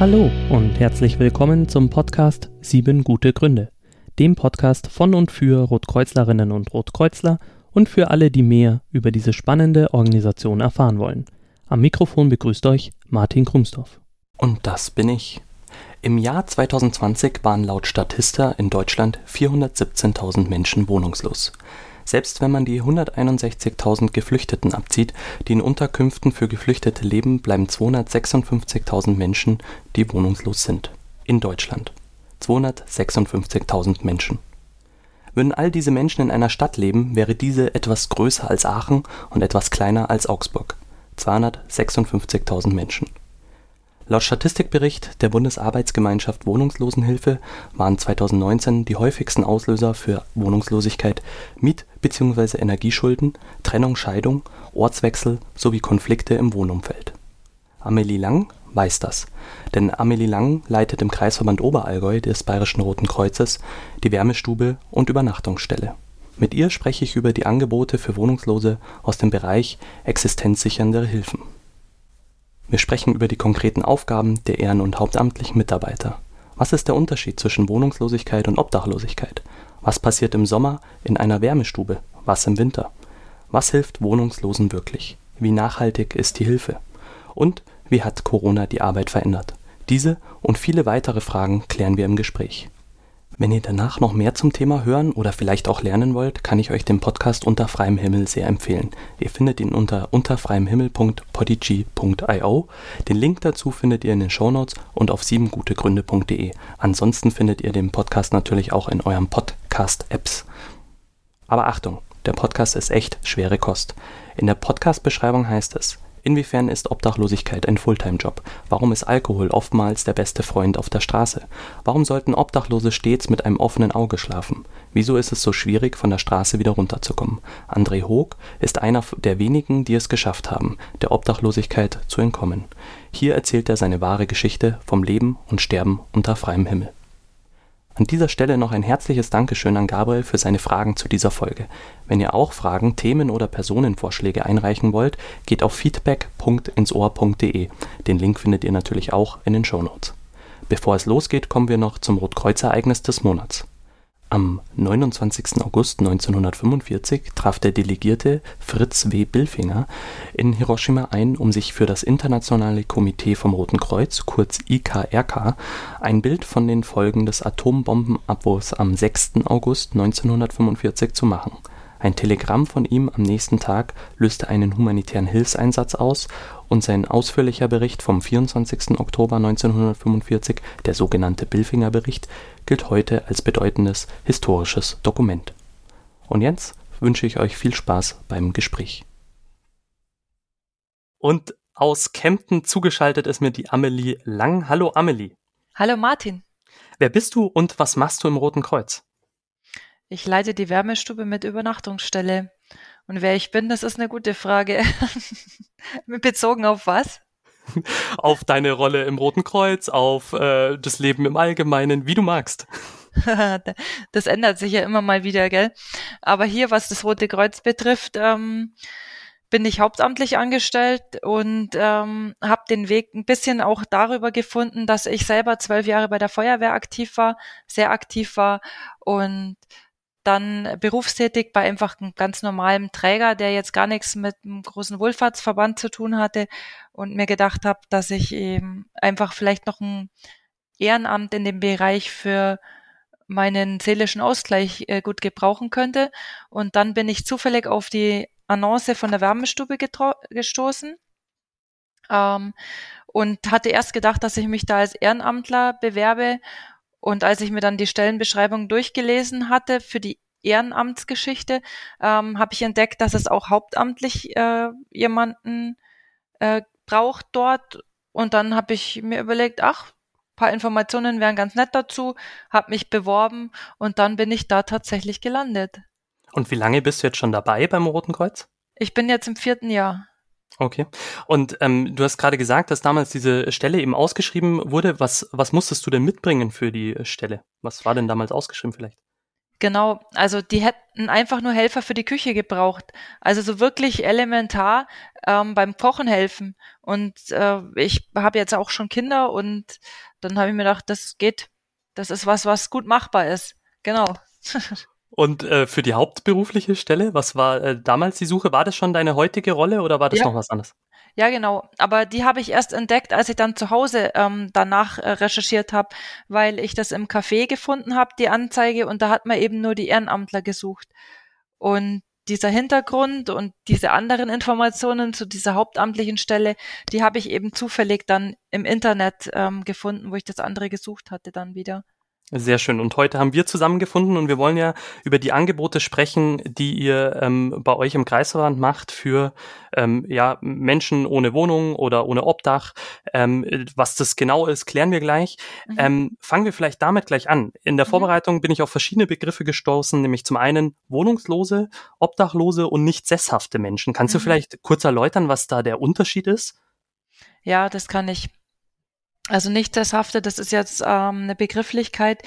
Hallo und herzlich willkommen zum Podcast Sieben gute Gründe, dem Podcast von und für Rotkreuzlerinnen und Rotkreuzler und für alle, die mehr über diese spannende Organisation erfahren wollen. Am Mikrofon begrüßt euch Martin Krumsdorf. Und das bin ich. Im Jahr 2020 waren laut Statista in Deutschland 417.000 Menschen wohnungslos. Selbst wenn man die 161.000 Geflüchteten abzieht, die in Unterkünften für Geflüchtete leben, bleiben 256.000 Menschen, die wohnungslos sind. In Deutschland. 256.000 Menschen. Würden all diese Menschen in einer Stadt leben, wäre diese etwas größer als Aachen und etwas kleiner als Augsburg. 256.000 Menschen. Laut Statistikbericht der Bundesarbeitsgemeinschaft Wohnungslosenhilfe waren 2019 die häufigsten Auslöser für Wohnungslosigkeit Miet bzw. Energieschulden, Trennung/Scheidung, Ortswechsel sowie Konflikte im Wohnumfeld. Amelie Lang weiß das, denn Amelie Lang leitet im Kreisverband Oberallgäu des Bayerischen Roten Kreuzes die Wärmestube und Übernachtungsstelle. Mit ihr spreche ich über die Angebote für Wohnungslose aus dem Bereich existenzsichernde Hilfen wir sprechen über die konkreten Aufgaben der ehren und hauptamtlichen Mitarbeiter. Was ist der Unterschied zwischen Wohnungslosigkeit und Obdachlosigkeit? Was passiert im Sommer in einer Wärmestube, was im Winter? Was hilft Wohnungslosen wirklich? Wie nachhaltig ist die Hilfe? Und wie hat Corona die Arbeit verändert? Diese und viele weitere Fragen klären wir im Gespräch wenn ihr danach noch mehr zum Thema hören oder vielleicht auch lernen wollt, kann ich euch den Podcast Unter freiem Himmel sehr empfehlen. Ihr findet ihn unter unterfreiemhimmel.podigy.io. Den Link dazu findet ihr in den Shownotes und auf siebengutegründe.de. Ansonsten findet ihr den Podcast natürlich auch in euren Podcast-Apps. Aber Achtung, der Podcast ist echt schwere Kost. In der Podcast-Beschreibung heißt es, Inwiefern ist Obdachlosigkeit ein Fulltime-Job? Warum ist Alkohol oftmals der beste Freund auf der Straße? Warum sollten Obdachlose stets mit einem offenen Auge schlafen? Wieso ist es so schwierig, von der Straße wieder runterzukommen? André Hoog ist einer der wenigen, die es geschafft haben, der Obdachlosigkeit zu entkommen. Hier erzählt er seine wahre Geschichte vom Leben und Sterben unter freiem Himmel an dieser Stelle noch ein herzliches Dankeschön an Gabriel für seine Fragen zu dieser Folge. Wenn ihr auch Fragen, Themen oder Personenvorschläge einreichen wollt, geht auf feedback.insohr.de. Den Link findet ihr natürlich auch in den Shownotes. Bevor es losgeht, kommen wir noch zum Rotkreuz-Ereignis des Monats. Am 29. August 1945 traf der Delegierte Fritz W. Bilfinger in Hiroshima ein, um sich für das Internationale Komitee vom Roten Kreuz kurz (IKRK) ein Bild von den Folgen des Atombombenabwurfs am 6. August 1945 zu machen ein Telegramm von ihm am nächsten Tag löste einen humanitären Hilfseinsatz aus und sein ausführlicher Bericht vom 24. Oktober 1945, der sogenannte Bilfinger-Bericht, gilt heute als bedeutendes historisches Dokument. Und jetzt wünsche ich euch viel Spaß beim Gespräch. Und aus Kempten zugeschaltet ist mir die Amelie Lang. Hallo Amelie. Hallo Martin. Wer bist du und was machst du im Roten Kreuz? Ich leite die Wärmestube mit Übernachtungsstelle. Und wer ich bin, das ist eine gute Frage. Bezogen auf was? auf deine Rolle im Roten Kreuz, auf äh, das Leben im Allgemeinen, wie du magst. das ändert sich ja immer mal wieder, gell? Aber hier, was das Rote Kreuz betrifft, ähm, bin ich hauptamtlich angestellt und ähm, habe den Weg ein bisschen auch darüber gefunden, dass ich selber zwölf Jahre bei der Feuerwehr aktiv war, sehr aktiv war und dann berufstätig bei einfach einem ganz normalen Träger, der jetzt gar nichts mit einem großen Wohlfahrtsverband zu tun hatte und mir gedacht habe, dass ich eben einfach vielleicht noch ein Ehrenamt in dem Bereich für meinen seelischen Ausgleich äh, gut gebrauchen könnte. Und dann bin ich zufällig auf die Annonce von der Wärmestube gestoßen ähm, und hatte erst gedacht, dass ich mich da als Ehrenamtler bewerbe und als ich mir dann die Stellenbeschreibung durchgelesen hatte für die Ehrenamtsgeschichte, ähm, habe ich entdeckt, dass es auch hauptamtlich äh, jemanden äh, braucht dort. Und dann habe ich mir überlegt, ach, paar Informationen wären ganz nett dazu, habe mich beworben und dann bin ich da tatsächlich gelandet. Und wie lange bist du jetzt schon dabei beim Roten Kreuz? Ich bin jetzt im vierten Jahr. Okay. Und ähm, du hast gerade gesagt, dass damals diese Stelle eben ausgeschrieben wurde. Was, was musstest du denn mitbringen für die Stelle? Was war denn damals ausgeschrieben vielleicht? Genau, also die hätten einfach nur Helfer für die Küche gebraucht. Also so wirklich elementar ähm, beim Kochen helfen. Und äh, ich habe jetzt auch schon Kinder und dann habe ich mir gedacht, das geht. Das ist was, was gut machbar ist. Genau. Und äh, für die hauptberufliche Stelle, was war äh, damals die Suche? War das schon deine heutige Rolle oder war das ja. noch was anderes? Ja, genau. Aber die habe ich erst entdeckt, als ich dann zu Hause ähm, danach äh, recherchiert habe, weil ich das im Café gefunden habe, die Anzeige, und da hat man eben nur die Ehrenamtler gesucht. Und dieser Hintergrund und diese anderen Informationen zu dieser hauptamtlichen Stelle, die habe ich eben zufällig dann im Internet ähm, gefunden, wo ich das andere gesucht hatte dann wieder. Sehr schön. Und heute haben wir zusammengefunden und wir wollen ja über die Angebote sprechen, die ihr ähm, bei euch im Kreisverband macht für ähm, ja, Menschen ohne Wohnung oder ohne Obdach. Ähm, was das genau ist, klären wir gleich. Mhm. Ähm, fangen wir vielleicht damit gleich an. In der mhm. Vorbereitung bin ich auf verschiedene Begriffe gestoßen, nämlich zum einen Wohnungslose, Obdachlose und nicht sesshafte Menschen. Kannst mhm. du vielleicht kurz erläutern, was da der Unterschied ist? Ja, das kann ich. Also nicht sesshafte, das ist jetzt ähm, eine Begrifflichkeit,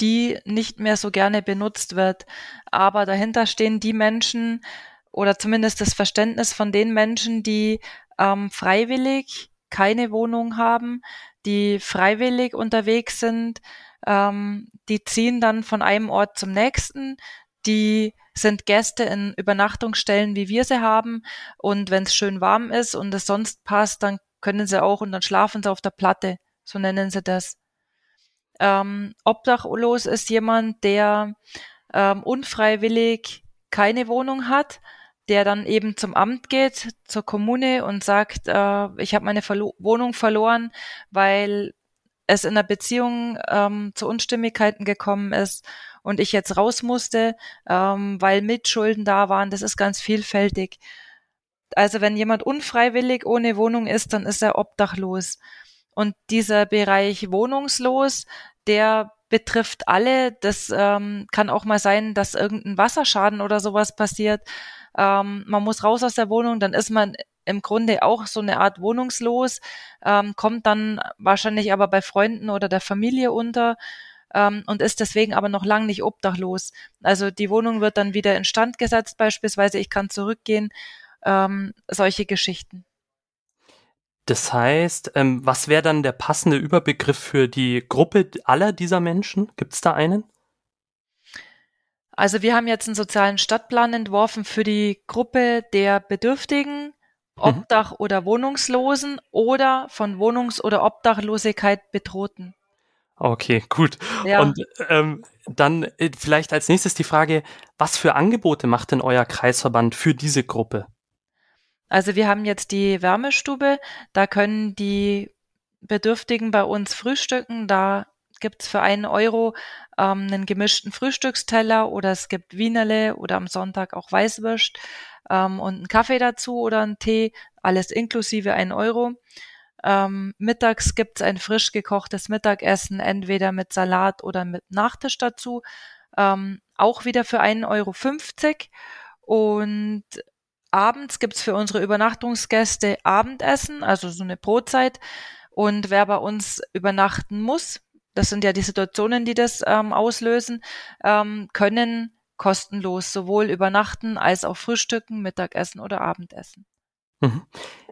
die nicht mehr so gerne benutzt wird. Aber dahinter stehen die Menschen oder zumindest das Verständnis von den Menschen, die ähm, freiwillig keine Wohnung haben, die freiwillig unterwegs sind, ähm, die ziehen dann von einem Ort zum nächsten, die sind Gäste in Übernachtungsstellen, wie wir sie haben. Und wenn es schön warm ist und es sonst passt, dann können sie auch und dann schlafen sie auf der Platte, so nennen sie das. Ähm, obdachlos ist jemand, der ähm, unfreiwillig keine Wohnung hat, der dann eben zum Amt geht, zur Kommune und sagt, äh, ich habe meine Verlo Wohnung verloren, weil es in der Beziehung ähm, zu Unstimmigkeiten gekommen ist und ich jetzt raus musste, ähm, weil Mitschulden da waren. Das ist ganz vielfältig. Also wenn jemand unfreiwillig ohne Wohnung ist, dann ist er obdachlos. Und dieser Bereich wohnungslos, der betrifft alle. Das ähm, kann auch mal sein, dass irgendein Wasserschaden oder sowas passiert. Ähm, man muss raus aus der Wohnung, dann ist man im Grunde auch so eine Art wohnungslos, ähm, kommt dann wahrscheinlich aber bei Freunden oder der Familie unter ähm, und ist deswegen aber noch lang nicht obdachlos. Also die Wohnung wird dann wieder instand gesetzt beispielsweise, ich kann zurückgehen ähm, solche Geschichten. Das heißt, ähm, was wäre dann der passende Überbegriff für die Gruppe aller dieser Menschen? Gibt es da einen? Also wir haben jetzt einen sozialen Stadtplan entworfen für die Gruppe der Bedürftigen, mhm. Obdach- oder Wohnungslosen oder von Wohnungs- oder Obdachlosigkeit bedrohten. Okay, gut. Ja. Und ähm, dann äh, vielleicht als nächstes die Frage, was für Angebote macht denn euer Kreisverband für diese Gruppe? Also wir haben jetzt die Wärmestube, da können die Bedürftigen bei uns frühstücken. Da gibt's für einen Euro ähm, einen gemischten Frühstücksteller oder es gibt Wienerle oder am Sonntag auch Weißwürst ähm, und einen Kaffee dazu oder einen Tee, alles inklusive ein Euro. Ähm, mittags gibt's ein frisch gekochtes Mittagessen, entweder mit Salat oder mit Nachtisch dazu, ähm, auch wieder für einen Euro. fünfzig Und abends gibt's für unsere Übernachtungsgäste Abendessen, also so eine Brotzeit. Und wer bei uns übernachten muss, das sind ja die Situationen, die das ähm, auslösen, ähm, können kostenlos sowohl übernachten als auch frühstücken, Mittagessen oder Abendessen. Mhm.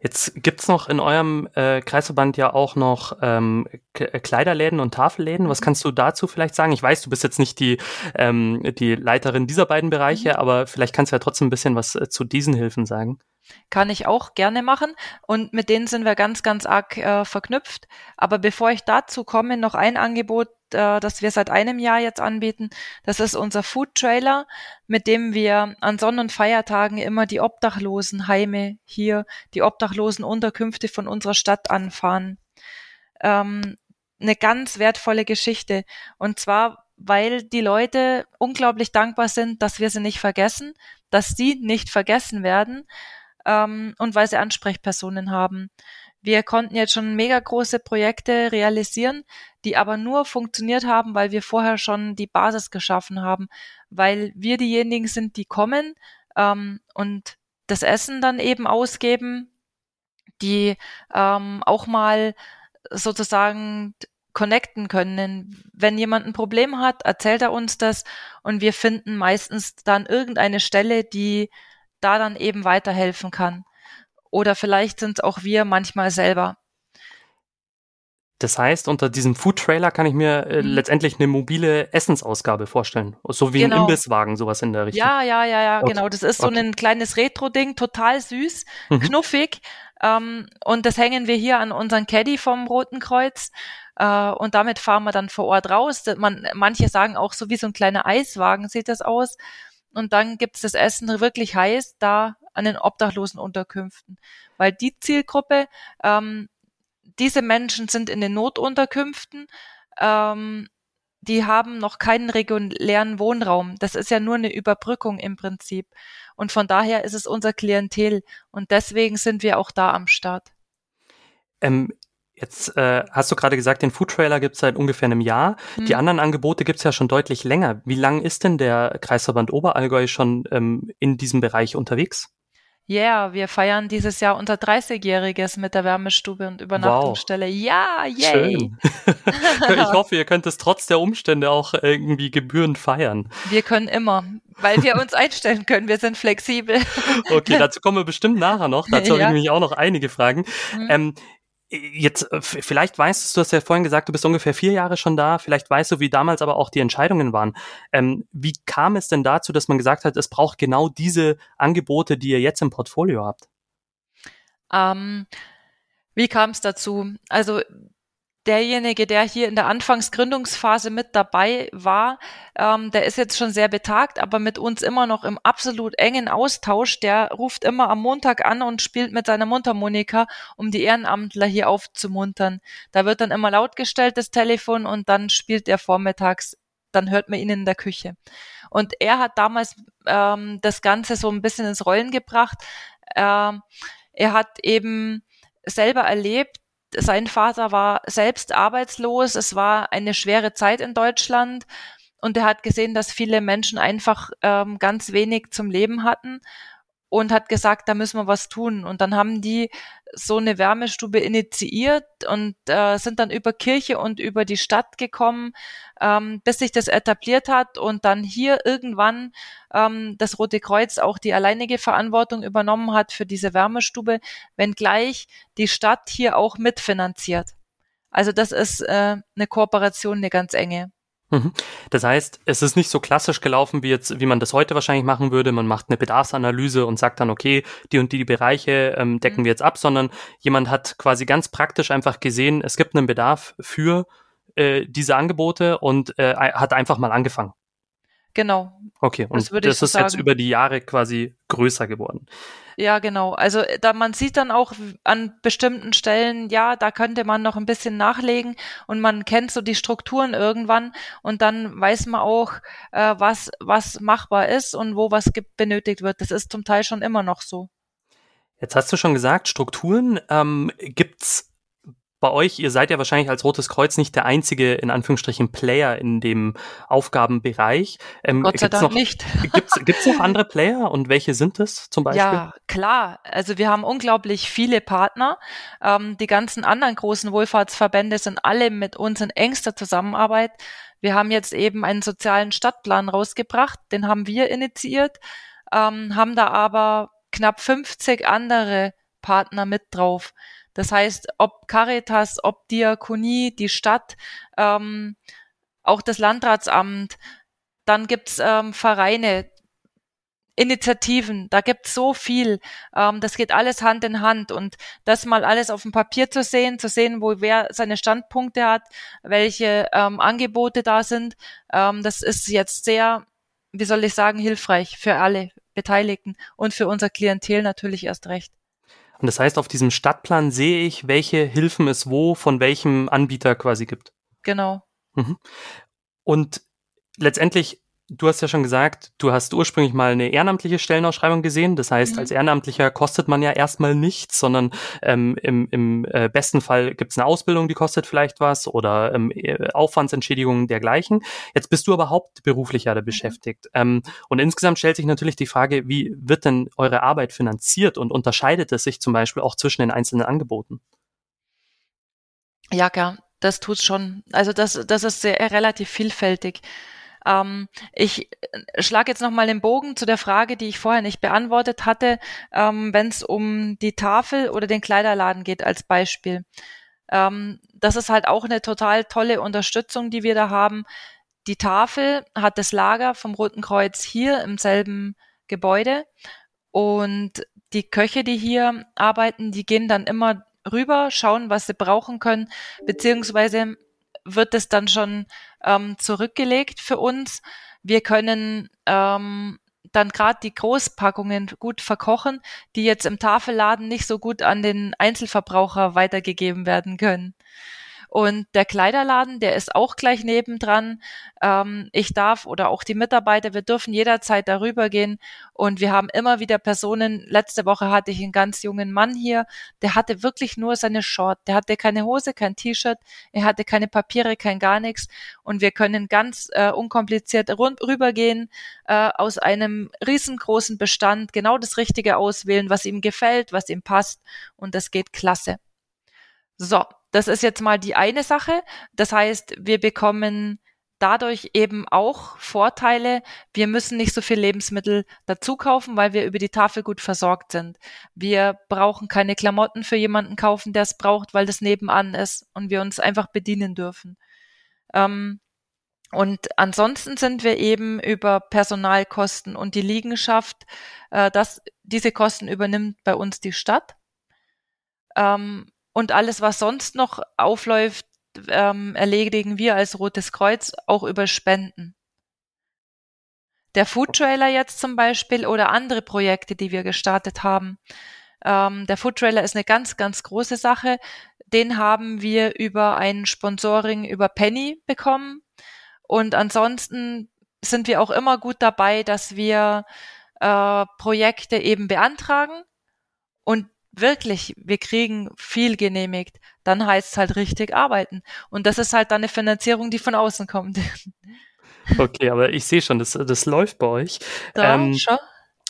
Jetzt gibt's noch in eurem äh, Kreisverband ja auch noch ähm, äh, Kleiderläden und Tafelläden. Was mhm. kannst du dazu vielleicht sagen? Ich weiß, du bist jetzt nicht die, ähm, die Leiterin dieser beiden Bereiche, mhm. aber vielleicht kannst du ja trotzdem ein bisschen was äh, zu diesen Hilfen sagen. Kann ich auch gerne machen und mit denen sind wir ganz, ganz arg äh, verknüpft. Aber bevor ich dazu komme, noch ein Angebot, äh, das wir seit einem Jahr jetzt anbieten. Das ist unser Food Trailer, mit dem wir an Sonn- und Feiertagen immer die Obdachlosenheime hier, die obdachlosen Unterkünfte von unserer Stadt anfahren. Ähm, eine ganz wertvolle Geschichte. Und zwar, weil die Leute unglaublich dankbar sind, dass wir sie nicht vergessen, dass sie nicht vergessen werden ähm, und weil sie Ansprechpersonen haben. Wir konnten jetzt schon mega große Projekte realisieren, die aber nur funktioniert haben, weil wir vorher schon die Basis geschaffen haben, weil wir diejenigen sind, die kommen ähm, und das Essen dann eben ausgeben, die ähm, auch mal sozusagen connecten können. Wenn jemand ein Problem hat, erzählt er uns das und wir finden meistens dann irgendeine Stelle, die da dann eben weiterhelfen kann. Oder vielleicht sind auch wir manchmal selber. Das heißt, unter diesem Food Trailer kann ich mir äh, mhm. letztendlich eine mobile Essensausgabe vorstellen. So wie genau. ein Imbisswagen, sowas in der Richtung. Ja, ja, ja, ja, okay. genau. Das ist so okay. ein kleines Retro-Ding, total süß, mhm. knuffig. Ähm, und das hängen wir hier an unseren Caddy vom Roten Kreuz. Äh, und damit fahren wir dann vor Ort raus. Man, manche sagen auch so wie so ein kleiner Eiswagen sieht das aus. Und dann gibt's das Essen wirklich heiß da an den obdachlosen Unterkünften. Weil die Zielgruppe, ähm, diese Menschen sind in den Notunterkünften, ähm, die haben noch keinen regulären Wohnraum. Das ist ja nur eine Überbrückung im Prinzip. Und von daher ist es unser Klientel. Und deswegen sind wir auch da am Start. Ähm, jetzt äh, hast du gerade gesagt, den Food Trailer gibt es seit ungefähr einem Jahr. Hm. Die anderen Angebote gibt es ja schon deutlich länger. Wie lang ist denn der Kreisverband Oberallgäu schon ähm, in diesem Bereich unterwegs? Ja, yeah, wir feiern dieses Jahr unser 30-Jähriges mit der Wärmestube und Übernachtungsstelle. Wow. Ja, yay! Schön. ich hoffe, ihr könnt es trotz der Umstände auch irgendwie gebührend feiern. Wir können immer, weil wir uns einstellen können. Wir sind flexibel. okay, dazu kommen wir bestimmt nachher noch. Dazu ja. habe ich nämlich auch noch einige Fragen. Mhm. Ähm, Jetzt, äh, vielleicht weißt du, du hast ja vorhin gesagt, du bist ungefähr vier Jahre schon da. Vielleicht weißt du, wie damals aber auch die Entscheidungen waren. Ähm, wie kam es denn dazu, dass man gesagt hat, es braucht genau diese Angebote, die ihr jetzt im Portfolio habt? Ähm, wie kam es dazu? Also derjenige, der hier in der Anfangsgründungsphase mit dabei war, ähm, der ist jetzt schon sehr betagt, aber mit uns immer noch im absolut engen Austausch. Der ruft immer am Montag an und spielt mit seiner Mundharmonika, um die Ehrenamtler hier aufzumuntern. Da wird dann immer laut gestellt, das Telefon, und dann spielt er vormittags. Dann hört man ihn in der Küche. Und er hat damals ähm, das Ganze so ein bisschen ins Rollen gebracht. Ähm, er hat eben selber erlebt, sein Vater war selbst arbeitslos. Es war eine schwere Zeit in Deutschland. Und er hat gesehen, dass viele Menschen einfach ähm, ganz wenig zum Leben hatten und hat gesagt, da müssen wir was tun. Und dann haben die so eine Wärmestube initiiert und äh, sind dann über Kirche und über die Stadt gekommen, ähm, bis sich das etabliert hat und dann hier irgendwann ähm, das Rote Kreuz auch die alleinige Verantwortung übernommen hat für diese Wärmestube, wenngleich die Stadt hier auch mitfinanziert. Also das ist äh, eine Kooperation, eine ganz enge. Mhm. Das heißt, es ist nicht so klassisch gelaufen, wie jetzt, wie man das heute wahrscheinlich machen würde. Man macht eine Bedarfsanalyse und sagt dann, okay, die und die Bereiche ähm, decken mhm. wir jetzt ab, sondern jemand hat quasi ganz praktisch einfach gesehen, es gibt einen Bedarf für äh, diese Angebote und äh, hat einfach mal angefangen. Genau. Okay, und das, das so ist sagen. jetzt über die Jahre quasi größer geworden. Ja, genau. Also äh, da man sieht dann auch an bestimmten Stellen, ja, da könnte man noch ein bisschen nachlegen und man kennt so die Strukturen irgendwann und dann weiß man auch, äh, was was machbar ist und wo was benötigt wird. Das ist zum Teil schon immer noch so. Jetzt hast du schon gesagt, Strukturen. Ähm, gibt's bei euch, ihr seid ja wahrscheinlich als Rotes Kreuz nicht der einzige, in Anführungsstrichen, Player in dem Aufgabenbereich. Ähm, Gott sei Dank noch, nicht. Gibt's, gibt's noch andere Player und welche sind es zum Beispiel? Ja, klar. Also wir haben unglaublich viele Partner. Ähm, die ganzen anderen großen Wohlfahrtsverbände sind alle mit uns in engster Zusammenarbeit. Wir haben jetzt eben einen sozialen Stadtplan rausgebracht, den haben wir initiiert, ähm, haben da aber knapp 50 andere Partner mit drauf. Das heißt, ob Caritas, ob Diakonie, die Stadt, ähm, auch das Landratsamt, dann gibt's ähm, Vereine, Initiativen, da gibt's so viel. Ähm, das geht alles Hand in Hand und das mal alles auf dem Papier zu sehen, zu sehen, wo wer seine Standpunkte hat, welche ähm, Angebote da sind, ähm, das ist jetzt sehr, wie soll ich sagen, hilfreich für alle Beteiligten und für unser Klientel natürlich erst recht. Und das heißt, auf diesem Stadtplan sehe ich, welche Hilfen es wo von welchem Anbieter quasi gibt. Genau. Mhm. Und letztendlich Du hast ja schon gesagt, du hast ursprünglich mal eine ehrenamtliche Stellenausschreibung gesehen. Das heißt, mhm. als Ehrenamtlicher kostet man ja erstmal nichts, sondern ähm, im, im äh, besten Fall gibt es eine Ausbildung, die kostet vielleicht was oder ähm, äh, Aufwandsentschädigungen dergleichen. Jetzt bist du aber hauptberuflich ja da mhm. beschäftigt. Ähm, und insgesamt stellt sich natürlich die Frage, wie wird denn eure Arbeit finanziert und unterscheidet es sich zum Beispiel auch zwischen den einzelnen Angeboten? Ja, klar. das tut's schon. Also das, das ist sehr relativ vielfältig. Ähm, ich äh, schlage jetzt nochmal den Bogen zu der Frage, die ich vorher nicht beantwortet hatte, ähm, wenn es um die Tafel oder den Kleiderladen geht als Beispiel. Ähm, das ist halt auch eine total tolle Unterstützung, die wir da haben. Die Tafel hat das Lager vom Roten Kreuz hier im selben Gebäude und die Köche, die hier arbeiten, die gehen dann immer rüber, schauen, was sie brauchen können, beziehungsweise wird es dann schon ähm, zurückgelegt für uns. Wir können ähm, dann gerade die Großpackungen gut verkochen, die jetzt im Tafelladen nicht so gut an den Einzelverbraucher weitergegeben werden können. Und der Kleiderladen, der ist auch gleich nebendran. Ähm, ich darf oder auch die Mitarbeiter, wir dürfen jederzeit darüber gehen. Und wir haben immer wieder Personen. Letzte Woche hatte ich einen ganz jungen Mann hier, der hatte wirklich nur seine Short. Der hatte keine Hose, kein T-Shirt, er hatte keine Papiere, kein gar nichts. Und wir können ganz äh, unkompliziert rübergehen, äh, aus einem riesengroßen Bestand genau das Richtige auswählen, was ihm gefällt, was ihm passt. Und das geht klasse. So, das ist jetzt mal die eine Sache. Das heißt, wir bekommen dadurch eben auch Vorteile. Wir müssen nicht so viel Lebensmittel dazu kaufen, weil wir über die Tafel gut versorgt sind. Wir brauchen keine Klamotten für jemanden kaufen, der es braucht, weil das nebenan ist und wir uns einfach bedienen dürfen. Ähm, und ansonsten sind wir eben über Personalkosten und die Liegenschaft, äh, das, diese Kosten übernimmt bei uns die Stadt. Ähm, und alles, was sonst noch aufläuft, ähm, erledigen wir als Rotes Kreuz auch über Spenden. Der Food Trailer jetzt zum Beispiel oder andere Projekte, die wir gestartet haben. Ähm, der Food Trailer ist eine ganz, ganz große Sache. Den haben wir über ein Sponsoring über Penny bekommen. Und ansonsten sind wir auch immer gut dabei, dass wir äh, Projekte eben beantragen und wirklich, wir kriegen viel genehmigt, dann heißt es halt richtig arbeiten. Und das ist halt dann eine Finanzierung, die von außen kommt. Okay, aber ich sehe schon, das, das läuft bei euch. Da, ähm, schon.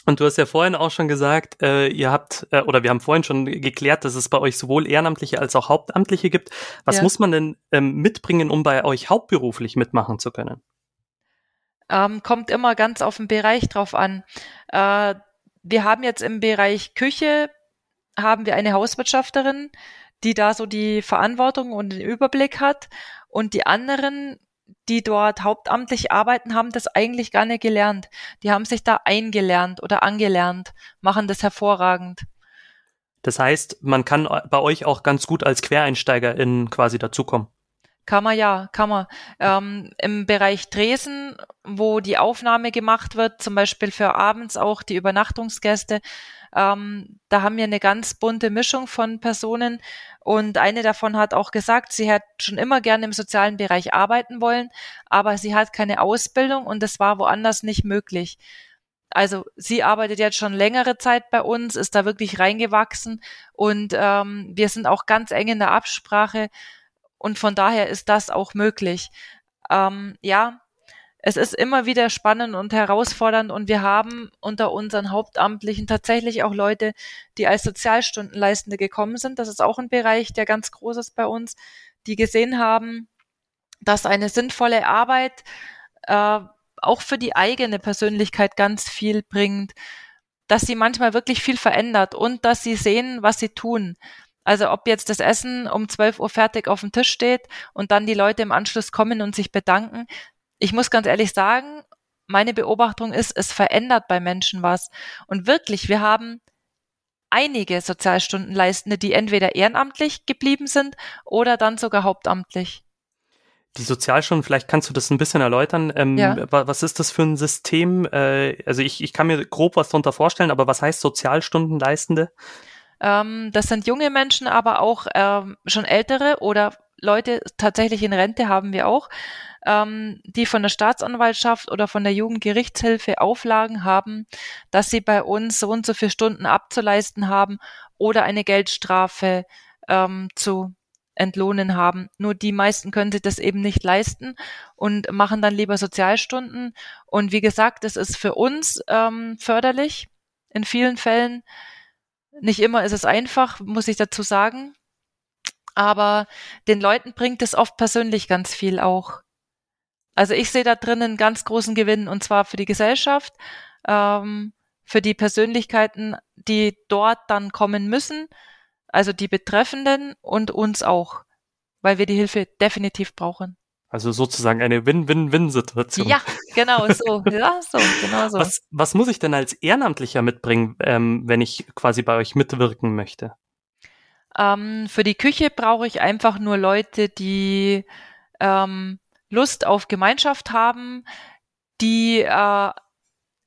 Und du hast ja vorhin auch schon gesagt, äh, ihr habt, äh, oder wir haben vorhin schon geklärt, dass es bei euch sowohl Ehrenamtliche als auch Hauptamtliche gibt. Was ja. muss man denn ähm, mitbringen, um bei euch hauptberuflich mitmachen zu können? Ähm, kommt immer ganz auf den Bereich drauf an. Äh, wir haben jetzt im Bereich Küche haben wir eine Hauswirtschafterin, die da so die Verantwortung und den Überblick hat. Und die anderen, die dort hauptamtlich arbeiten, haben das eigentlich gar nicht gelernt. Die haben sich da eingelernt oder angelernt, machen das hervorragend. Das heißt, man kann bei euch auch ganz gut als Quereinsteiger in quasi dazukommen. Kann man ja, kann man. Ähm, Im Bereich Dresden, wo die Aufnahme gemacht wird, zum Beispiel für abends auch die Übernachtungsgäste, ähm, da haben wir eine ganz bunte Mischung von Personen und eine davon hat auch gesagt, sie hat schon immer gerne im sozialen Bereich arbeiten wollen, aber sie hat keine Ausbildung und das war woanders nicht möglich. Also sie arbeitet jetzt schon längere Zeit bei uns, ist da wirklich reingewachsen und ähm, wir sind auch ganz eng in der Absprache und von daher ist das auch möglich. Ähm, ja, es ist immer wieder spannend und herausfordernd und wir haben unter unseren Hauptamtlichen tatsächlich auch Leute, die als Sozialstundenleistende gekommen sind. Das ist auch ein Bereich, der ganz groß ist bei uns, die gesehen haben, dass eine sinnvolle Arbeit äh, auch für die eigene Persönlichkeit ganz viel bringt, dass sie manchmal wirklich viel verändert und dass sie sehen, was sie tun. Also ob jetzt das Essen um 12 Uhr fertig auf dem Tisch steht und dann die Leute im Anschluss kommen und sich bedanken, ich muss ganz ehrlich sagen, meine Beobachtung ist, es verändert bei Menschen was. Und wirklich, wir haben einige Sozialstundenleistende, die entweder ehrenamtlich geblieben sind oder dann sogar hauptamtlich. Die Sozialstunden, vielleicht kannst du das ein bisschen erläutern. Ähm, ja. Was ist das für ein System? Äh, also ich, ich kann mir grob was darunter vorstellen, aber was heißt Sozialstundenleistende? Ähm, das sind junge Menschen, aber auch ähm, schon ältere oder Leute tatsächlich in Rente haben wir auch, ähm, die von der Staatsanwaltschaft oder von der Jugendgerichtshilfe Auflagen haben, dass sie bei uns so und so viele Stunden abzuleisten haben oder eine Geldstrafe ähm, zu entlohnen haben. Nur die meisten können sich das eben nicht leisten und machen dann lieber Sozialstunden. Und wie gesagt, es ist für uns ähm, förderlich in vielen Fällen. Nicht immer ist es einfach, muss ich dazu sagen. Aber den Leuten bringt es oft persönlich ganz viel auch. Also ich sehe da drin einen ganz großen Gewinn und zwar für die Gesellschaft, ähm, für die Persönlichkeiten, die dort dann kommen müssen, also die Betreffenden und uns auch, weil wir die Hilfe definitiv brauchen. Also sozusagen eine Win-Win-Win-Situation. Ja, genau so. Ja, so, genau so. Was, was muss ich denn als Ehrenamtlicher mitbringen, ähm, wenn ich quasi bei euch mitwirken möchte? Ähm, für die Küche brauche ich einfach nur Leute, die ähm, Lust auf Gemeinschaft haben, die äh,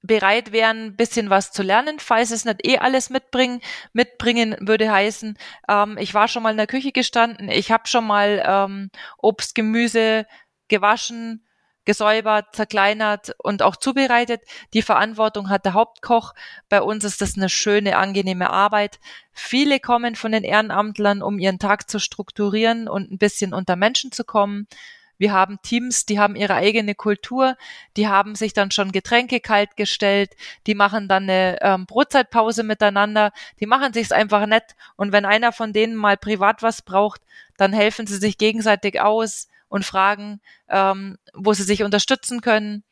bereit wären, ein bisschen was zu lernen, falls es nicht eh alles mitbringen. Mitbringen würde heißen, ähm, ich war schon mal in der Küche gestanden, ich habe schon mal ähm, Obst, Gemüse gewaschen, gesäubert, zerkleinert und auch zubereitet. Die Verantwortung hat der Hauptkoch. Bei uns ist das eine schöne, angenehme Arbeit. Viele kommen von den Ehrenamtlern, um ihren Tag zu strukturieren und ein bisschen unter Menschen zu kommen. Wir haben Teams, die haben ihre eigene Kultur, die haben sich dann schon Getränke kalt gestellt, die machen dann eine ähm, Brotzeitpause miteinander, die machen sich's einfach nett und wenn einer von denen mal privat was braucht, dann helfen sie sich gegenseitig aus und fragen, ähm, wo sie sich unterstützen können.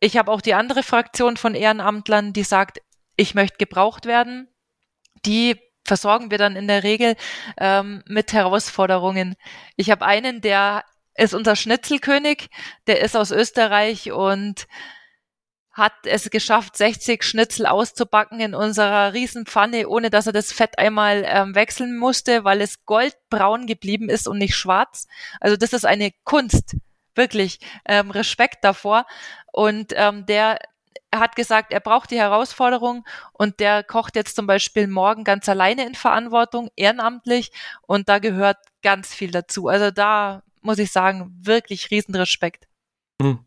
Ich habe auch die andere Fraktion von Ehrenamtlern, die sagt, ich möchte gebraucht werden. Die versorgen wir dann in der Regel ähm, mit Herausforderungen. Ich habe einen, der ist unser Schnitzelkönig. Der ist aus Österreich und hat es geschafft, 60 Schnitzel auszubacken in unserer Riesenpfanne, ohne dass er das Fett einmal ähm, wechseln musste, weil es goldbraun geblieben ist und nicht schwarz. Also das ist eine Kunst, wirklich ähm, Respekt davor. Und ähm, der hat gesagt, er braucht die Herausforderung und der kocht jetzt zum Beispiel morgen ganz alleine in Verantwortung, ehrenamtlich und da gehört ganz viel dazu. Also da muss ich sagen, wirklich Riesenrespekt. Hm.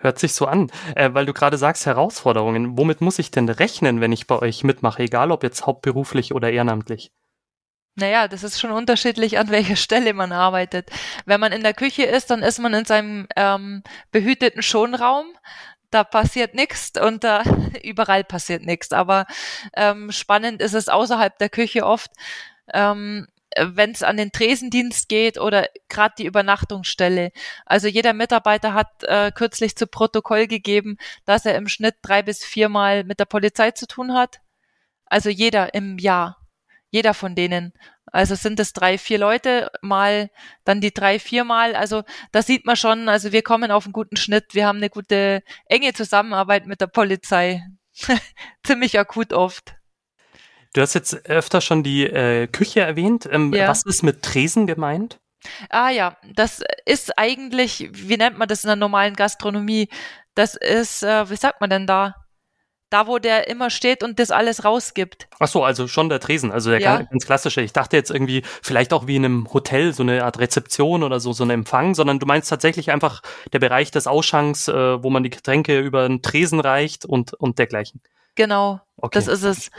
Hört sich so an, äh, weil du gerade sagst Herausforderungen. Womit muss ich denn rechnen, wenn ich bei euch mitmache, egal ob jetzt hauptberuflich oder ehrenamtlich? Naja, das ist schon unterschiedlich, an welcher Stelle man arbeitet. Wenn man in der Küche ist, dann ist man in seinem ähm, behüteten Schonraum. Da passiert nichts und da überall passiert nichts. Aber ähm, spannend ist es außerhalb der Küche oft. Ähm, wenn es an den Tresendienst geht oder gerade die Übernachtungsstelle. Also jeder Mitarbeiter hat äh, kürzlich zu Protokoll gegeben, dass er im Schnitt drei bis viermal mit der Polizei zu tun hat. Also jeder im Jahr. Jeder von denen. Also sind es drei, vier Leute mal, dann die drei, viermal. Also da sieht man schon, also wir kommen auf einen guten Schnitt. Wir haben eine gute, enge Zusammenarbeit mit der Polizei. Ziemlich akut oft. Du hast jetzt öfter schon die äh, Küche erwähnt. Ähm, ja. Was ist mit Tresen gemeint? Ah ja, das ist eigentlich, wie nennt man das in der normalen Gastronomie? Das ist, äh, wie sagt man denn da? Da, wo der immer steht und das alles rausgibt. Ach so, also schon der Tresen, also der ja. ganz klassische. Ich dachte jetzt irgendwie vielleicht auch wie in einem Hotel, so eine Art Rezeption oder so, so ein Empfang, sondern du meinst tatsächlich einfach der Bereich des Ausschanks, äh, wo man die Getränke über einen Tresen reicht und, und dergleichen. Genau, okay. das ist es.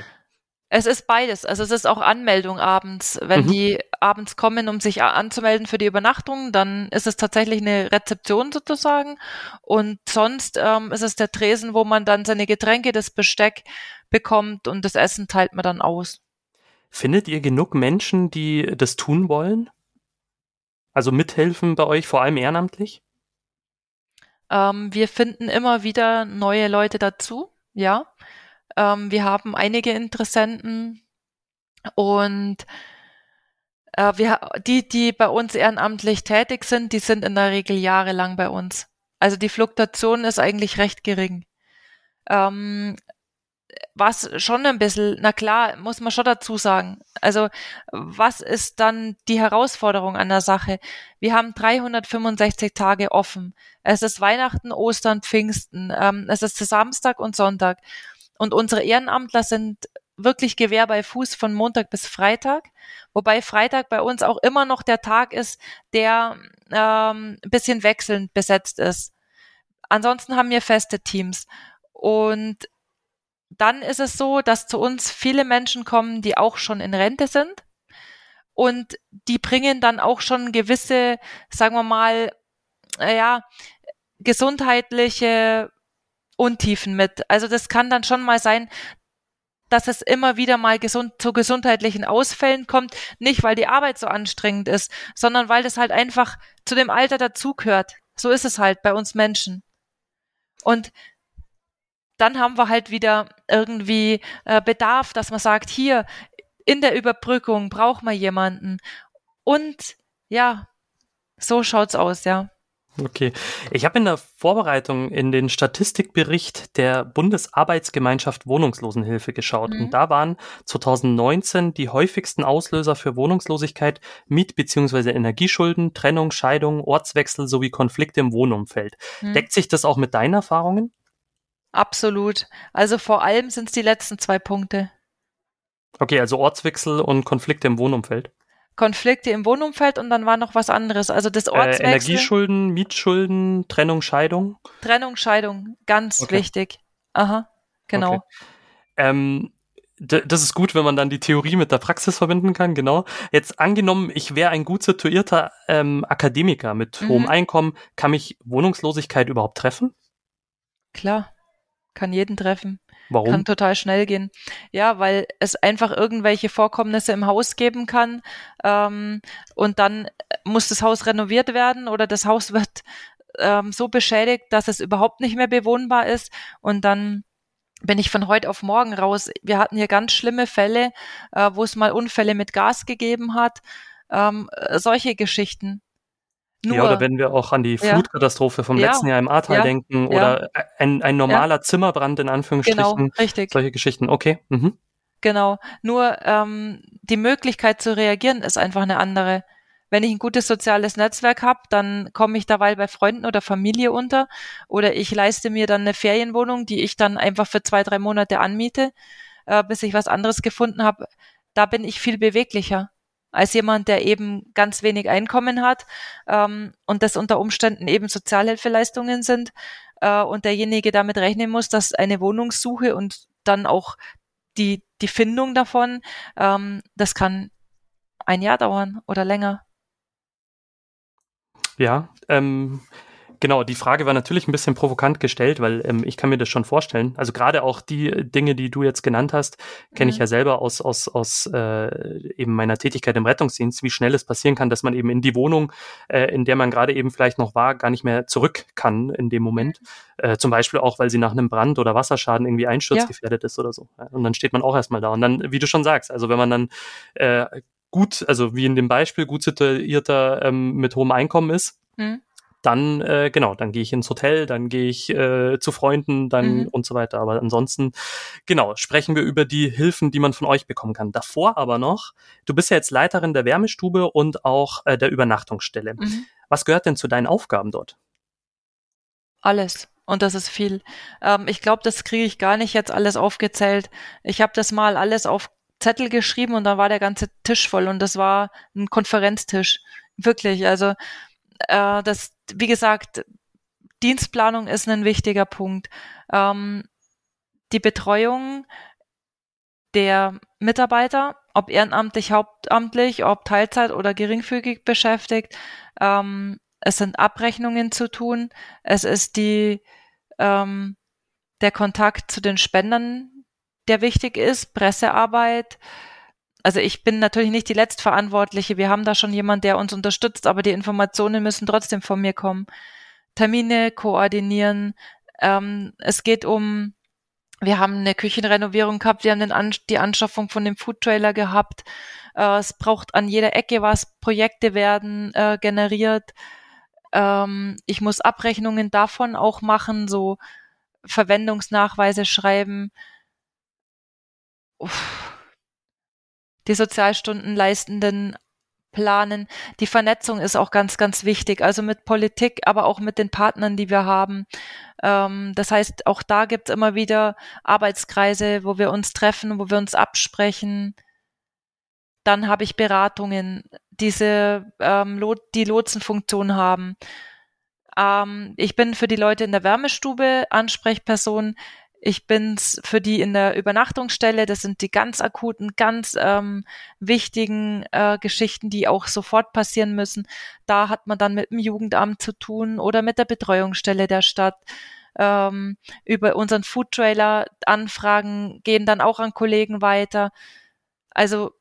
Es ist beides. Also es ist auch Anmeldung abends. Wenn mhm. die abends kommen, um sich anzumelden für die Übernachtung, dann ist es tatsächlich eine Rezeption sozusagen. Und sonst ähm, ist es der Tresen, wo man dann seine Getränke, das Besteck bekommt und das Essen teilt man dann aus. Findet ihr genug Menschen, die das tun wollen? Also mithelfen bei euch, vor allem ehrenamtlich? Ähm, wir finden immer wieder neue Leute dazu, ja. Ähm, wir haben einige Interessenten und äh, wir, die, die bei uns ehrenamtlich tätig sind, die sind in der Regel jahrelang bei uns. Also die Fluktuation ist eigentlich recht gering. Ähm, was schon ein bisschen, na klar, muss man schon dazu sagen. Also, was ist dann die Herausforderung an der Sache? Wir haben 365 Tage offen. Es ist Weihnachten, Ostern, Pfingsten. Ähm, es ist Samstag und Sonntag. Und unsere Ehrenamtler sind wirklich Gewehr bei Fuß von Montag bis Freitag, wobei Freitag bei uns auch immer noch der Tag ist, der ähm, ein bisschen wechselnd besetzt ist. Ansonsten haben wir feste Teams. Und dann ist es so, dass zu uns viele Menschen kommen, die auch schon in Rente sind. Und die bringen dann auch schon gewisse, sagen wir mal, äh, ja, gesundheitliche Untiefen mit. Also das kann dann schon mal sein, dass es immer wieder mal gesund, zu gesundheitlichen Ausfällen kommt, nicht weil die Arbeit so anstrengend ist, sondern weil das halt einfach zu dem Alter dazugehört. So ist es halt bei uns Menschen. Und dann haben wir halt wieder irgendwie äh, Bedarf, dass man sagt, hier in der Überbrückung braucht man jemanden. Und ja, so schaut's aus, ja. Okay. Ich habe in der Vorbereitung in den Statistikbericht der Bundesarbeitsgemeinschaft Wohnungslosenhilfe geschaut. Mhm. Und da waren 2019 die häufigsten Auslöser für Wohnungslosigkeit Miet- bzw. Energieschulden, Trennung, Scheidung, Ortswechsel sowie Konflikte im Wohnumfeld. Mhm. Deckt sich das auch mit deinen Erfahrungen? Absolut. Also vor allem sind es die letzten zwei Punkte. Okay, also Ortswechsel und Konflikte im Wohnumfeld. Konflikte im Wohnumfeld und dann war noch was anderes. Also das Ortswechsel. Äh, Energieschulden, Mietschulden, Trennung, Scheidung. Trennung, Scheidung, ganz okay. wichtig. Aha, genau. Okay. Ähm, das ist gut, wenn man dann die Theorie mit der Praxis verbinden kann, genau. Jetzt angenommen, ich wäre ein gut situierter ähm, Akademiker mit mhm. hohem Einkommen, kann mich Wohnungslosigkeit überhaupt treffen? Klar, kann jeden treffen. Warum? Kann total schnell gehen. Ja, weil es einfach irgendwelche Vorkommnisse im Haus geben kann ähm, und dann muss das Haus renoviert werden oder das Haus wird ähm, so beschädigt, dass es überhaupt nicht mehr bewohnbar ist und dann bin ich von heute auf morgen raus. Wir hatten hier ganz schlimme Fälle, äh, wo es mal Unfälle mit Gas gegeben hat. Ähm, solche Geschichten. Nur, ja, oder wenn wir auch an die Flutkatastrophe vom ja, letzten Jahr im Ahrtal ja, denken oder ein, ein normaler Zimmerbrand in Anführungsstrichen. Genau, richtig. Solche Geschichten, okay. Mhm. Genau. Nur ähm, die Möglichkeit zu reagieren ist einfach eine andere. Wenn ich ein gutes soziales Netzwerk habe, dann komme ich dabei bei Freunden oder Familie unter oder ich leiste mir dann eine Ferienwohnung, die ich dann einfach für zwei, drei Monate anmiete, äh, bis ich was anderes gefunden habe. Da bin ich viel beweglicher als jemand, der eben ganz wenig Einkommen hat ähm, und das unter Umständen eben Sozialhilfeleistungen sind äh, und derjenige damit rechnen muss, dass eine Wohnungssuche und dann auch die, die Findung davon, ähm, das kann ein Jahr dauern oder länger. Ja, ähm, Genau, die Frage war natürlich ein bisschen provokant gestellt, weil ähm, ich kann mir das schon vorstellen. Also gerade auch die Dinge, die du jetzt genannt hast, kenne mhm. ich ja selber aus, aus, aus äh, eben meiner Tätigkeit im Rettungsdienst, wie schnell es passieren kann, dass man eben in die Wohnung, äh, in der man gerade eben vielleicht noch war, gar nicht mehr zurück kann in dem Moment. Mhm. Äh, zum Beispiel auch, weil sie nach einem Brand oder Wasserschaden irgendwie einsturzgefährdet ja. ist oder so. Und dann steht man auch erstmal da. Und dann, wie du schon sagst, also wenn man dann äh, gut, also wie in dem Beispiel, gut situierter ähm, mit hohem Einkommen ist, mhm dann, äh, genau, dann gehe ich ins Hotel, dann gehe ich äh, zu Freunden, dann mhm. und so weiter. Aber ansonsten, genau, sprechen wir über die Hilfen, die man von euch bekommen kann. Davor aber noch, du bist ja jetzt Leiterin der Wärmestube und auch äh, der Übernachtungsstelle. Mhm. Was gehört denn zu deinen Aufgaben dort? Alles. Und das ist viel. Ähm, ich glaube, das kriege ich gar nicht jetzt alles aufgezählt. Ich habe das mal alles auf Zettel geschrieben und dann war der ganze Tisch voll und das war ein Konferenztisch. Wirklich. Also äh, das, wie gesagt, Dienstplanung ist ein wichtiger Punkt. Ähm, die Betreuung der Mitarbeiter, ob ehrenamtlich, hauptamtlich, ob Teilzeit oder geringfügig beschäftigt. Ähm, es sind Abrechnungen zu tun. Es ist die, ähm, der Kontakt zu den Spendern, der wichtig ist, Pressearbeit, also ich bin natürlich nicht die Letztverantwortliche. Wir haben da schon jemand, der uns unterstützt, aber die Informationen müssen trotzdem von mir kommen. Termine koordinieren. Ähm, es geht um, wir haben eine Küchenrenovierung gehabt, wir haben An die Anschaffung von dem Foodtrailer gehabt. Äh, es braucht an jeder Ecke was, Projekte werden äh, generiert. Ähm, ich muss Abrechnungen davon auch machen, so Verwendungsnachweise schreiben. Uff die Sozialstundenleistenden planen. Die Vernetzung ist auch ganz, ganz wichtig. Also mit Politik, aber auch mit den Partnern, die wir haben. Ähm, das heißt, auch da gibt es immer wieder Arbeitskreise, wo wir uns treffen, wo wir uns absprechen. Dann habe ich Beratungen, diese ähm, die Lotsenfunktion haben. Ähm, ich bin für die Leute in der Wärmestube Ansprechperson. Ich bin's für die in der Übernachtungsstelle. Das sind die ganz akuten, ganz ähm, wichtigen äh, Geschichten, die auch sofort passieren müssen. Da hat man dann mit dem Jugendamt zu tun oder mit der Betreuungsstelle der Stadt. ähm, über unseren Food Trailer Anfragen gehen dann auch an Kollegen weiter. Also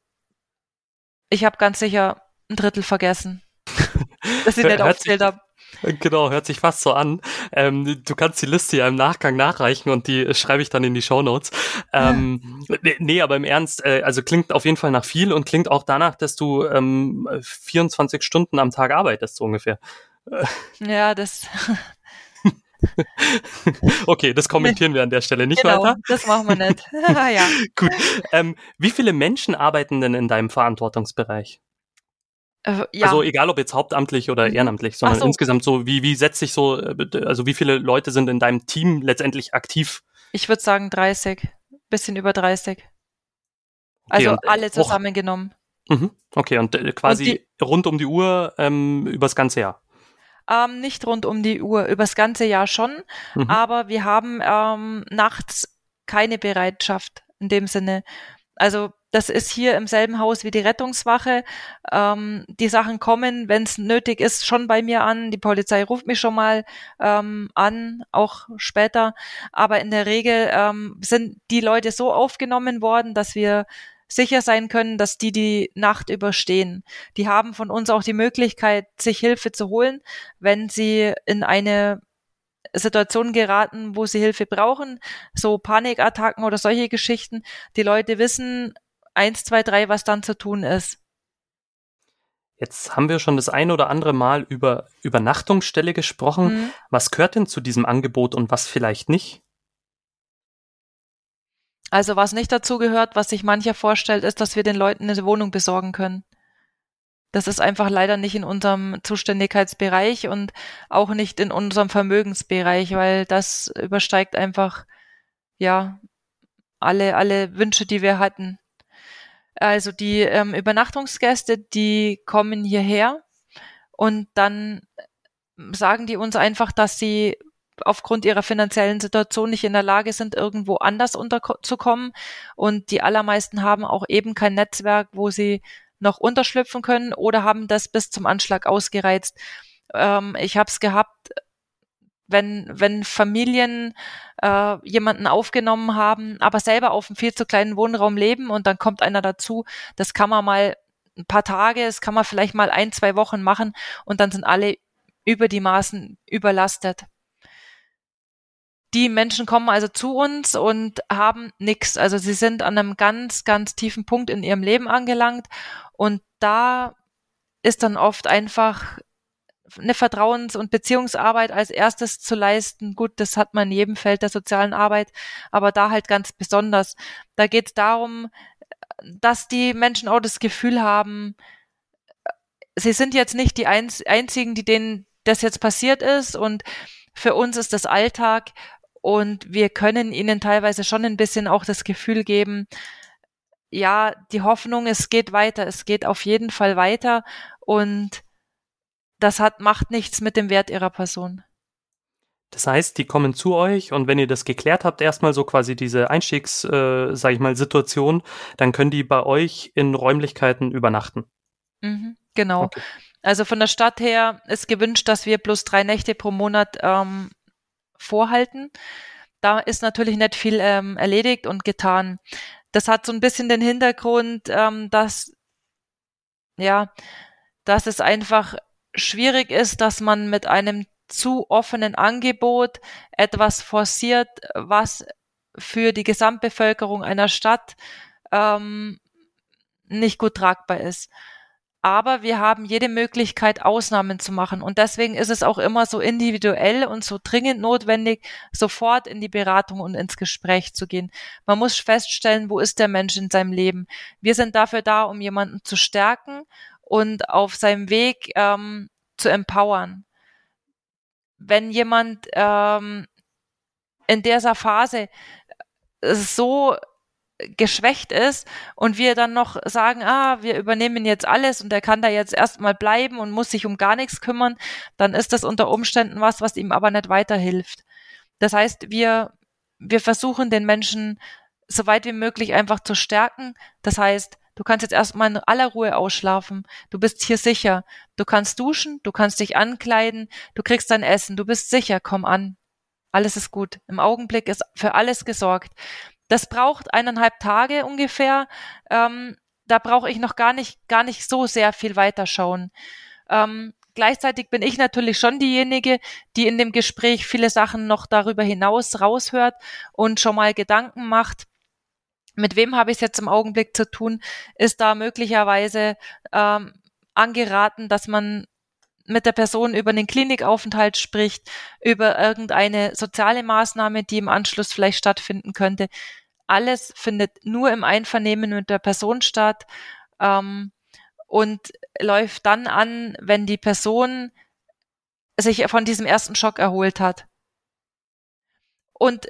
ich habe ganz sicher ein Drittel vergessen, dass ich nicht aufzählt habe. Genau, hört sich fast so an. Ähm, du kannst die Liste ja im Nachgang nachreichen und die schreibe ich dann in die Show Notes. Ähm, nee, nee, aber im Ernst, äh, also klingt auf jeden Fall nach viel und klingt auch danach, dass du ähm, 24 Stunden am Tag arbeitest, so ungefähr. Ja, das. okay, das kommentieren wir an der Stelle nicht genau, weiter. Das machen wir nicht. ja. Gut. Ähm, wie viele Menschen arbeiten denn in deinem Verantwortungsbereich? Äh, ja. Also egal ob jetzt hauptamtlich oder Mhm. ehrenamtlich, sondern so. insgesamt so, wie, wie setzt sich so, äh, also wie viele Leute sind in deinem Team letztendlich aktiv? Ich würde sagen 30, bisschen über 30. Also und, äh, alle zusammengenommen. Mhm. Okay, und äh, quasi Und rund um die Uhr ähm, übers ganze Jahr. Ähm, nicht rund um die Uhr, übers ganze Jahr schon, Mhm. aber wir haben ähm, nachts keine Bereitschaft in dem Sinne. Also das ist hier im selben Haus wie die Rettungswache. Ähm, die Sachen kommen, wenn es nötig ist, schon bei mir an. Die Polizei ruft mich schon mal ähm, an, auch später. Aber in der Regel ähm, sind die Leute so aufgenommen worden, dass wir sicher sein können, dass die die Nacht überstehen. Die haben von uns auch die Möglichkeit, sich Hilfe zu holen, wenn sie in eine Situation geraten, wo sie Hilfe brauchen, so Panikattacken oder solche Geschichten. Die Leute wissen eins, zwei, drei, was dann zu tun ist. Jetzt haben wir schon das ein oder andere Mal über Übernachtungsstelle gesprochen. Mhm. Was gehört denn zu diesem Angebot und was vielleicht nicht? Also was nicht dazu gehört, was sich mancher vorstellt, ist, dass wir den Leuten eine Wohnung besorgen können. Das ist einfach leider nicht in unserem Zuständigkeitsbereich und auch nicht in unserem Vermögensbereich, weil das übersteigt einfach, ja, alle, alle Wünsche, die wir hatten. Also die ähm, Übernachtungsgäste, die kommen hierher und dann sagen die uns einfach, dass sie aufgrund ihrer finanziellen Situation nicht in der Lage sind, irgendwo anders unterzukommen. Und die allermeisten haben auch eben kein Netzwerk, wo sie noch unterschlüpfen können oder haben das bis zum Anschlag ausgereizt. Ähm, ich habe es gehabt, wenn, wenn Familien äh, jemanden aufgenommen haben, aber selber auf einem viel zu kleinen Wohnraum leben und dann kommt einer dazu, das kann man mal ein paar Tage, das kann man vielleicht mal ein, zwei Wochen machen und dann sind alle über die Maßen überlastet. Die Menschen kommen also zu uns und haben nichts. Also sie sind an einem ganz, ganz tiefen Punkt in ihrem Leben angelangt und da ist dann oft einfach eine Vertrauens- und Beziehungsarbeit als erstes zu leisten. Gut, das hat man in jedem Feld der sozialen Arbeit, aber da halt ganz besonders. Da geht es darum, dass die Menschen auch das Gefühl haben, sie sind jetzt nicht die einzigen, die denen das jetzt passiert ist und für uns ist das Alltag und wir können ihnen teilweise schon ein bisschen auch das Gefühl geben, ja, die Hoffnung, es geht weiter, es geht auf jeden Fall weiter und das hat, macht nichts mit dem Wert ihrer Person. Das heißt, die kommen zu euch und wenn ihr das geklärt habt, erstmal so quasi diese Einstiegs, äh, sag ich mal, Situation, dann können die bei euch in Räumlichkeiten übernachten. Mhm, genau. Okay. Also von der Stadt her ist gewünscht, dass wir plus drei Nächte pro Monat ähm, vorhalten. Da ist natürlich nicht viel ähm, erledigt und getan. Das hat so ein bisschen den Hintergrund, ähm, dass ja, dass es einfach schwierig ist, dass man mit einem zu offenen Angebot etwas forciert, was für die Gesamtbevölkerung einer Stadt ähm, nicht gut tragbar ist. Aber wir haben jede Möglichkeit, Ausnahmen zu machen. Und deswegen ist es auch immer so individuell und so dringend notwendig, sofort in die Beratung und ins Gespräch zu gehen. Man muss feststellen, wo ist der Mensch in seinem Leben. Wir sind dafür da, um jemanden zu stärken und auf seinem Weg ähm, zu empowern. Wenn jemand ähm, in dieser Phase so geschwächt ist und wir dann noch sagen, ah, wir übernehmen jetzt alles und er kann da jetzt erstmal bleiben und muss sich um gar nichts kümmern, dann ist das unter Umständen was, was ihm aber nicht weiterhilft. Das heißt, wir, wir versuchen den Menschen so weit wie möglich einfach zu stärken. Das heißt, du kannst jetzt erstmal in aller Ruhe ausschlafen. Du bist hier sicher. Du kannst duschen, du kannst dich ankleiden, du kriegst dein Essen, du bist sicher, komm an. Alles ist gut. Im Augenblick ist für alles gesorgt. Das braucht eineinhalb Tage ungefähr. Ähm, da brauche ich noch gar nicht, gar nicht so sehr viel weiterschauen. Ähm, gleichzeitig bin ich natürlich schon diejenige, die in dem Gespräch viele Sachen noch darüber hinaus raushört und schon mal Gedanken macht. Mit wem habe ich es jetzt im Augenblick zu tun? Ist da möglicherweise ähm, angeraten, dass man mit der Person über den Klinikaufenthalt spricht, über irgendeine soziale Maßnahme, die im Anschluss vielleicht stattfinden könnte. Alles findet nur im Einvernehmen mit der Person statt ähm, und läuft dann an, wenn die Person sich von diesem ersten Schock erholt hat. Und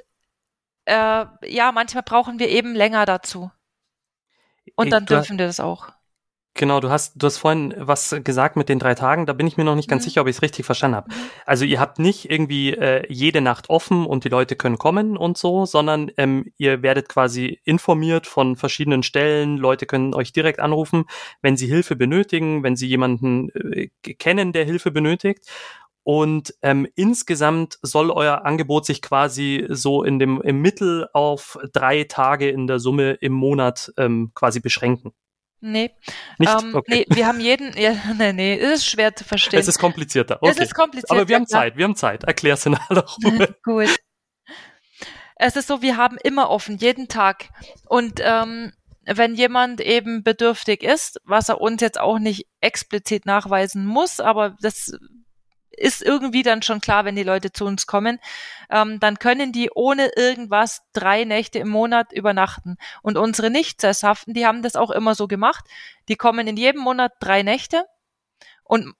äh, ja, manchmal brauchen wir eben länger dazu. Und dann dürfen wir das auch. Genau, du hast, du hast vorhin was gesagt mit den drei Tagen, da bin ich mir noch nicht ganz mhm. sicher, ob ich es richtig verstanden habe. Mhm. Also ihr habt nicht irgendwie äh, jede Nacht offen und die Leute können kommen und so, sondern ähm, ihr werdet quasi informiert von verschiedenen Stellen, Leute können euch direkt anrufen, wenn sie Hilfe benötigen, wenn sie jemanden äh, kennen, der Hilfe benötigt. Und ähm, insgesamt soll euer Angebot sich quasi so in dem im Mittel auf drei Tage in der Summe im Monat ähm, quasi beschränken. Nee. Nicht? Ähm, okay. Nee, wir haben jeden, ja, nee, nee, es ist schwer zu verstehen. Es ist komplizierter. Okay. Es ist komplizierter. Aber wir haben Zeit, wir haben Zeit. Erklär's in aller Ruhe. Gut. Es ist so, wir haben immer offen, jeden Tag. Und ähm, wenn jemand eben bedürftig ist, was er uns jetzt auch nicht explizit nachweisen muss, aber das ist irgendwie dann schon klar, wenn die Leute zu uns kommen, ähm, dann können die ohne irgendwas drei Nächte im Monat übernachten. Und unsere Nicht-Sesshaften, die haben das auch immer so gemacht. Die kommen in jedem Monat drei Nächte und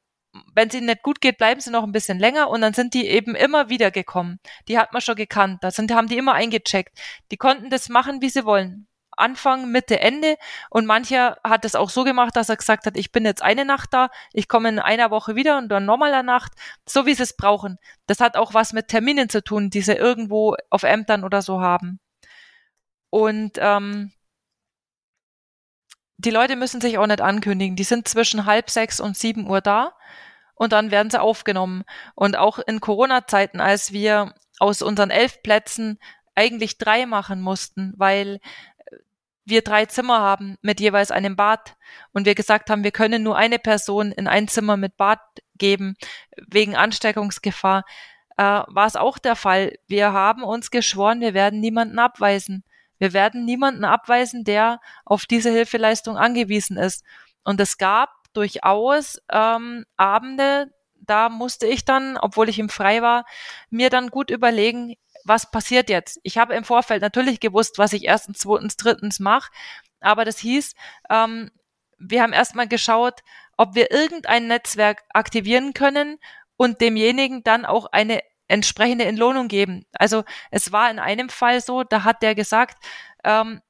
wenn es ihnen nicht gut geht, bleiben sie noch ein bisschen länger und dann sind die eben immer wieder gekommen. Die hat man schon gekannt. Da sind, haben die immer eingecheckt. Die konnten das machen, wie sie wollen. Anfang, Mitte, Ende. Und mancher hat es auch so gemacht, dass er gesagt hat, ich bin jetzt eine Nacht da, ich komme in einer Woche wieder und dann nochmal eine Nacht, so wie sie es brauchen. Das hat auch was mit Terminen zu tun, die sie irgendwo auf Ämtern oder so haben. Und ähm, die Leute müssen sich auch nicht ankündigen. Die sind zwischen halb sechs und sieben Uhr da und dann werden sie aufgenommen. Und auch in Corona-Zeiten, als wir aus unseren elf Plätzen eigentlich drei machen mussten, weil wir drei Zimmer haben mit jeweils einem Bad und wir gesagt haben, wir können nur eine Person in ein Zimmer mit Bad geben wegen Ansteckungsgefahr, äh, war es auch der Fall. Wir haben uns geschworen, wir werden niemanden abweisen. Wir werden niemanden abweisen, der auf diese Hilfeleistung angewiesen ist. Und es gab durchaus ähm, Abende, da musste ich dann, obwohl ich im Frei war, mir dann gut überlegen, was passiert jetzt? Ich habe im Vorfeld natürlich gewusst, was ich erstens, zweitens, drittens mache, aber das hieß, ähm, wir haben erstmal geschaut, ob wir irgendein Netzwerk aktivieren können und demjenigen dann auch eine entsprechende Entlohnung geben. Also es war in einem Fall so, da hat der gesagt, ähm,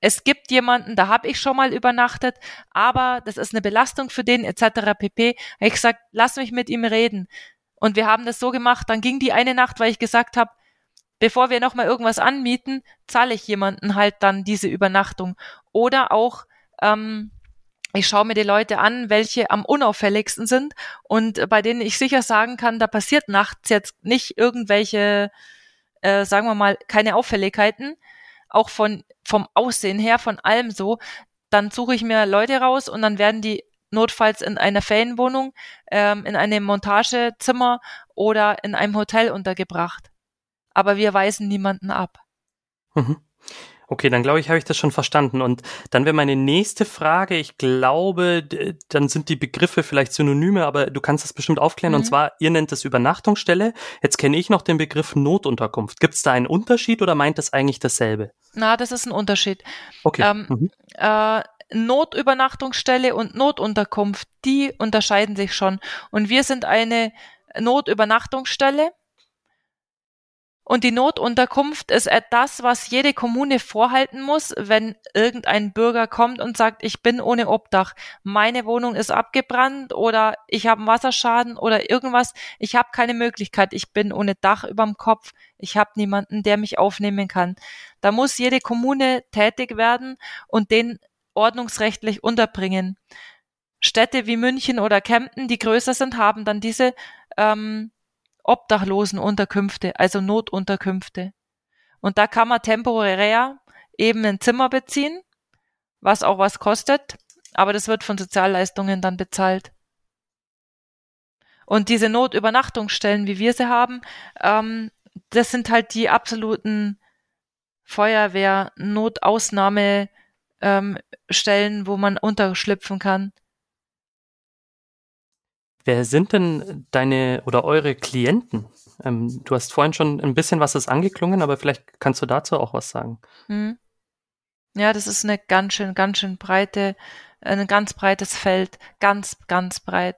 es gibt jemanden, da habe ich schon mal übernachtet, aber das ist eine Belastung für den etc. pp. Ich gesagt, lass mich mit ihm reden. Und wir haben das so gemacht, dann ging die eine Nacht, weil ich gesagt habe, bevor wir nochmal irgendwas anmieten, zahle ich jemanden halt dann diese Übernachtung. Oder auch, ähm, ich schaue mir die Leute an, welche am unauffälligsten sind und bei denen ich sicher sagen kann, da passiert nachts jetzt nicht irgendwelche, äh, sagen wir mal, keine Auffälligkeiten, auch von vom Aussehen her, von allem so. Dann suche ich mir Leute raus und dann werden die notfalls in einer Ferienwohnung, ähm, in einem Montagezimmer oder in einem Hotel untergebracht aber wir weisen niemanden ab. Mhm. Okay, dann glaube ich, habe ich das schon verstanden. Und dann wäre meine nächste Frage, ich glaube, dann sind die Begriffe vielleicht Synonyme, aber du kannst das bestimmt aufklären. Mhm. Und zwar, ihr nennt es Übernachtungsstelle. Jetzt kenne ich noch den Begriff Notunterkunft. Gibt es da einen Unterschied oder meint das eigentlich dasselbe? Na, das ist ein Unterschied. Okay. Ähm, mhm. äh, Notübernachtungsstelle und Notunterkunft, die unterscheiden sich schon. Und wir sind eine Notübernachtungsstelle und die Notunterkunft ist das, was jede Kommune vorhalten muss, wenn irgendein Bürger kommt und sagt, ich bin ohne Obdach, meine Wohnung ist abgebrannt oder ich habe einen Wasserschaden oder irgendwas, ich habe keine Möglichkeit, ich bin ohne Dach überm Kopf, ich habe niemanden, der mich aufnehmen kann. Da muss jede Kommune tätig werden und den ordnungsrechtlich unterbringen. Städte wie München oder Kempten, die größer sind, haben dann diese ähm, Obdachlosenunterkünfte, also Notunterkünfte. Und da kann man temporär eben ein Zimmer beziehen, was auch was kostet, aber das wird von Sozialleistungen dann bezahlt. Und diese Notübernachtungsstellen, wie wir sie haben, ähm, das sind halt die absoluten Feuerwehr, Notausnahme ähm, wo man unterschlüpfen kann. Wer sind denn deine oder eure Klienten? Ähm, du hast vorhin schon ein bisschen was ist angeklungen, aber vielleicht kannst du dazu auch was sagen. Hm. Ja, das ist eine ganz schön, ganz schön breite, ein ganz breites Feld, ganz, ganz breit.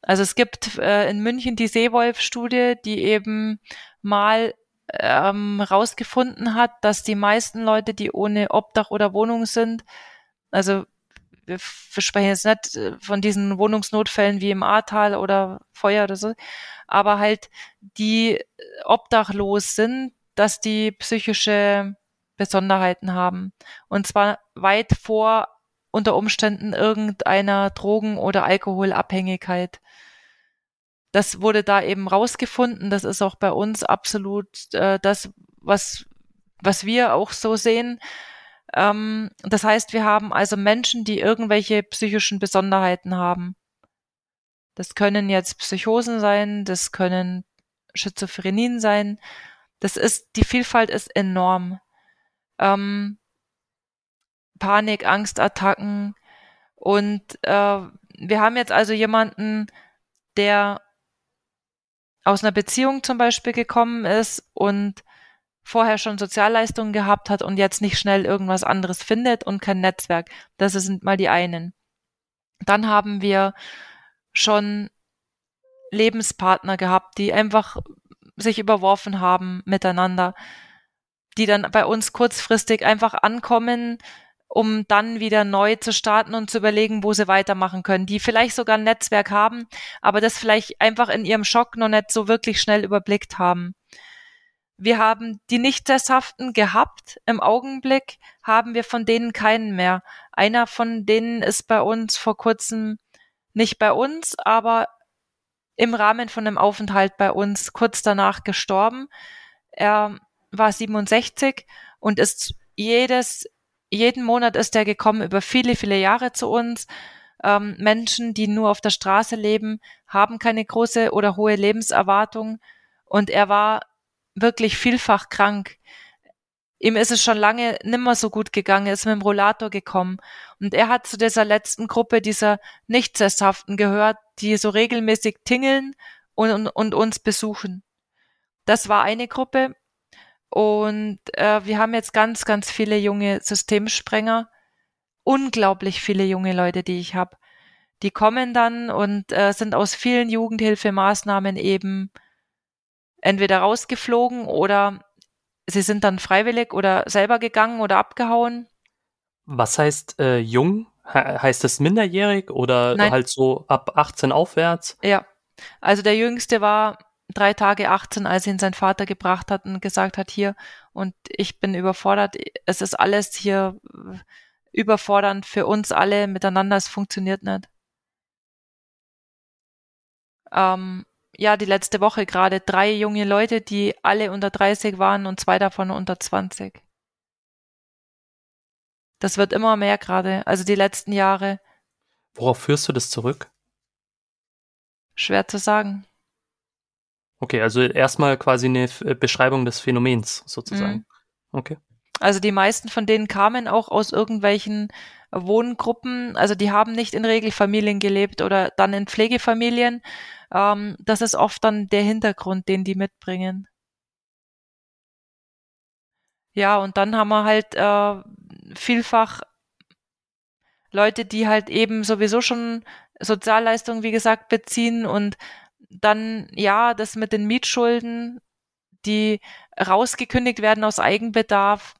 Also es gibt äh, in München die Seewolf-Studie, die eben mal ähm, rausgefunden hat, dass die meisten Leute, die ohne Obdach oder Wohnung sind, also wir sprechen jetzt nicht äh, von diesen Wohnungsnotfällen wie im Ahrtal oder Feuer oder so, aber halt die obdachlos sind, dass die psychische Besonderheiten haben. Und zwar weit vor unter Umständen irgendeiner Drogen- oder Alkoholabhängigkeit. Das wurde da eben rausgefunden. Das ist auch bei uns absolut äh, das, was, was wir auch so sehen. Ähm, das heißt, wir haben also Menschen, die irgendwelche psychischen Besonderheiten haben. Das können jetzt Psychosen sein, das können Schizophrenien sein. Das ist, die Vielfalt ist enorm. Ähm, Panik, Angstattacken. Und äh, wir haben jetzt also jemanden, der aus einer Beziehung zum Beispiel gekommen ist und vorher schon Sozialleistungen gehabt hat und jetzt nicht schnell irgendwas anderes findet und kein Netzwerk. Das sind mal die einen. Dann haben wir schon Lebenspartner gehabt, die einfach sich überworfen haben miteinander, die dann bei uns kurzfristig einfach ankommen, um dann wieder neu zu starten und zu überlegen, wo sie weitermachen können, die vielleicht sogar ein Netzwerk haben, aber das vielleicht einfach in ihrem Schock noch nicht so wirklich schnell überblickt haben. Wir haben die Nicht-Sesshaften gehabt. Im Augenblick haben wir von denen keinen mehr. Einer von denen ist bei uns vor kurzem nicht bei uns, aber im Rahmen von einem Aufenthalt bei uns kurz danach gestorben. Er war 67 und ist jedes, jeden Monat ist er gekommen über viele, viele Jahre zu uns. Ähm, Menschen, die nur auf der Straße leben, haben keine große oder hohe Lebenserwartung. Und er war wirklich vielfach krank. Ihm ist es schon lange nimmer so gut gegangen, ist mit dem Rollator gekommen. Und er hat zu dieser letzten Gruppe dieser Nichtsesshaften gehört, die so regelmäßig tingeln und, und, und uns besuchen. Das war eine Gruppe. Und äh, wir haben jetzt ganz, ganz viele junge Systemsprenger. Unglaublich viele junge Leute, die ich habe. Die kommen dann und äh, sind aus vielen Jugendhilfemaßnahmen eben entweder rausgeflogen oder sie sind dann freiwillig oder selber gegangen oder abgehauen. Was heißt äh, jung? He heißt es minderjährig oder Nein. halt so ab 18 aufwärts? Ja, also der Jüngste war drei Tage 18, als ihn sein Vater gebracht hat und gesagt hat, hier, und ich bin überfordert, es ist alles hier überfordernd für uns alle miteinander, es funktioniert nicht. Ähm, ja, die letzte Woche gerade drei junge Leute, die alle unter 30 waren und zwei davon unter 20. Das wird immer mehr gerade, also die letzten Jahre. Worauf führst du das zurück? Schwer zu sagen. Okay, also erstmal quasi eine Beschreibung des Phänomens sozusagen. Mhm. Okay. Also die meisten von denen kamen auch aus irgendwelchen Wohngruppen, also die haben nicht in Regelfamilien gelebt oder dann in Pflegefamilien, ähm, das ist oft dann der Hintergrund, den die mitbringen. Ja, und dann haben wir halt äh, vielfach Leute, die halt eben sowieso schon Sozialleistungen, wie gesagt, beziehen und dann, ja, das mit den Mietschulden, die rausgekündigt werden aus Eigenbedarf.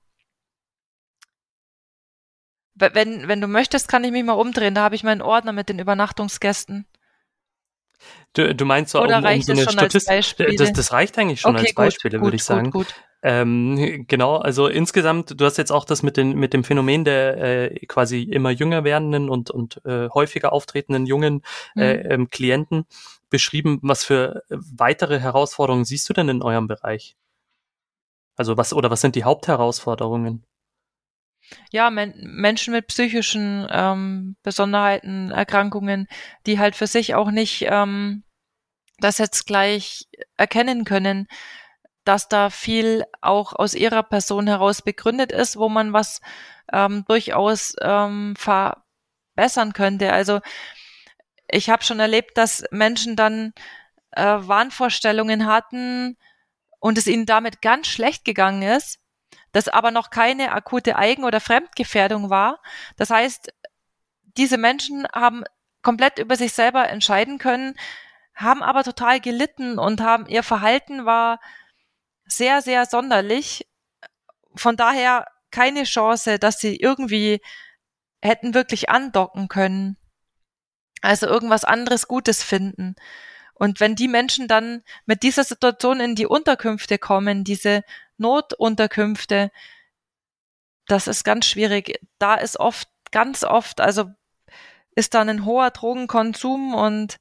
Wenn, wenn du möchtest, kann ich mich mal umdrehen. Da habe ich meinen Ordner mit den Übernachtungsgästen. Du, du meinst so, Oder um, reicht um so eine Statistik? Das, das reicht eigentlich schon okay, als Beispiele, würde ich sagen. Gut, gut. Ähm, genau, also insgesamt, du hast jetzt auch das mit, den, mit dem Phänomen der äh, quasi immer jünger werdenden und, und äh, häufiger auftretenden jungen äh, mhm. ähm, Klienten. beschrieben. Was für weitere Herausforderungen siehst du denn in eurem Bereich? Also was oder was sind die Hauptherausforderungen? Ja, men Menschen mit psychischen ähm, Besonderheiten, Erkrankungen, die halt für sich auch nicht ähm, das jetzt gleich erkennen können, dass da viel auch aus ihrer Person heraus begründet ist, wo man was ähm, durchaus ähm, verbessern könnte. Also ich habe schon erlebt, dass Menschen dann äh, Wahnvorstellungen hatten und es ihnen damit ganz schlecht gegangen ist, das aber noch keine akute Eigen- oder Fremdgefährdung war. Das heißt, diese Menschen haben komplett über sich selber entscheiden können, haben aber total gelitten und haben ihr Verhalten war sehr, sehr sonderlich. Von daher keine Chance, dass sie irgendwie hätten wirklich andocken können. Also irgendwas anderes Gutes finden. Und wenn die Menschen dann mit dieser Situation in die Unterkünfte kommen, diese Notunterkünfte, das ist ganz schwierig. Da ist oft, ganz oft, also ist dann ein hoher Drogenkonsum und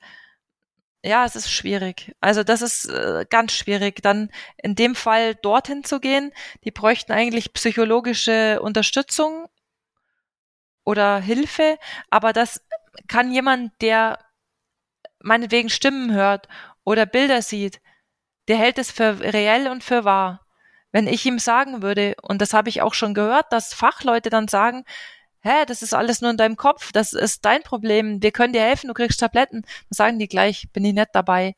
ja, es ist schwierig. Also das ist äh, ganz schwierig, dann in dem Fall dorthin zu gehen. Die bräuchten eigentlich psychologische Unterstützung oder Hilfe, aber das kann jemand, der meinetwegen Stimmen hört oder Bilder sieht, der hält es für reell und für wahr. Wenn ich ihm sagen würde, und das habe ich auch schon gehört, dass Fachleute dann sagen, hä, das ist alles nur in deinem Kopf, das ist dein Problem, wir können dir helfen, du kriegst Tabletten. Dann sagen die gleich, bin ich nicht dabei.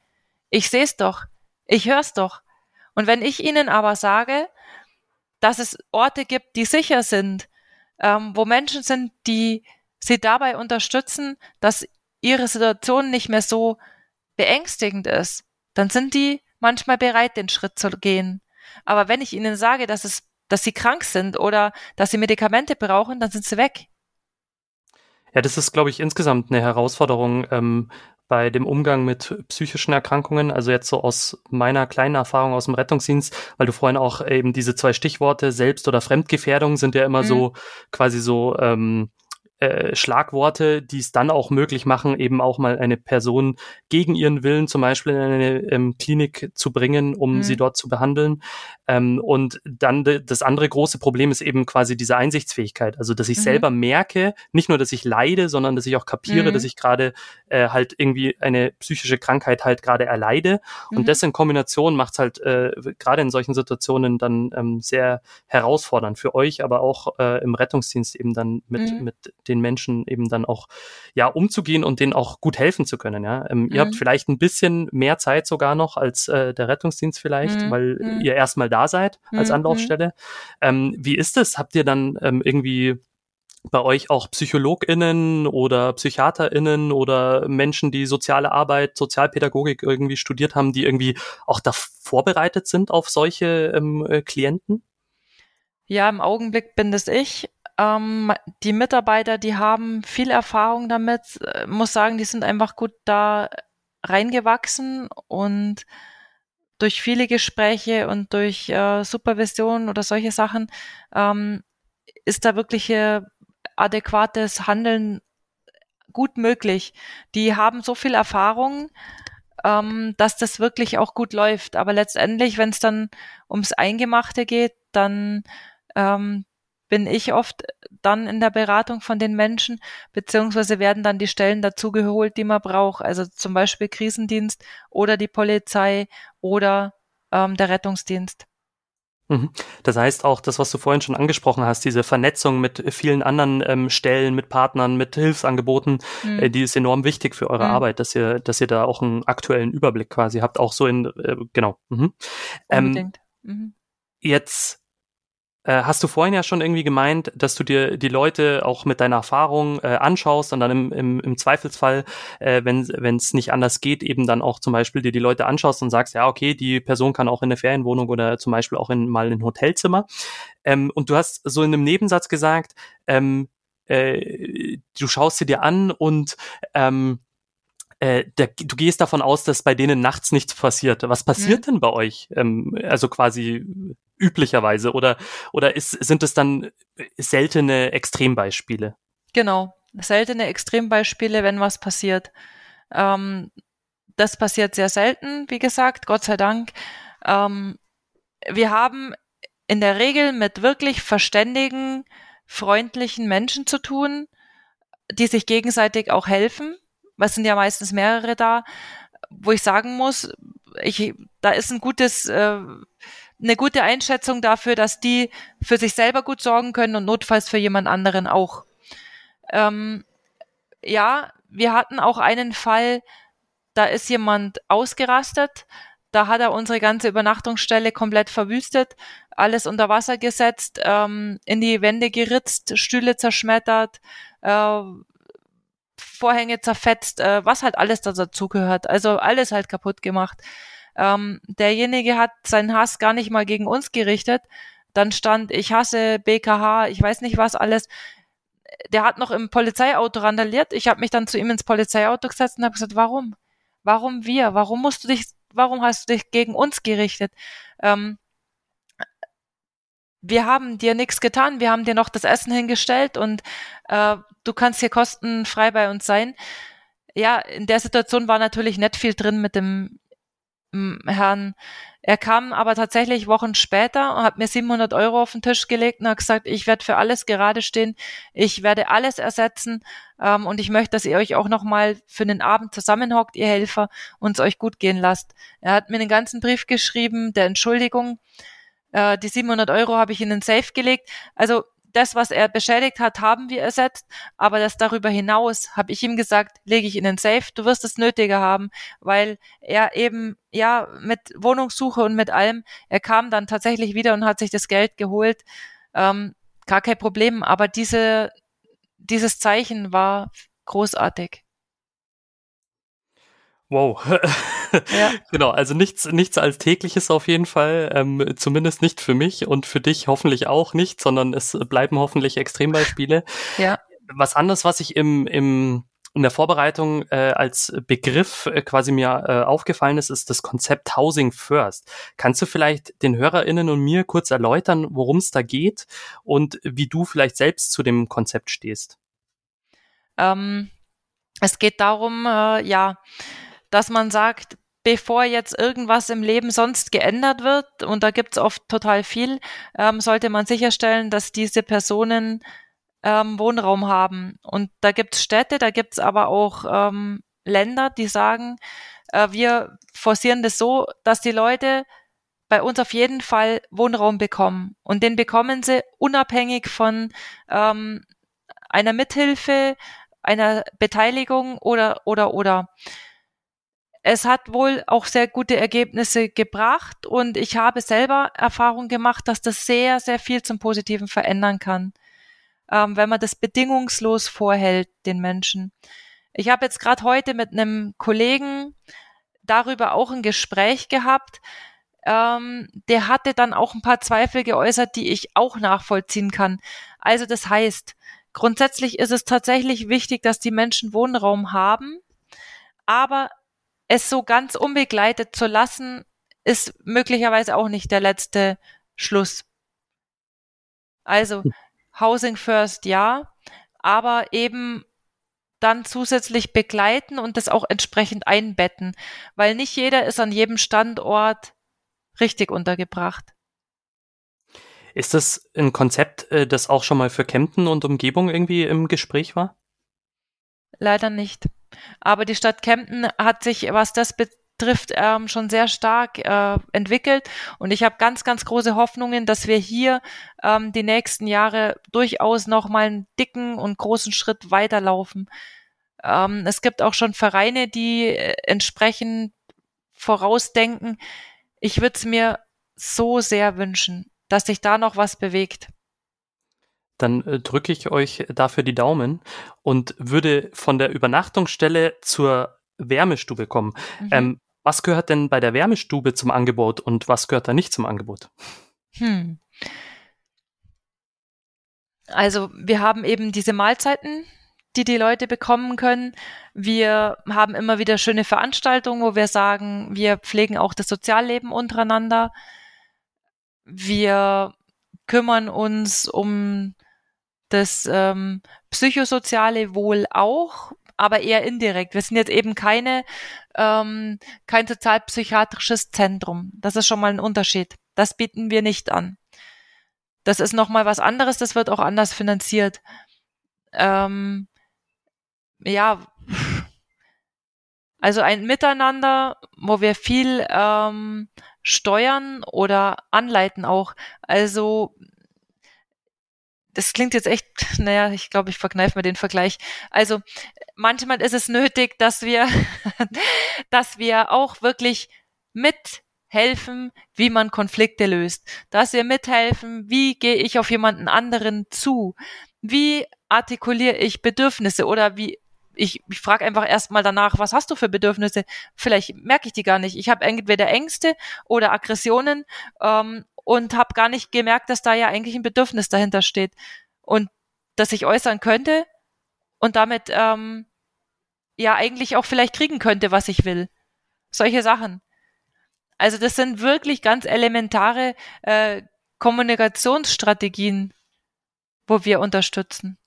Ich seh's doch, ich hör's doch. Und wenn ich ihnen aber sage, dass es Orte gibt, die sicher sind, ähm, wo Menschen sind, die sie dabei unterstützen, dass ihre Situation nicht mehr so beängstigend ist, dann sind die manchmal bereit, den Schritt zu gehen. Aber wenn ich ihnen sage, dass es dass sie krank sind oder dass sie Medikamente brauchen, dann sind sie weg. Ja, das ist, glaube ich, insgesamt eine Herausforderung ähm, bei dem Umgang mit psychischen Erkrankungen. Also jetzt so aus meiner kleinen Erfahrung aus dem Rettungsdienst, weil du vorhin auch eben diese zwei Stichworte Selbst- oder Fremdgefährdung sind ja immer mhm. so quasi so ähm, äh, Schlagworte, die es dann auch möglich machen, eben auch mal eine Person gegen ihren Willen zum Beispiel in eine ähm, Klinik zu bringen, um mhm. sie dort zu behandeln. Ähm, und dann de, das andere große Problem ist eben quasi diese Einsichtsfähigkeit. Also, dass ich mhm. selber merke, nicht nur, dass ich leide, sondern dass ich auch kapiere, mhm. dass ich gerade äh, halt irgendwie eine psychische Krankheit halt gerade erleide. Und mhm. das in Kombination macht es halt äh, gerade in solchen Situationen dann ähm, sehr herausfordernd für euch, aber auch äh, im Rettungsdienst eben dann mit, mhm. mit den Menschen eben dann auch ja umzugehen und denen auch gut helfen zu können. Ja, ähm, mhm. ihr habt mhm. vielleicht ein bisschen mehr Zeit sogar noch als äh, der Rettungsdienst vielleicht, mhm. weil mhm. ihr erstmal da seid als mhm. Anlaufstelle. Ähm, wie ist es? Habt ihr dann ähm, irgendwie bei euch auch PsychologInnen oder PsychiaterInnen oder Menschen, die soziale Arbeit, Sozialpädagogik irgendwie studiert haben, die irgendwie auch da vorbereitet sind auf solche ähm, äh, Klienten? Ja, im Augenblick bin das ich. Ähm, die Mitarbeiter, die haben viel Erfahrung damit, äh, muss sagen, die sind einfach gut da reingewachsen und durch viele Gespräche und durch äh, Supervision oder solche Sachen ähm, ist da wirklich adäquates Handeln gut möglich. Die haben so viel Erfahrung, ähm, dass das wirklich auch gut läuft. Aber letztendlich, wenn es dann ums Eingemachte geht, dann ähm, bin ich oft dann in der Beratung von den Menschen, beziehungsweise werden dann die Stellen dazugeholt, die man braucht. Also zum Beispiel Krisendienst oder die Polizei oder ähm, der Rettungsdienst. Mhm. Das heißt auch, das, was du vorhin schon angesprochen hast, diese Vernetzung mit vielen anderen ähm, Stellen, mit Partnern, mit Hilfsangeboten, mhm. äh, die ist enorm wichtig für eure mhm. Arbeit, dass ihr, dass ihr da auch einen aktuellen Überblick quasi habt, auch so in, äh, genau. Mhm. Ähm, mhm. Jetzt äh, hast du vorhin ja schon irgendwie gemeint, dass du dir die Leute auch mit deiner Erfahrung äh, anschaust und dann im, im, im Zweifelsfall, äh, wenn es nicht anders geht, eben dann auch zum Beispiel dir die Leute anschaust und sagst, ja, okay, die Person kann auch in eine Ferienwohnung oder zum Beispiel auch in mal ein Hotelzimmer. Ähm, und du hast so in einem Nebensatz gesagt, ähm, äh, du schaust sie dir an und ähm, äh, der, du gehst davon aus, dass bei denen nachts nichts passiert. Was passiert mhm. denn bei euch? Ähm, also quasi üblicherweise oder oder ist, sind es dann seltene Extrembeispiele? Genau, seltene Extrembeispiele, wenn was passiert. Ähm, das passiert sehr selten, wie gesagt, Gott sei Dank. Ähm, wir haben in der Regel mit wirklich verständigen, freundlichen Menschen zu tun, die sich gegenseitig auch helfen. Es sind ja meistens mehrere da, wo ich sagen muss, ich, da ist ein gutes, äh, eine gute Einschätzung dafür, dass die für sich selber gut sorgen können und notfalls für jemand anderen auch. Ähm, ja, wir hatten auch einen Fall, da ist jemand ausgerastet, da hat er unsere ganze Übernachtungsstelle komplett verwüstet, alles unter Wasser gesetzt, ähm, in die Wände geritzt, Stühle zerschmettert, äh, Vorhänge zerfetzt, äh, was halt alles da dazugehört. Also alles halt kaputt gemacht. Ähm, derjenige hat seinen Hass gar nicht mal gegen uns gerichtet. Dann stand, ich hasse BKH, ich weiß nicht was alles. Der hat noch im Polizeiauto randaliert. Ich habe mich dann zu ihm ins Polizeiauto gesetzt und habe gesagt, warum? Warum wir? Warum musst du dich, warum hast du dich gegen uns gerichtet? Ähm, wir haben dir nichts getan, wir haben dir noch das Essen hingestellt und äh, du kannst hier kostenfrei bei uns sein. Ja, in der Situation war natürlich nicht viel drin mit dem Herrn. Er kam aber tatsächlich Wochen später und hat mir 700 Euro auf den Tisch gelegt und hat gesagt, ich werde für alles gerade stehen, ich werde alles ersetzen ähm, und ich möchte, dass ihr euch auch nochmal für den Abend zusammenhockt, ihr Helfer, und es euch gut gehen lasst. Er hat mir den ganzen Brief geschrieben der Entschuldigung. Äh, die 700 Euro habe ich in den Safe gelegt. Also das, was er beschädigt hat, haben wir ersetzt, aber das darüber hinaus, habe ich ihm gesagt, lege ich in den Safe, du wirst es nötiger haben, weil er eben, ja, mit Wohnungssuche und mit allem, er kam dann tatsächlich wieder und hat sich das Geld geholt, ähm, gar kein Problem, aber diese, dieses Zeichen war großartig. Wow. ja. Genau, also nichts, nichts Alltägliches auf jeden Fall, ähm, zumindest nicht für mich und für dich hoffentlich auch nicht, sondern es bleiben hoffentlich Extrembeispiele. Ja. Was anderes, was ich im, im in der Vorbereitung äh, als Begriff äh, quasi mir äh, aufgefallen ist, ist das Konzept Housing First. Kannst du vielleicht den HörerInnen und mir kurz erläutern, worum es da geht und wie du vielleicht selbst zu dem Konzept stehst? Ähm, es geht darum, äh, ja, dass man sagt, bevor jetzt irgendwas im Leben sonst geändert wird, und da gibt's oft total viel, ähm, sollte man sicherstellen, dass diese Personen ähm, Wohnraum haben. Und da gibt's Städte, da gibt's aber auch ähm, Länder, die sagen, äh, wir forcieren das so, dass die Leute bei uns auf jeden Fall Wohnraum bekommen. Und den bekommen sie unabhängig von ähm, einer Mithilfe, einer Beteiligung oder, oder, oder. Es hat wohl auch sehr gute Ergebnisse gebracht und ich habe selber Erfahrung gemacht, dass das sehr, sehr viel zum Positiven verändern kann, ähm, wenn man das bedingungslos vorhält den Menschen. Ich habe jetzt gerade heute mit einem Kollegen darüber auch ein Gespräch gehabt. Ähm, der hatte dann auch ein paar Zweifel geäußert, die ich auch nachvollziehen kann. Also das heißt, grundsätzlich ist es tatsächlich wichtig, dass die Menschen Wohnraum haben, aber es so ganz unbegleitet zu lassen, ist möglicherweise auch nicht der letzte Schluss. Also hm. Housing First ja, aber eben dann zusätzlich begleiten und das auch entsprechend einbetten, weil nicht jeder ist an jedem Standort richtig untergebracht. Ist das ein Konzept, äh, das auch schon mal für Kempten und Umgebung irgendwie im Gespräch war? Leider nicht. Aber die Stadt Kempten hat sich, was das betrifft, ähm, schon sehr stark äh, entwickelt. Und ich habe ganz, ganz große Hoffnungen, dass wir hier ähm, die nächsten Jahre durchaus noch mal einen dicken und großen Schritt weiterlaufen. Ähm, es gibt auch schon Vereine, die äh, entsprechend vorausdenken. Ich würde es mir so sehr wünschen, dass sich da noch was bewegt dann äh, drücke ich euch dafür die Daumen und würde von der Übernachtungsstelle zur Wärmestube kommen. Mhm. Ähm, was gehört denn bei der Wärmestube zum Angebot und was gehört da nicht zum Angebot? Hm. Also wir haben eben diese Mahlzeiten, die die Leute bekommen können. Wir haben immer wieder schöne Veranstaltungen, wo wir sagen, wir pflegen auch das Sozialleben untereinander. Wir kümmern uns um das ähm, psychosoziale wohl auch, aber eher indirekt. Wir sind jetzt eben keine ähm, kein sozialpsychiatrisches Zentrum. Das ist schon mal ein Unterschied. Das bieten wir nicht an. Das ist nochmal was anderes, das wird auch anders finanziert. Ähm, ja, also ein Miteinander, wo wir viel ähm, steuern oder anleiten auch. Also das klingt jetzt echt, naja, ich glaube, ich verkneife mir den Vergleich. Also manchmal ist es nötig, dass wir, dass wir auch wirklich mithelfen, wie man Konflikte löst. Dass wir mithelfen, wie gehe ich auf jemanden anderen zu? Wie artikuliere ich Bedürfnisse oder wie ich, ich frage einfach erstmal danach, was hast du für Bedürfnisse? Vielleicht merke ich die gar nicht. Ich habe entweder Ängste oder Aggressionen ähm, und habe gar nicht gemerkt, dass da ja eigentlich ein Bedürfnis dahinter steht und dass ich äußern könnte und damit ähm, ja eigentlich auch vielleicht kriegen könnte, was ich will. Solche Sachen. Also das sind wirklich ganz elementare äh, Kommunikationsstrategien, wo wir unterstützen.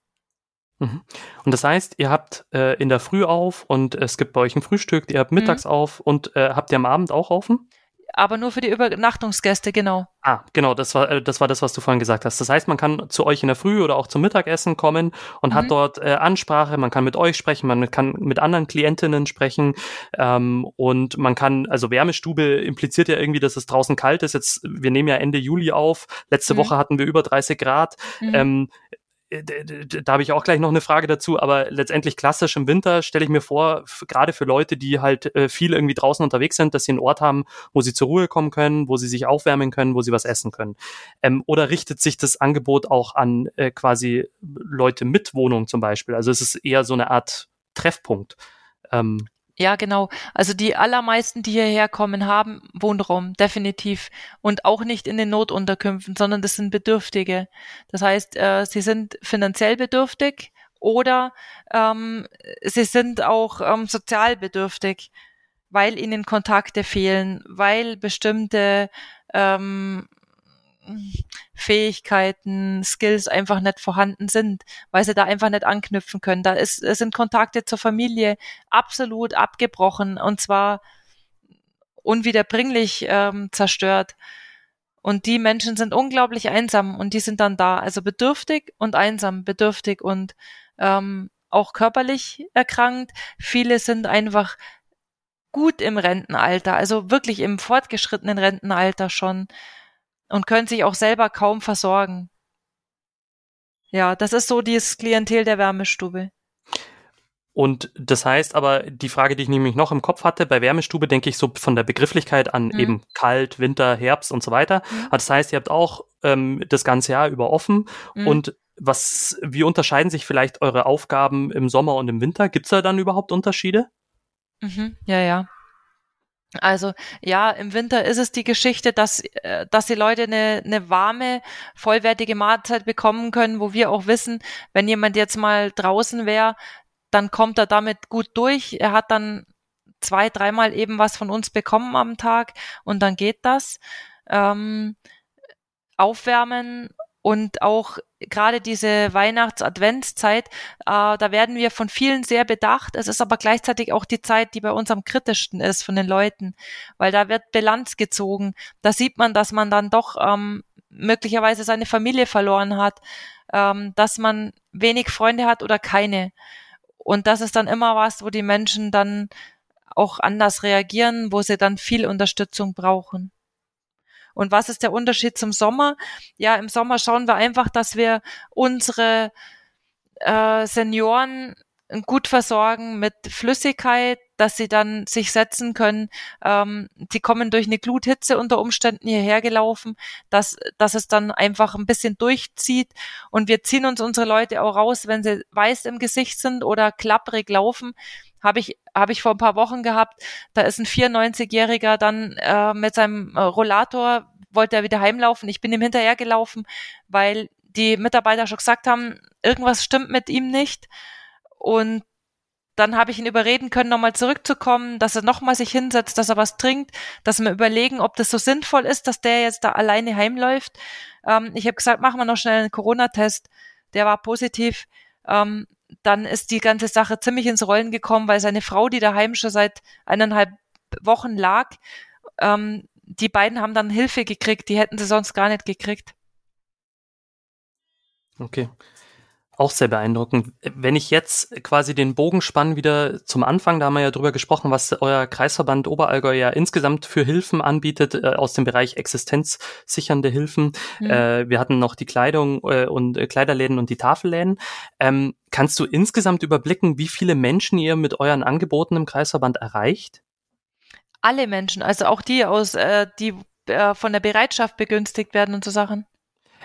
Mhm. Und das heißt, ihr habt äh, in der Früh auf und es gibt bei euch ein Frühstück, ihr habt mittags mhm. auf und äh, habt ihr am Abend auch offen? Aber nur für die Übernachtungsgäste, genau. Ah, genau, das war, äh, das war das, was du vorhin gesagt hast. Das heißt, man kann zu euch in der Früh oder auch zum Mittagessen kommen und mhm. hat dort äh, Ansprache, man kann mit euch sprechen, man kann mit anderen Klientinnen sprechen ähm, und man kann, also Wärmestube impliziert ja irgendwie, dass es draußen kalt ist. Jetzt, wir nehmen ja Ende Juli auf, letzte mhm. Woche hatten wir über 30 Grad. Mhm. Ähm, äh, da habe ich auch gleich noch eine Frage dazu, aber letztendlich klassisch im Winter stelle ich mir vor, gerade für Leute, die halt äh, viel irgendwie draußen unterwegs sind, dass sie einen Ort haben, wo sie zur Ruhe kommen können, wo sie sich aufwärmen können, wo sie was essen können. Ähm, oder richtet sich das Angebot auch an äh, quasi Leute mit Wohnung zum Beispiel? Also es ist eher so eine Art Treffpunkt. Ähm, ja, genau. Also die allermeisten, die hierher kommen, haben Wohnraum, definitiv. Und auch nicht in den Notunterkünften, sondern das sind Bedürftige. Das heißt, äh, sie sind finanziell bedürftig oder ähm, sie sind auch ähm, sozial bedürftig, weil ihnen Kontakte fehlen, weil bestimmte ähm, Fähigkeiten, Skills einfach nicht vorhanden sind, weil sie da einfach nicht anknüpfen können. Da ist, sind Kontakte zur Familie absolut abgebrochen und zwar unwiederbringlich ähm, zerstört. Und die Menschen sind unglaublich einsam und die sind dann da, also bedürftig und einsam, bedürftig und ähm, auch körperlich erkrankt. Viele sind einfach gut im Rentenalter, also wirklich im fortgeschrittenen Rentenalter schon und können sich auch selber kaum versorgen. Ja, das ist so dieses Klientel der Wärmestube. Und das heißt aber, die Frage, die ich nämlich noch im Kopf hatte, bei Wärmestube denke ich so von der Begrifflichkeit an mhm. eben kalt, Winter, Herbst und so weiter. Mhm. Das heißt, ihr habt auch ähm, das ganze Jahr über offen. Mhm. Und was, wie unterscheiden sich vielleicht eure Aufgaben im Sommer und im Winter? Gibt's da dann überhaupt Unterschiede? Mhm. Ja, ja. Also ja, im Winter ist es die Geschichte, dass, äh, dass die Leute eine, eine warme, vollwertige Mahlzeit bekommen können, wo wir auch wissen, wenn jemand jetzt mal draußen wäre, dann kommt er damit gut durch. Er hat dann zwei, dreimal eben was von uns bekommen am Tag und dann geht das. Ähm, aufwärmen und auch gerade diese Weihnachts-Adventszeit, äh, da werden wir von vielen sehr bedacht. Es ist aber gleichzeitig auch die Zeit, die bei uns am kritischsten ist von den Leuten, weil da wird Bilanz gezogen. Da sieht man, dass man dann doch ähm, möglicherweise seine Familie verloren hat, ähm, dass man wenig Freunde hat oder keine. Und das ist dann immer was, wo die Menschen dann auch anders reagieren, wo sie dann viel Unterstützung brauchen. Und was ist der Unterschied zum Sommer? Ja, im Sommer schauen wir einfach, dass wir unsere äh, Senioren gut versorgen mit Flüssigkeit, dass sie dann sich setzen können. Ähm, die kommen durch eine Gluthitze unter Umständen hierher gelaufen, dass, dass es dann einfach ein bisschen durchzieht. Und wir ziehen uns unsere Leute auch raus, wenn sie weiß im Gesicht sind oder klapprig laufen. Habe ich, habe ich vor ein paar Wochen gehabt. Da ist ein 94-Jähriger dann äh, mit seinem äh, Rollator, wollte er wieder heimlaufen. Ich bin ihm hinterhergelaufen, weil die Mitarbeiter schon gesagt haben, irgendwas stimmt mit ihm nicht. Und dann habe ich ihn überreden können, nochmal zurückzukommen, dass er nochmal sich hinsetzt, dass er was trinkt, dass wir überlegen, ob das so sinnvoll ist, dass der jetzt da alleine heimläuft. Ähm, ich habe gesagt, machen wir noch schnell einen Corona-Test. Der war positiv. Ähm, dann ist die ganze Sache ziemlich ins Rollen gekommen, weil seine Frau, die daheim schon seit eineinhalb Wochen lag, ähm, die beiden haben dann Hilfe gekriegt, die hätten sie sonst gar nicht gekriegt. Okay. Auch sehr beeindruckend. Wenn ich jetzt quasi den Bogen spann wieder zum Anfang, da haben wir ja drüber gesprochen, was euer Kreisverband Oberallgäu ja insgesamt für Hilfen anbietet äh, aus dem Bereich existenzsichernde Hilfen. Mhm. Äh, wir hatten noch die Kleidung äh, und äh, Kleiderläden und die Tafelläden. Ähm, kannst du insgesamt überblicken, wie viele Menschen ihr mit euren Angeboten im Kreisverband erreicht? Alle Menschen, also auch die aus, äh, die äh, von der Bereitschaft begünstigt werden und so Sachen.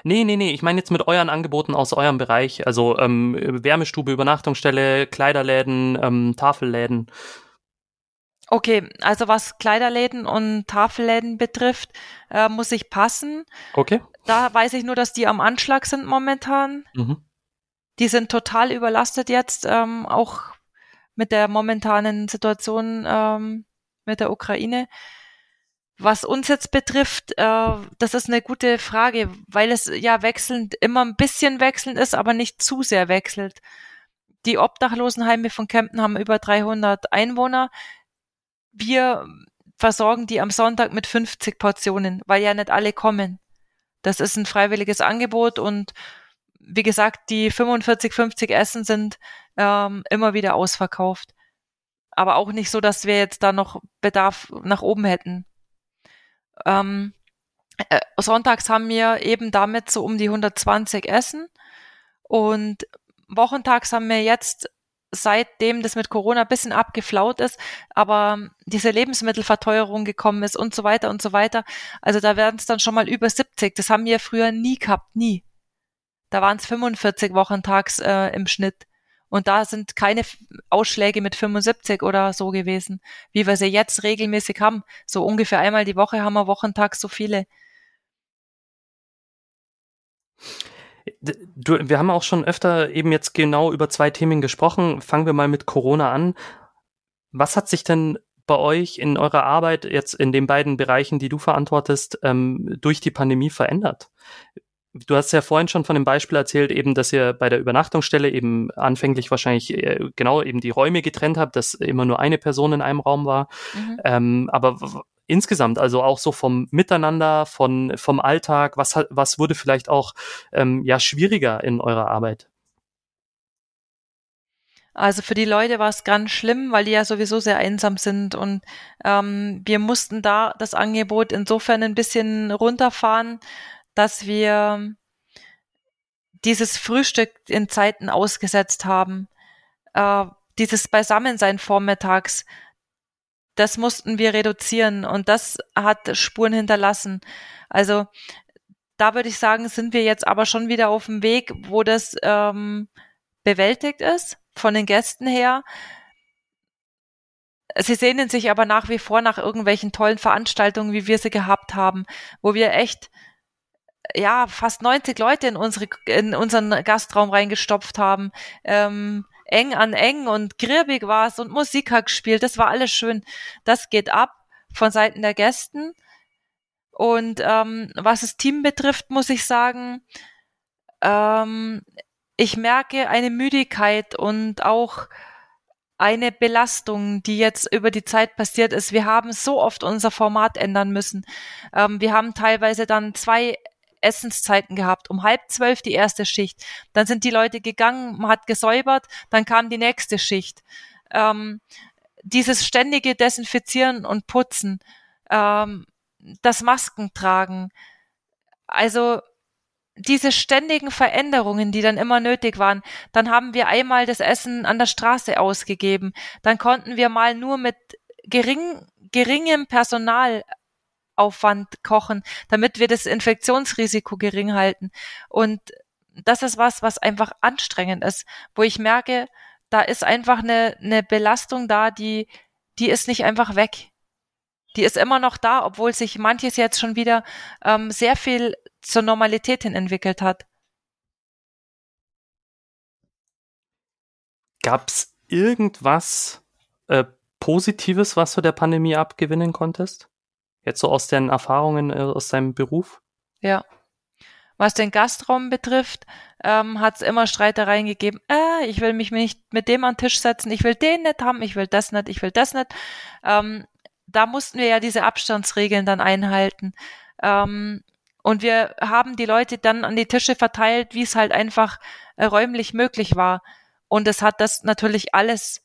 Nee, nee, nee, ich meine jetzt mit euren Angeboten aus eurem Bereich, also ähm, Wärmestube, Übernachtungsstelle, Kleiderläden, ähm, Tafelläden. Okay, also was Kleiderläden und Tafelläden betrifft, äh, muss ich passen. Okay. Da weiß ich nur, dass die am Anschlag sind momentan. Mhm. Die sind total überlastet jetzt, ähm, auch mit der momentanen Situation ähm, mit der Ukraine. Was uns jetzt betrifft, äh, das ist eine gute Frage, weil es ja wechselnd immer ein bisschen wechselnd ist, aber nicht zu sehr wechselt. Die Obdachlosenheime von Kempten haben über 300 Einwohner. Wir versorgen die am Sonntag mit 50 Portionen, weil ja nicht alle kommen. Das ist ein freiwilliges Angebot und wie gesagt, die 45, 50 Essen sind ähm, immer wieder ausverkauft. Aber auch nicht so, dass wir jetzt da noch Bedarf nach oben hätten. Ähm, äh, sonntags haben wir eben damit so um die 120 Essen und wochentags haben wir jetzt seitdem das mit Corona ein bisschen abgeflaut ist, aber diese Lebensmittelverteuerung gekommen ist und so weiter und so weiter. Also da werden es dann schon mal über 70. Das haben wir früher nie gehabt, nie. Da waren es 45 Wochentags äh, im Schnitt. Und da sind keine Ausschläge mit 75 oder so gewesen, wie wir sie jetzt regelmäßig haben. So ungefähr einmal die Woche haben wir Wochentag so viele. Du, wir haben auch schon öfter eben jetzt genau über zwei Themen gesprochen. Fangen wir mal mit Corona an. Was hat sich denn bei euch in eurer Arbeit jetzt in den beiden Bereichen, die du verantwortest, ähm, durch die Pandemie verändert? Du hast ja vorhin schon von dem Beispiel erzählt, eben, dass ihr bei der Übernachtungsstelle eben anfänglich wahrscheinlich äh, genau eben die Räume getrennt habt, dass immer nur eine Person in einem Raum war. Mhm. Ähm, aber insgesamt, also auch so vom Miteinander, von, vom Alltag, was, was wurde vielleicht auch ähm, ja schwieriger in eurer Arbeit? Also für die Leute war es ganz schlimm, weil die ja sowieso sehr einsam sind und ähm, wir mussten da das Angebot insofern ein bisschen runterfahren, dass wir dieses Frühstück in Zeiten ausgesetzt haben, äh, dieses Beisammensein vormittags, das mussten wir reduzieren und das hat Spuren hinterlassen. Also da würde ich sagen, sind wir jetzt aber schon wieder auf dem Weg, wo das ähm, bewältigt ist von den Gästen her. Sie sehnen sich aber nach wie vor nach irgendwelchen tollen Veranstaltungen, wie wir sie gehabt haben, wo wir echt ja fast 90 Leute in unsere in unseren Gastraum reingestopft haben. Ähm, eng an eng und grirbig war es und Musik hat gespielt. Das war alles schön. Das geht ab von Seiten der Gästen. Und ähm, was das Team betrifft, muss ich sagen, ähm, ich merke eine Müdigkeit und auch eine Belastung, die jetzt über die Zeit passiert ist. Wir haben so oft unser Format ändern müssen. Ähm, wir haben teilweise dann zwei Essenszeiten gehabt. Um halb zwölf die erste Schicht. Dann sind die Leute gegangen, man hat gesäubert, dann kam die nächste Schicht. Ähm, dieses ständige Desinfizieren und Putzen, ähm, das Masken tragen, also diese ständigen Veränderungen, die dann immer nötig waren, dann haben wir einmal das Essen an der Straße ausgegeben, dann konnten wir mal nur mit gering, geringem Personal Aufwand kochen, damit wir das Infektionsrisiko gering halten. Und das ist was, was einfach anstrengend ist, wo ich merke, da ist einfach eine, eine Belastung da, die, die ist nicht einfach weg. Die ist immer noch da, obwohl sich manches jetzt schon wieder ähm, sehr viel zur Normalität hin entwickelt hat. Gab's irgendwas äh, Positives, was du der Pandemie abgewinnen konntest? Jetzt so aus deinen Erfahrungen, äh, aus deinem Beruf? Ja. Was den Gastraum betrifft, ähm, hat es immer Streitereien gegeben. Äh, ich will mich nicht mit dem an den Tisch setzen, ich will den nicht haben, ich will das nicht, ich will das nicht. Ähm, da mussten wir ja diese Abstandsregeln dann einhalten. Ähm, und wir haben die Leute dann an die Tische verteilt, wie es halt einfach äh, räumlich möglich war. Und es hat das natürlich alles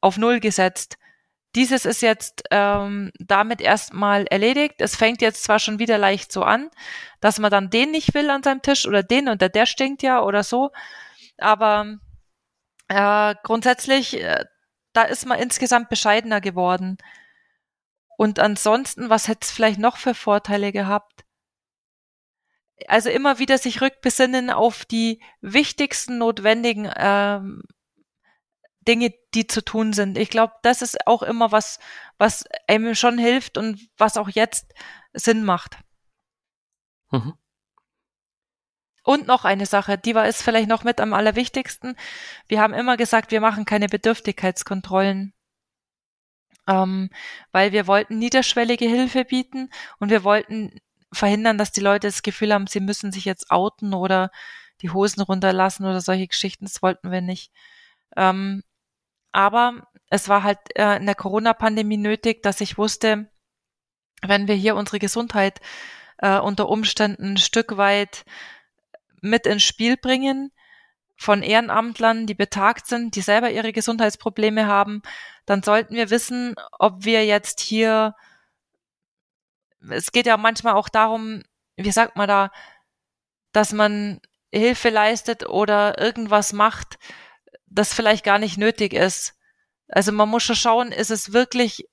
auf Null gesetzt. Dieses ist jetzt ähm, damit erstmal erledigt. Es fängt jetzt zwar schon wieder leicht so an, dass man dann den nicht will an seinem Tisch oder den und der, der stinkt ja oder so. Aber äh, grundsätzlich, äh, da ist man insgesamt bescheidener geworden. Und ansonsten, was hätte es vielleicht noch für Vorteile gehabt? Also immer wieder sich rückbesinnen auf die wichtigsten notwendigen ähm, Dinge, die zu tun sind. Ich glaube, das ist auch immer was, was einem schon hilft und was auch jetzt Sinn macht. Mhm. Und noch eine Sache, die war ist vielleicht noch mit am allerwichtigsten. Wir haben immer gesagt, wir machen keine Bedürftigkeitskontrollen ähm, weil wir wollten niederschwellige Hilfe bieten und wir wollten verhindern, dass die Leute das Gefühl haben, sie müssen sich jetzt outen oder die Hosen runterlassen oder solche Geschichten. Das wollten wir nicht. Ähm, aber es war halt äh, in der Corona-Pandemie nötig, dass ich wusste, wenn wir hier unsere Gesundheit äh, unter Umständen ein Stück weit mit ins Spiel bringen, von Ehrenamtlern, die betagt sind, die selber ihre Gesundheitsprobleme haben, dann sollten wir wissen, ob wir jetzt hier, es geht ja manchmal auch darum, wie sagt man da, dass man Hilfe leistet oder irgendwas macht, das vielleicht gar nicht nötig ist. Also man muss schon schauen, ist es wirklich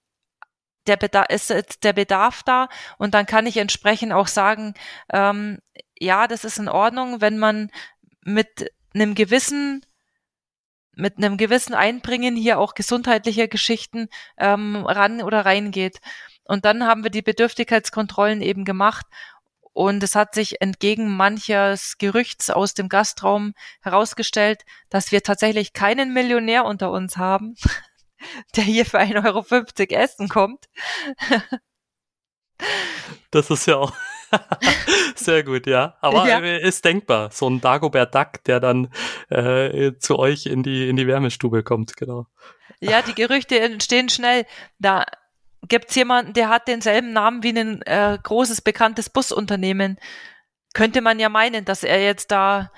der Bedarf, ist der Bedarf da? Und dann kann ich entsprechend auch sagen, ähm, ja, das ist in Ordnung, wenn man mit einem gewissen mit einem gewissen Einbringen hier auch gesundheitlicher Geschichten ähm, ran oder reingeht. Und dann haben wir die Bedürftigkeitskontrollen eben gemacht und es hat sich entgegen manches Gerüchts aus dem Gastraum herausgestellt, dass wir tatsächlich keinen Millionär unter uns haben, der hier für 1,50 Euro essen kommt. Das ist ja auch Sehr gut, ja. Aber ja. ist denkbar. So ein Dagobert Duck, der dann äh, zu euch in die, in die Wärmestube kommt, genau. Ja, die Gerüchte entstehen schnell. Da gibt's jemanden, der hat denselben Namen wie ein äh, großes, bekanntes Busunternehmen. Könnte man ja meinen, dass er jetzt da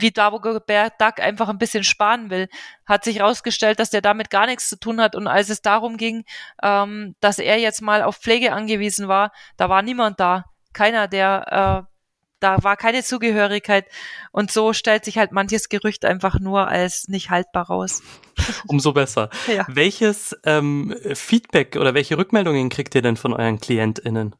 wie Dagobert Duck einfach ein bisschen sparen will, hat sich herausgestellt, dass der damit gar nichts zu tun hat. Und als es darum ging, ähm, dass er jetzt mal auf Pflege angewiesen war, da war niemand da keiner, der äh, da war keine Zugehörigkeit und so stellt sich halt manches Gerücht einfach nur als nicht haltbar raus. Umso besser. Ja. Welches ähm, Feedback oder welche Rückmeldungen kriegt ihr denn von euren KlientInnen?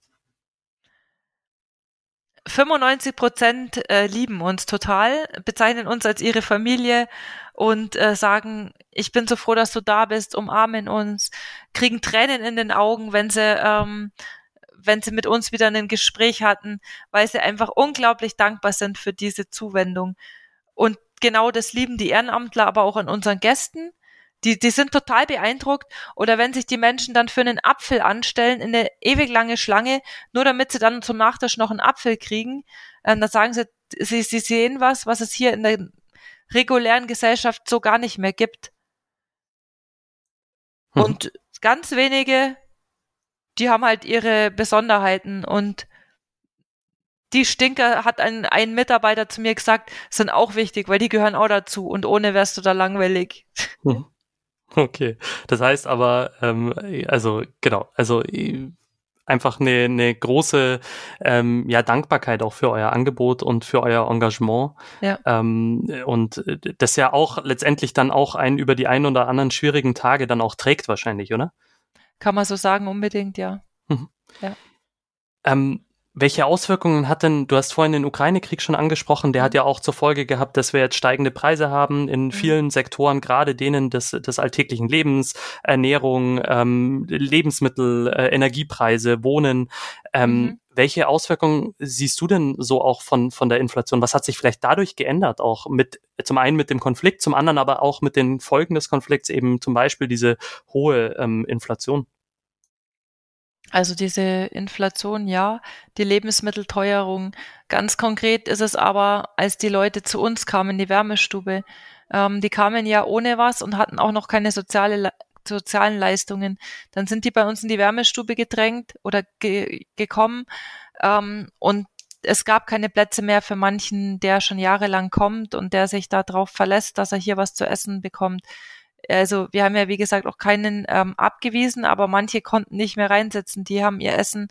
95 Prozent äh, lieben uns total, bezeichnen uns als ihre Familie und äh, sagen, ich bin so froh, dass du da bist, umarmen uns, kriegen Tränen in den Augen, wenn sie ähm, wenn sie mit uns wieder ein Gespräch hatten, weil sie einfach unglaublich dankbar sind für diese Zuwendung. Und genau das lieben die Ehrenamtler aber auch an unseren Gästen. Die, die sind total beeindruckt. Oder wenn sich die Menschen dann für einen Apfel anstellen in eine ewig lange Schlange, nur damit sie dann zum Nachtisch noch einen Apfel kriegen, äh, dann sagen sie, sie, sie sehen was, was es hier in der regulären Gesellschaft so gar nicht mehr gibt. Mhm. Und ganz wenige die haben halt ihre Besonderheiten und die Stinker hat ein, ein Mitarbeiter zu mir gesagt, sind auch wichtig, weil die gehören auch dazu und ohne wärst du da langweilig. Hm. Okay, das heißt aber, ähm, also genau, also äh, einfach eine, eine große ähm, ja, Dankbarkeit auch für euer Angebot und für euer Engagement. Ja. Ähm, und das ja auch letztendlich dann auch einen über die ein oder anderen schwierigen Tage dann auch trägt wahrscheinlich, oder? Kann man so sagen, unbedingt, ja. Mhm. ja. Ähm, welche Auswirkungen hat denn, du hast vorhin den Ukraine-Krieg schon angesprochen, der hat ja auch zur Folge gehabt, dass wir jetzt steigende Preise haben in mhm. vielen Sektoren, gerade denen des, des alltäglichen Lebens, Ernährung, ähm, Lebensmittel, äh, Energiepreise, Wohnen. Ähm, mhm. Welche Auswirkungen siehst du denn so auch von, von der Inflation? Was hat sich vielleicht dadurch geändert, auch mit, zum einen mit dem Konflikt, zum anderen aber auch mit den Folgen des Konflikts, eben zum Beispiel diese hohe ähm, Inflation? Also diese Inflation, ja, die Lebensmittelteuerung. Ganz konkret ist es aber, als die Leute zu uns kamen in die Wärmestube, ähm, die kamen ja ohne was und hatten auch noch keine soziale, sozialen Leistungen. Dann sind die bei uns in die Wärmestube gedrängt oder ge gekommen ähm, und es gab keine Plätze mehr für manchen, der schon jahrelang kommt und der sich darauf verlässt, dass er hier was zu essen bekommt. Also wir haben ja, wie gesagt, auch keinen ähm, abgewiesen, aber manche konnten nicht mehr reinsitzen. Die haben ihr Essen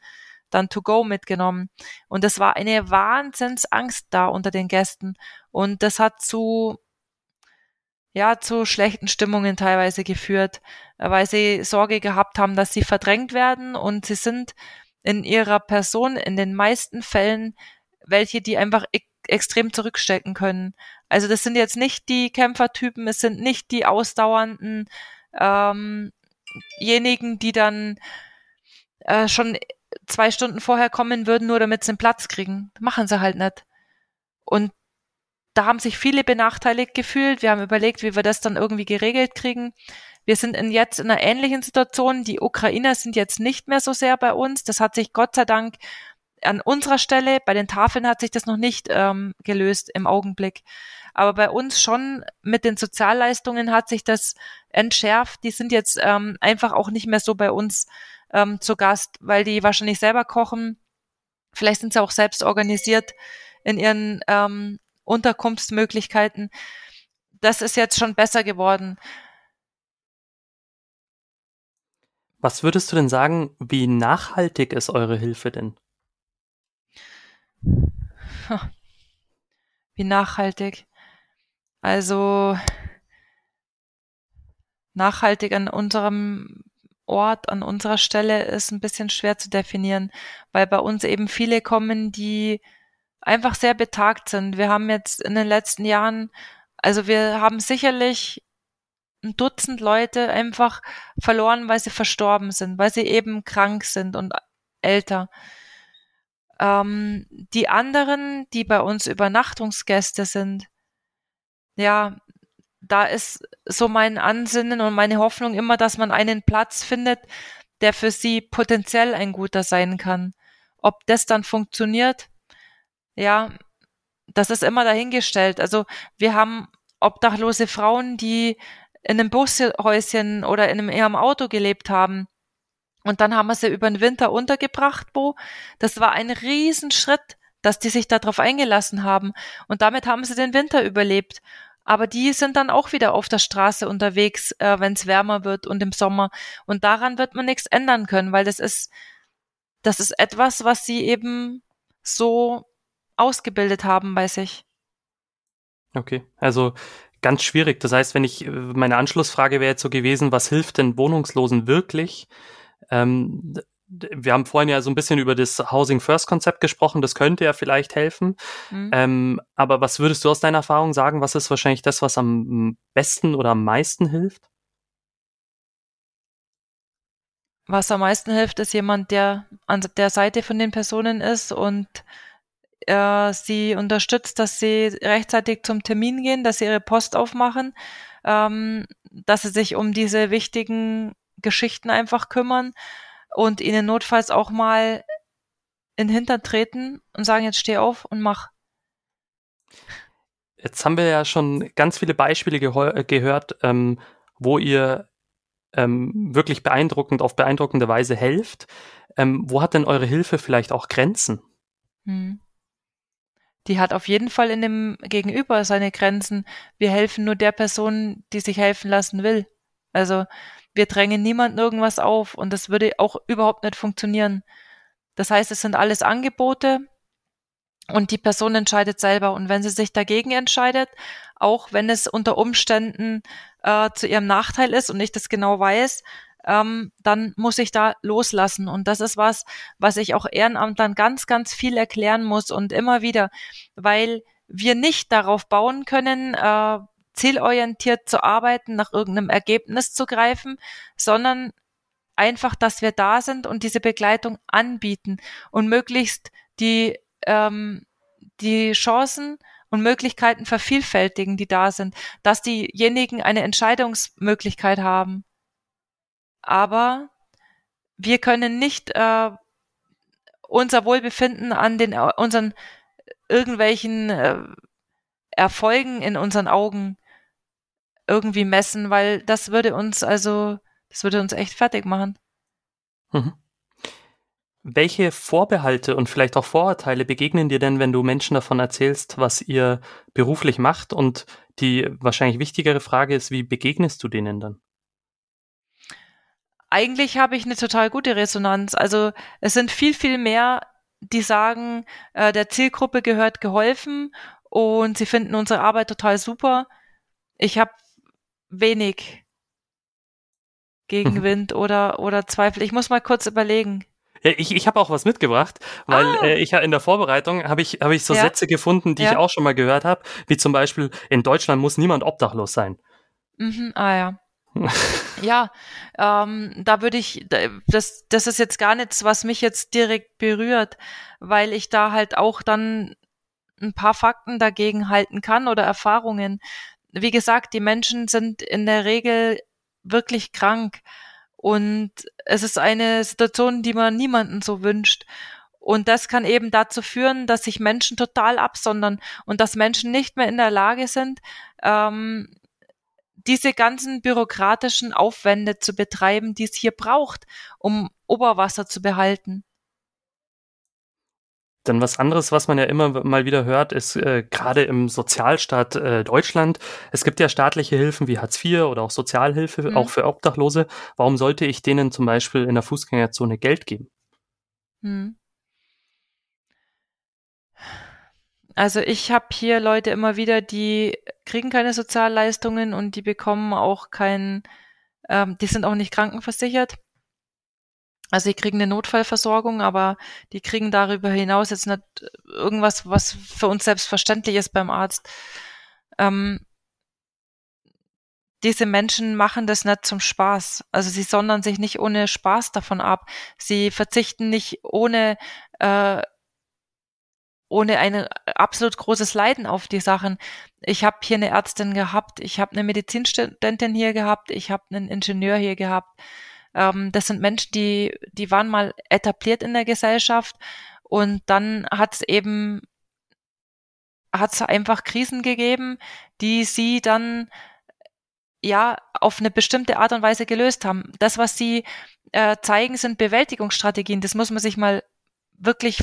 dann to go mitgenommen. Und es war eine Wahnsinnsangst da unter den Gästen. Und das hat zu, ja, zu schlechten Stimmungen teilweise geführt, weil sie Sorge gehabt haben, dass sie verdrängt werden. Und sie sind in ihrer Person in den meisten Fällen welche, die einfach extrem zurückstecken können. Also das sind jetzt nicht die Kämpfertypen, es sind nicht die ausdauernden ähm, jenigen, die dann äh, schon zwei Stunden vorher kommen würden, nur damit sie einen Platz kriegen. Machen sie halt nicht. Und da haben sich viele benachteiligt gefühlt. Wir haben überlegt, wie wir das dann irgendwie geregelt kriegen. Wir sind in jetzt in einer ähnlichen Situation. Die Ukrainer sind jetzt nicht mehr so sehr bei uns. Das hat sich Gott sei Dank an unserer Stelle, bei den Tafeln hat sich das noch nicht ähm, gelöst im Augenblick. Aber bei uns schon mit den Sozialleistungen hat sich das entschärft. Die sind jetzt ähm, einfach auch nicht mehr so bei uns ähm, zu Gast, weil die wahrscheinlich selber kochen. Vielleicht sind sie auch selbst organisiert in ihren ähm, Unterkunftsmöglichkeiten. Das ist jetzt schon besser geworden. Was würdest du denn sagen, wie nachhaltig ist eure Hilfe denn? Wie nachhaltig. Also nachhaltig an unserem Ort, an unserer Stelle ist ein bisschen schwer zu definieren, weil bei uns eben viele kommen, die einfach sehr betagt sind. Wir haben jetzt in den letzten Jahren, also wir haben sicherlich ein Dutzend Leute einfach verloren, weil sie verstorben sind, weil sie eben krank sind und älter. Ähm, die anderen, die bei uns Übernachtungsgäste sind, ja, da ist so mein Ansinnen und meine Hoffnung immer, dass man einen Platz findet, der für sie potenziell ein guter sein kann. Ob das dann funktioniert, ja, das ist immer dahingestellt. Also wir haben obdachlose Frauen, die in einem Bushäuschen oder in einem, ihrem Auto gelebt haben. Und dann haben wir sie über den Winter untergebracht, wo das war ein Riesenschritt, dass die sich darauf eingelassen haben. Und damit haben sie den Winter überlebt. Aber die sind dann auch wieder auf der Straße unterwegs, äh, wenn es wärmer wird und im Sommer. Und daran wird man nichts ändern können, weil das ist, das ist etwas, was sie eben so ausgebildet haben bei sich. Okay, also ganz schwierig. Das heißt, wenn ich, äh, meine Anschlussfrage wäre jetzt so gewesen, was hilft denn Wohnungslosen wirklich? Ähm, wir haben vorhin ja so ein bisschen über das Housing First Konzept gesprochen, das könnte ja vielleicht helfen. Mhm. Ähm, aber was würdest du aus deiner Erfahrung sagen? Was ist wahrscheinlich das, was am besten oder am meisten hilft? Was am meisten hilft, ist jemand, der an der Seite von den Personen ist und äh, sie unterstützt, dass sie rechtzeitig zum Termin gehen, dass sie ihre Post aufmachen, ähm, dass sie sich um diese wichtigen Geschichten einfach kümmern und ihnen notfalls auch mal in den Hintern treten und sagen, jetzt steh auf und mach. Jetzt haben wir ja schon ganz viele Beispiele äh, gehört, ähm, wo ihr ähm, wirklich beeindruckend auf beeindruckende Weise helft. Ähm, wo hat denn eure Hilfe vielleicht auch Grenzen? Hm die hat auf jeden Fall in dem Gegenüber seine Grenzen. Wir helfen nur der Person, die sich helfen lassen will. Also wir drängen niemandem irgendwas auf und das würde auch überhaupt nicht funktionieren. Das heißt, es sind alles Angebote und die Person entscheidet selber. Und wenn sie sich dagegen entscheidet, auch wenn es unter Umständen äh, zu ihrem Nachteil ist und ich das genau weiß, ähm, dann muss ich da loslassen. Und das ist was, was ich auch Ehrenamtlern ganz, ganz viel erklären muss und immer wieder, weil wir nicht darauf bauen können, äh, zielorientiert zu arbeiten, nach irgendeinem Ergebnis zu greifen, sondern einfach, dass wir da sind und diese Begleitung anbieten und möglichst die, ähm, die Chancen und Möglichkeiten vervielfältigen, die da sind, dass diejenigen eine Entscheidungsmöglichkeit haben. Aber wir können nicht äh, unser Wohlbefinden an den unseren irgendwelchen äh, Erfolgen in unseren Augen irgendwie messen, weil das würde uns also, das würde uns echt fertig machen. Mhm. Welche Vorbehalte und vielleicht auch Vorurteile begegnen dir denn, wenn du Menschen davon erzählst, was ihr beruflich macht? Und die wahrscheinlich wichtigere Frage ist, wie begegnest du denen dann? Eigentlich habe ich eine total gute Resonanz. Also es sind viel, viel mehr, die sagen, äh, der Zielgruppe gehört geholfen und sie finden unsere Arbeit total super. Ich habe wenig Gegenwind oder, oder Zweifel. Ich muss mal kurz überlegen. Ja, ich ich habe auch was mitgebracht, weil ah. äh, ich in der Vorbereitung habe ich habe ich so ja. Sätze gefunden, die ja. ich auch schon mal gehört habe, wie zum Beispiel in Deutschland muss niemand obdachlos sein. Mhm, ah ja. ja, ähm, da würde ich, das, das ist jetzt gar nichts, was mich jetzt direkt berührt, weil ich da halt auch dann ein paar Fakten dagegen halten kann oder Erfahrungen. Wie gesagt, die Menschen sind in der Regel wirklich krank und es ist eine Situation, die man niemanden so wünscht. Und das kann eben dazu führen, dass sich Menschen total absondern und dass Menschen nicht mehr in der Lage sind, ähm, diese ganzen bürokratischen Aufwände zu betreiben, die es hier braucht, um Oberwasser zu behalten. Dann was anderes, was man ja immer mal wieder hört, ist äh, gerade im Sozialstaat äh, Deutschland. Es gibt ja staatliche Hilfen wie Hartz IV oder auch Sozialhilfe, mhm. auch für Obdachlose. Warum sollte ich denen zum Beispiel in der Fußgängerzone Geld geben? Mhm. Also ich habe hier Leute immer wieder, die kriegen keine Sozialleistungen und die bekommen auch kein, ähm, die sind auch nicht krankenversichert. Also die kriegen eine Notfallversorgung, aber die kriegen darüber hinaus jetzt nicht irgendwas, was für uns selbstverständlich ist beim Arzt. Ähm, diese Menschen machen das nicht zum Spaß. Also sie sondern sich nicht ohne Spaß davon ab. Sie verzichten nicht ohne äh, ohne ein absolut großes Leiden auf die Sachen. Ich habe hier eine Ärztin gehabt, ich habe eine Medizinstudentin hier gehabt, ich habe einen Ingenieur hier gehabt. Ähm, das sind Menschen, die, die waren mal etabliert in der Gesellschaft und dann hat es eben, hat es einfach Krisen gegeben, die sie dann ja auf eine bestimmte Art und Weise gelöst haben. Das, was sie äh, zeigen, sind Bewältigungsstrategien. Das muss man sich mal wirklich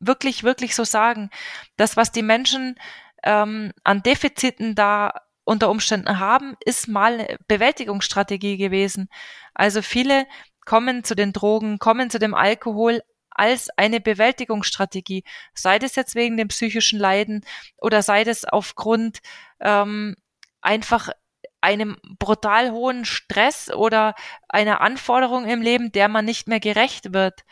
wirklich, wirklich so sagen. Das, was die Menschen ähm, an Defiziten da unter Umständen haben, ist mal Bewältigungsstrategie gewesen. Also viele kommen zu den Drogen, kommen zu dem Alkohol als eine Bewältigungsstrategie, sei das jetzt wegen dem psychischen Leiden oder sei das aufgrund ähm, einfach einem brutal hohen Stress oder einer Anforderung im Leben, der man nicht mehr gerecht wird.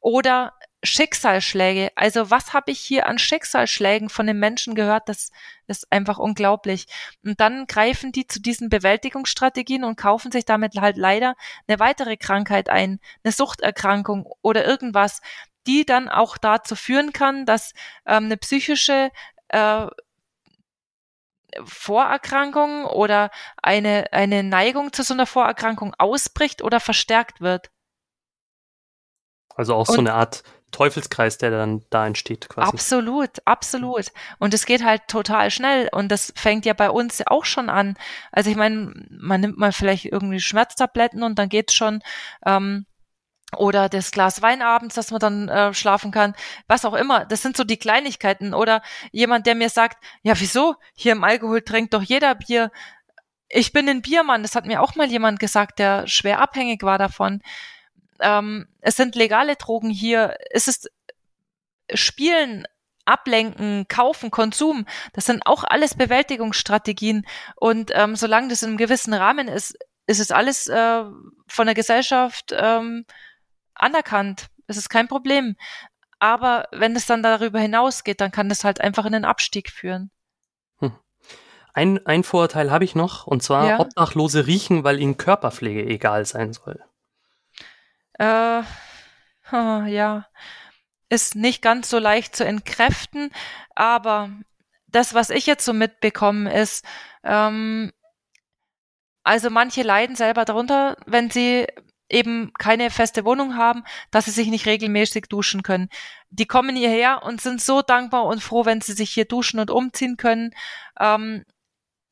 Oder Schicksalsschläge. Also was habe ich hier an Schicksalsschlägen von den Menschen gehört? Das ist einfach unglaublich. Und dann greifen die zu diesen Bewältigungsstrategien und kaufen sich damit halt leider eine weitere Krankheit ein, eine Suchterkrankung oder irgendwas, die dann auch dazu führen kann, dass ähm, eine psychische äh, Vorerkrankung oder eine, eine Neigung zu so einer Vorerkrankung ausbricht oder verstärkt wird. Also auch und, so eine Art Teufelskreis, der dann da entsteht quasi. Absolut, absolut. Und es geht halt total schnell und das fängt ja bei uns auch schon an. Also ich meine, man nimmt mal vielleicht irgendwie Schmerztabletten und dann geht's schon. Ähm, oder das Glas Wein abends, dass man dann äh, schlafen kann, was auch immer. Das sind so die Kleinigkeiten. Oder jemand, der mir sagt, ja, wieso? Hier im Alkohol trinkt doch jeder Bier. Ich bin ein Biermann. Das hat mir auch mal jemand gesagt, der schwer abhängig war davon ähm, es sind legale Drogen hier, es ist Spielen, Ablenken, Kaufen, Konsum, das sind auch alles Bewältigungsstrategien. Und ähm, solange das in einem gewissen Rahmen ist, ist es alles äh, von der Gesellschaft ähm, anerkannt. Es ist kein Problem. Aber wenn es dann darüber hinausgeht, dann kann das halt einfach in den Abstieg führen. Hm. Ein, ein Vorurteil habe ich noch, und zwar ja? Obdachlose riechen, weil ihnen Körperpflege egal sein soll. Äh, ja, ist nicht ganz so leicht zu entkräften, aber das, was ich jetzt so mitbekommen, ist, ähm, also manche leiden selber darunter, wenn sie eben keine feste Wohnung haben, dass sie sich nicht regelmäßig duschen können. Die kommen hierher und sind so dankbar und froh, wenn sie sich hier duschen und umziehen können. Ähm,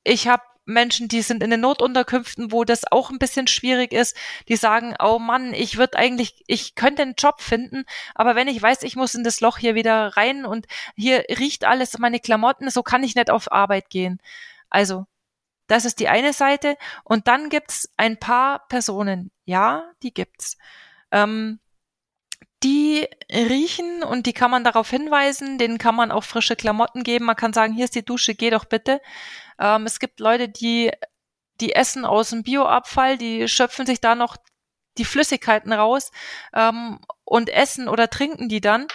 ich habe Menschen, die sind in den Notunterkünften, wo das auch ein bisschen schwierig ist, die sagen, oh Mann, ich würde eigentlich, ich könnte einen Job finden, aber wenn ich weiß, ich muss in das Loch hier wieder rein und hier riecht alles meine Klamotten, so kann ich nicht auf Arbeit gehen. Also, das ist die eine Seite. Und dann gibt's ein paar Personen, ja, die gibt's. Ähm, die riechen und die kann man darauf hinweisen, denen kann man auch frische Klamotten geben. Man kann sagen, hier ist die Dusche, geh doch bitte. Ähm, es gibt Leute, die, die essen aus dem Bioabfall, die schöpfen sich da noch die Flüssigkeiten raus ähm, und essen oder trinken die dann.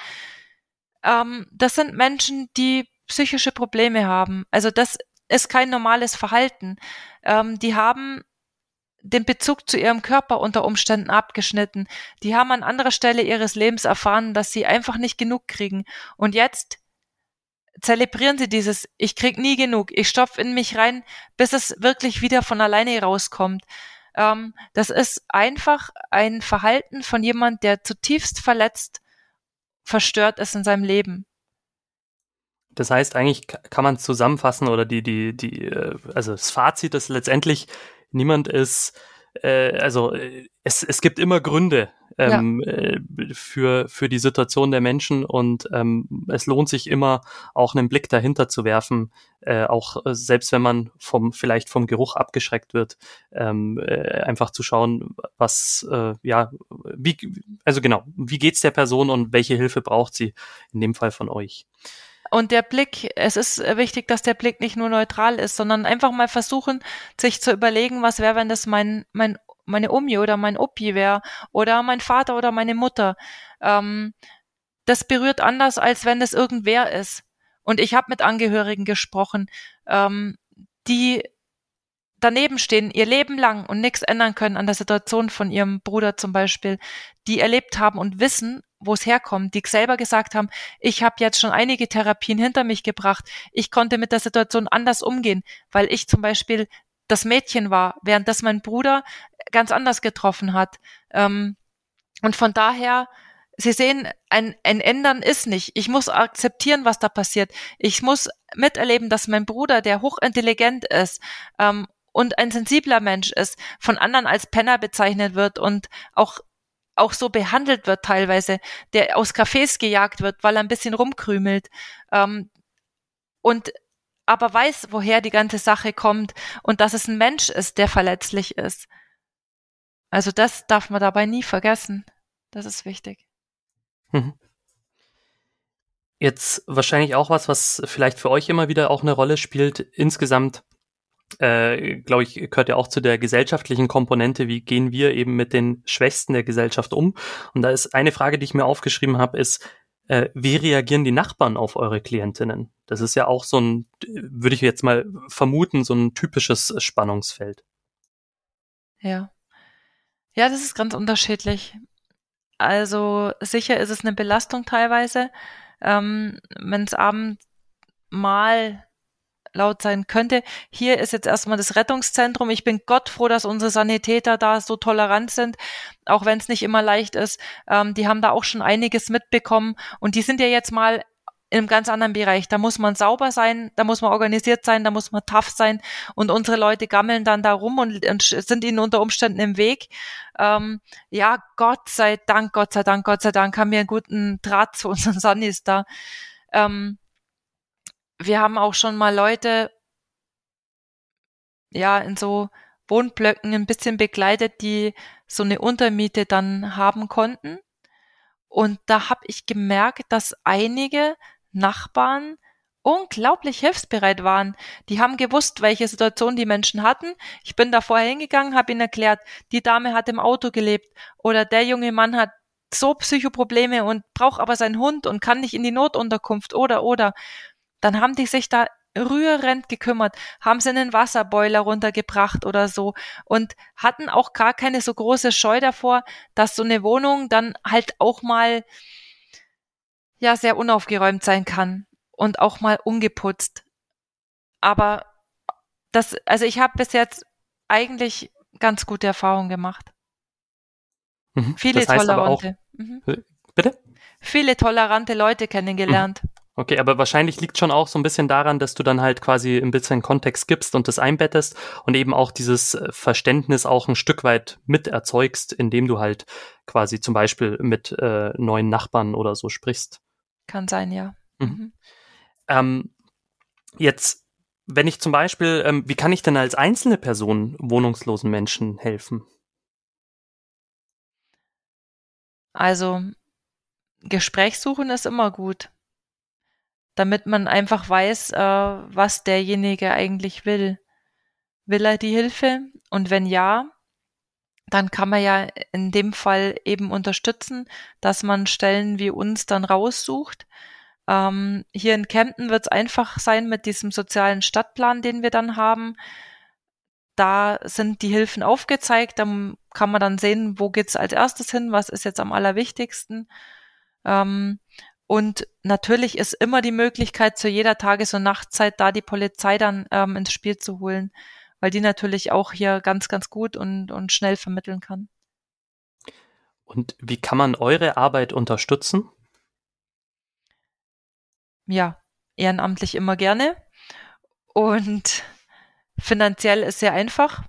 Ähm, das sind Menschen, die psychische Probleme haben. Also das ist kein normales Verhalten. Ähm, die haben den Bezug zu ihrem Körper unter Umständen abgeschnitten. Die haben an anderer Stelle ihres Lebens erfahren, dass sie einfach nicht genug kriegen. Und jetzt zelebrieren sie dieses, ich krieg nie genug, ich stopf in mich rein, bis es wirklich wieder von alleine rauskommt. Ähm, das ist einfach ein Verhalten von jemand, der zutiefst verletzt, verstört ist in seinem Leben. Das heißt, eigentlich kann man zusammenfassen oder die, die, die, äh, also das Fazit ist letztendlich, niemand ist, äh, also äh, es, es gibt immer Gründe ähm, ja. äh, für, für die Situation der Menschen und ähm, es lohnt sich immer auch einen Blick dahinter zu werfen, äh, auch äh, selbst wenn man vom vielleicht vom Geruch abgeschreckt wird, ähm, äh, einfach zu schauen, was äh, ja wie also genau wie geht's der Person und welche Hilfe braucht sie in dem Fall von euch. Und der Blick, es ist wichtig, dass der Blick nicht nur neutral ist, sondern einfach mal versuchen, sich zu überlegen, was wäre, wenn das mein, mein, meine Omi oder mein Opi wäre oder mein Vater oder meine Mutter. Ähm, das berührt anders, als wenn es irgendwer ist. Und ich habe mit Angehörigen gesprochen, ähm, die daneben stehen, ihr Leben lang und nichts ändern können an der Situation von ihrem Bruder zum Beispiel, die erlebt haben und wissen, wo es herkommt, die selber gesagt haben, ich habe jetzt schon einige Therapien hinter mich gebracht, ich konnte mit der Situation anders umgehen, weil ich zum Beispiel das Mädchen war, während das mein Bruder ganz anders getroffen hat. Ähm, und von daher, Sie sehen, ein, ein Ändern ist nicht. Ich muss akzeptieren, was da passiert. Ich muss miterleben, dass mein Bruder, der hochintelligent ist ähm, und ein sensibler Mensch ist, von anderen als Penner bezeichnet wird und auch auch so behandelt wird teilweise, der aus Cafés gejagt wird, weil er ein bisschen rumkrümelt ähm, und aber weiß, woher die ganze Sache kommt und dass es ein Mensch ist, der verletzlich ist. Also das darf man dabei nie vergessen. Das ist wichtig. Mhm. Jetzt wahrscheinlich auch was, was vielleicht für euch immer wieder auch eine Rolle spielt. Insgesamt äh, glaube ich, gehört ja auch zu der gesellschaftlichen Komponente, wie gehen wir eben mit den Schwächsten der Gesellschaft um. Und da ist eine Frage, die ich mir aufgeschrieben habe, ist, äh, wie reagieren die Nachbarn auf eure Klientinnen? Das ist ja auch so ein, würde ich jetzt mal vermuten, so ein typisches Spannungsfeld. Ja. Ja, das ist ganz unterschiedlich. Also sicher ist es eine Belastung teilweise, ähm, wenn es abends mal laut sein könnte. Hier ist jetzt erstmal das Rettungszentrum. Ich bin Gott froh, dass unsere Sanitäter da so tolerant sind, auch wenn es nicht immer leicht ist. Ähm, die haben da auch schon einiges mitbekommen und die sind ja jetzt mal in einem ganz anderen Bereich. Da muss man sauber sein, da muss man organisiert sein, da muss man tough sein und unsere Leute gammeln dann da rum und, und sind ihnen unter Umständen im Weg. Ähm, ja, Gott sei Dank, Gott sei Dank, Gott sei Dank haben wir einen guten Draht zu unseren Sunnis da. Ähm, wir haben auch schon mal Leute, ja, in so Wohnblöcken ein bisschen begleitet, die so eine Untermiete dann haben konnten. Und da habe ich gemerkt, dass einige Nachbarn unglaublich hilfsbereit waren. Die haben gewusst, welche Situation die Menschen hatten. Ich bin da vorher hingegangen, habe ihnen erklärt, die Dame hat im Auto gelebt oder der junge Mann hat so Psychoprobleme und braucht aber seinen Hund und kann nicht in die Notunterkunft oder oder dann haben die sich da rührend gekümmert, haben sie einen Wasserboiler runtergebracht oder so und hatten auch gar keine so große Scheu davor, dass so eine Wohnung dann halt auch mal ja sehr unaufgeräumt sein kann und auch mal ungeputzt. Aber das, also ich habe bis jetzt eigentlich ganz gute Erfahrungen gemacht. Mhm. Viele das heißt tolerante. Auch, mhm. Bitte? Viele tolerante Leute kennengelernt. Mhm. Okay, aber wahrscheinlich liegt schon auch so ein bisschen daran, dass du dann halt quasi ein bisschen Kontext gibst und das einbettest und eben auch dieses Verständnis auch ein Stück weit mit erzeugst, indem du halt quasi zum Beispiel mit äh, neuen Nachbarn oder so sprichst. Kann sein, ja. Mhm. Mhm. Ähm, jetzt, wenn ich zum Beispiel, ähm, wie kann ich denn als einzelne Person wohnungslosen Menschen helfen? Also Gespräch suchen ist immer gut damit man einfach weiß, äh, was derjenige eigentlich will. Will er die Hilfe? Und wenn ja, dann kann man ja in dem Fall eben unterstützen, dass man Stellen wie uns dann raussucht. Ähm, hier in Kempten wird es einfach sein mit diesem sozialen Stadtplan, den wir dann haben. Da sind die Hilfen aufgezeigt, dann kann man dann sehen, wo geht's als erstes hin, was ist jetzt am allerwichtigsten. Ähm, und natürlich ist immer die Möglichkeit, zu jeder Tages- und Nachtzeit da die Polizei dann ähm, ins Spiel zu holen, weil die natürlich auch hier ganz, ganz gut und, und schnell vermitteln kann. Und wie kann man eure Arbeit unterstützen? Ja, ehrenamtlich immer gerne. Und finanziell ist sehr einfach.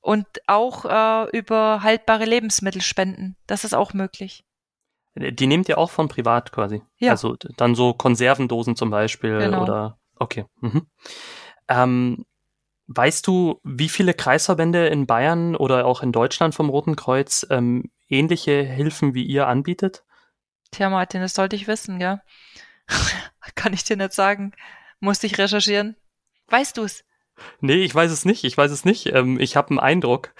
Und auch äh, über haltbare Lebensmittelspenden. Das ist auch möglich. Die nehmt ihr auch von privat quasi? Ja. Also dann so Konservendosen zum Beispiel genau. oder okay. Mhm. Ähm, weißt du, wie viele Kreisverbände in Bayern oder auch in Deutschland vom Roten Kreuz ähm, ähnliche Hilfen wie ihr anbietet? Tja, Martin, das sollte ich wissen, ja. Kann ich dir nicht sagen. Musste ich recherchieren. Weißt du es? Nee, ich weiß es nicht. Ich weiß es nicht. Ähm, ich habe einen Eindruck.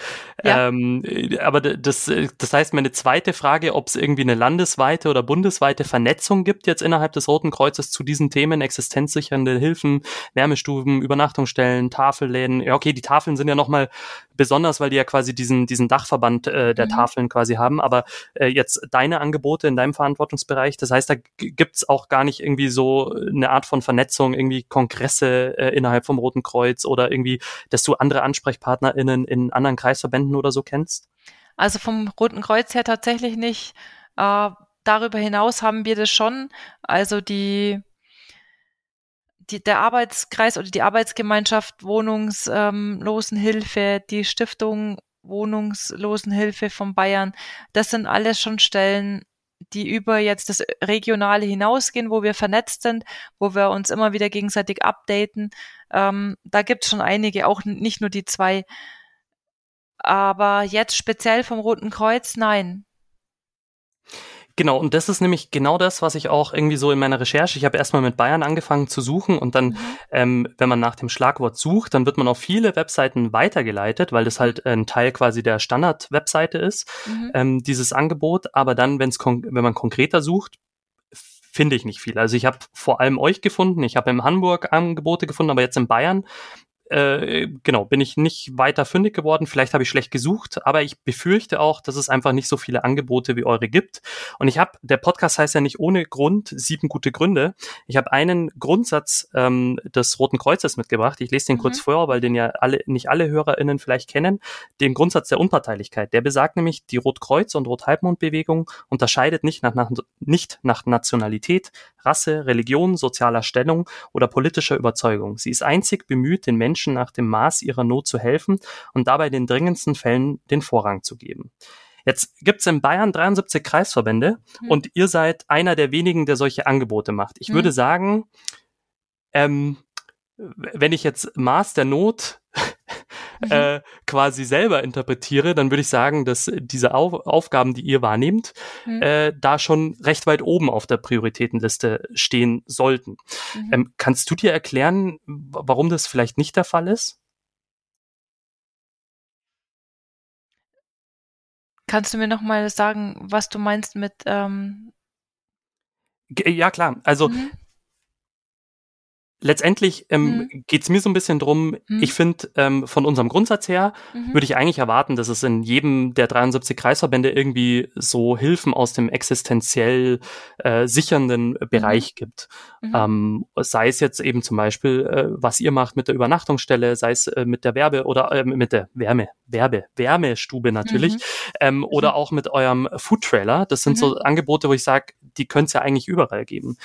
Ja. Ähm, aber das, das heißt, meine zweite Frage, ob es irgendwie eine landesweite oder bundesweite Vernetzung gibt jetzt innerhalb des Roten Kreuzes zu diesen Themen, existenzsichernde Hilfen, Wärmestuben, Übernachtungsstellen, Tafelläden. Ja, okay, die Tafeln sind ja nochmal besonders, weil die ja quasi diesen, diesen Dachverband äh, der mhm. Tafeln quasi haben. Aber äh, jetzt deine Angebote in deinem Verantwortungsbereich, das heißt, da gibt's auch gar nicht irgendwie so eine Art von Vernetzung, irgendwie Kongresse äh, innerhalb vom Roten Kreuz oder irgendwie, dass du andere AnsprechpartnerInnen in anderen Kreisverbänden oder so kennst? Also vom Roten Kreuz her tatsächlich nicht. Äh, darüber hinaus haben wir das schon. Also die, die, der Arbeitskreis oder die Arbeitsgemeinschaft Wohnungslosenhilfe, ähm, die Stiftung Wohnungslosenhilfe von Bayern, das sind alles schon Stellen, die über jetzt das Regionale hinausgehen, wo wir vernetzt sind, wo wir uns immer wieder gegenseitig updaten. Ähm, da gibt es schon einige, auch nicht nur die zwei. Aber jetzt speziell vom Roten Kreuz, nein. Genau, und das ist nämlich genau das, was ich auch irgendwie so in meiner Recherche, ich habe erstmal mit Bayern angefangen zu suchen und dann, mhm. ähm, wenn man nach dem Schlagwort sucht, dann wird man auf viele Webseiten weitergeleitet, weil das halt ein Teil quasi der Standard-Webseite ist, mhm. ähm, dieses Angebot. Aber dann, wenn's wenn man konkreter sucht, finde ich nicht viel. Also ich habe vor allem euch gefunden, ich habe in Hamburg Angebote gefunden, aber jetzt in Bayern äh, genau, bin ich nicht weiter fündig geworden. Vielleicht habe ich schlecht gesucht, aber ich befürchte auch, dass es einfach nicht so viele Angebote wie eure gibt. Und ich habe, der Podcast heißt ja nicht ohne Grund sieben gute Gründe. Ich habe einen Grundsatz ähm, des Roten Kreuzes mitgebracht. Ich lese den mhm. kurz vor, weil den ja alle, nicht alle HörerInnen vielleicht kennen. Den Grundsatz der Unparteilichkeit. Der besagt nämlich, die Rotkreuz- und Rothalbmondbewegung unterscheidet nicht nach, nach, nicht nach Nationalität, Rasse, Religion, sozialer Stellung oder politischer Überzeugung. Sie ist einzig bemüht, den Menschen nach dem Maß ihrer Not zu helfen und dabei den dringendsten Fällen den Vorrang zu geben. Jetzt gibt's in Bayern 73 Kreisverbände hm. und ihr seid einer der wenigen, der solche Angebote macht. Ich hm. würde sagen, ähm, wenn ich jetzt Maß der Not mhm. Äh, quasi selber interpretiere, dann würde ich sagen, dass diese Auf Aufgaben, die ihr wahrnehmt, mhm. äh, da schon recht weit oben auf der Prioritätenliste stehen sollten. Mhm. Ähm, kannst du dir erklären, warum das vielleicht nicht der Fall ist? Kannst du mir noch mal sagen, was du meinst mit ähm ja klar, also mhm letztendlich ähm, mhm. geht es mir so ein bisschen drum, mhm. ich finde, ähm, von unserem Grundsatz her mhm. würde ich eigentlich erwarten, dass es in jedem der 73 Kreisverbände irgendwie so Hilfen aus dem existenziell äh, sichernden mhm. Bereich gibt. Mhm. Ähm, sei es jetzt eben zum Beispiel, äh, was ihr macht mit der Übernachtungsstelle, sei es äh, mit der Werbe oder äh, mit der Wärme, Werbe, Wärmestube natürlich, mhm. ähm, oder auch mit eurem Food Trailer. Das sind so Angebote, wo ich sage, die könnte es ja eigentlich überall geben.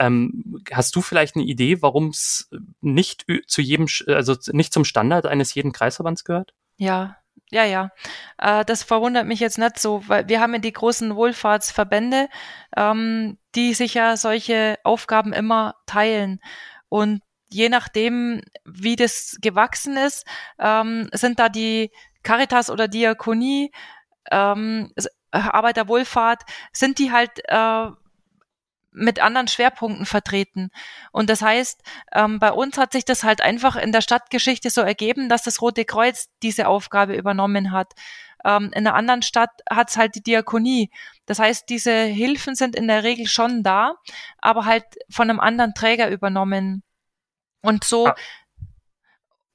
Ähm, hast du vielleicht eine Idee, warum es nicht zu jedem, also nicht zum Standard eines jeden Kreisverbands gehört? Ja, ja, ja. Äh, das verwundert mich jetzt nicht so, weil wir haben ja die großen Wohlfahrtsverbände, ähm, die sich ja solche Aufgaben immer teilen. Und je nachdem, wie das gewachsen ist, ähm, sind da die Caritas oder Diakonie, ähm, Arbeiterwohlfahrt, sind die halt äh, mit anderen Schwerpunkten vertreten. Und das heißt, ähm, bei uns hat sich das halt einfach in der Stadtgeschichte so ergeben, dass das Rote Kreuz diese Aufgabe übernommen hat. Ähm, in einer anderen Stadt hat es halt die Diakonie. Das heißt, diese Hilfen sind in der Regel schon da, aber halt von einem anderen Träger übernommen. Und so, ah.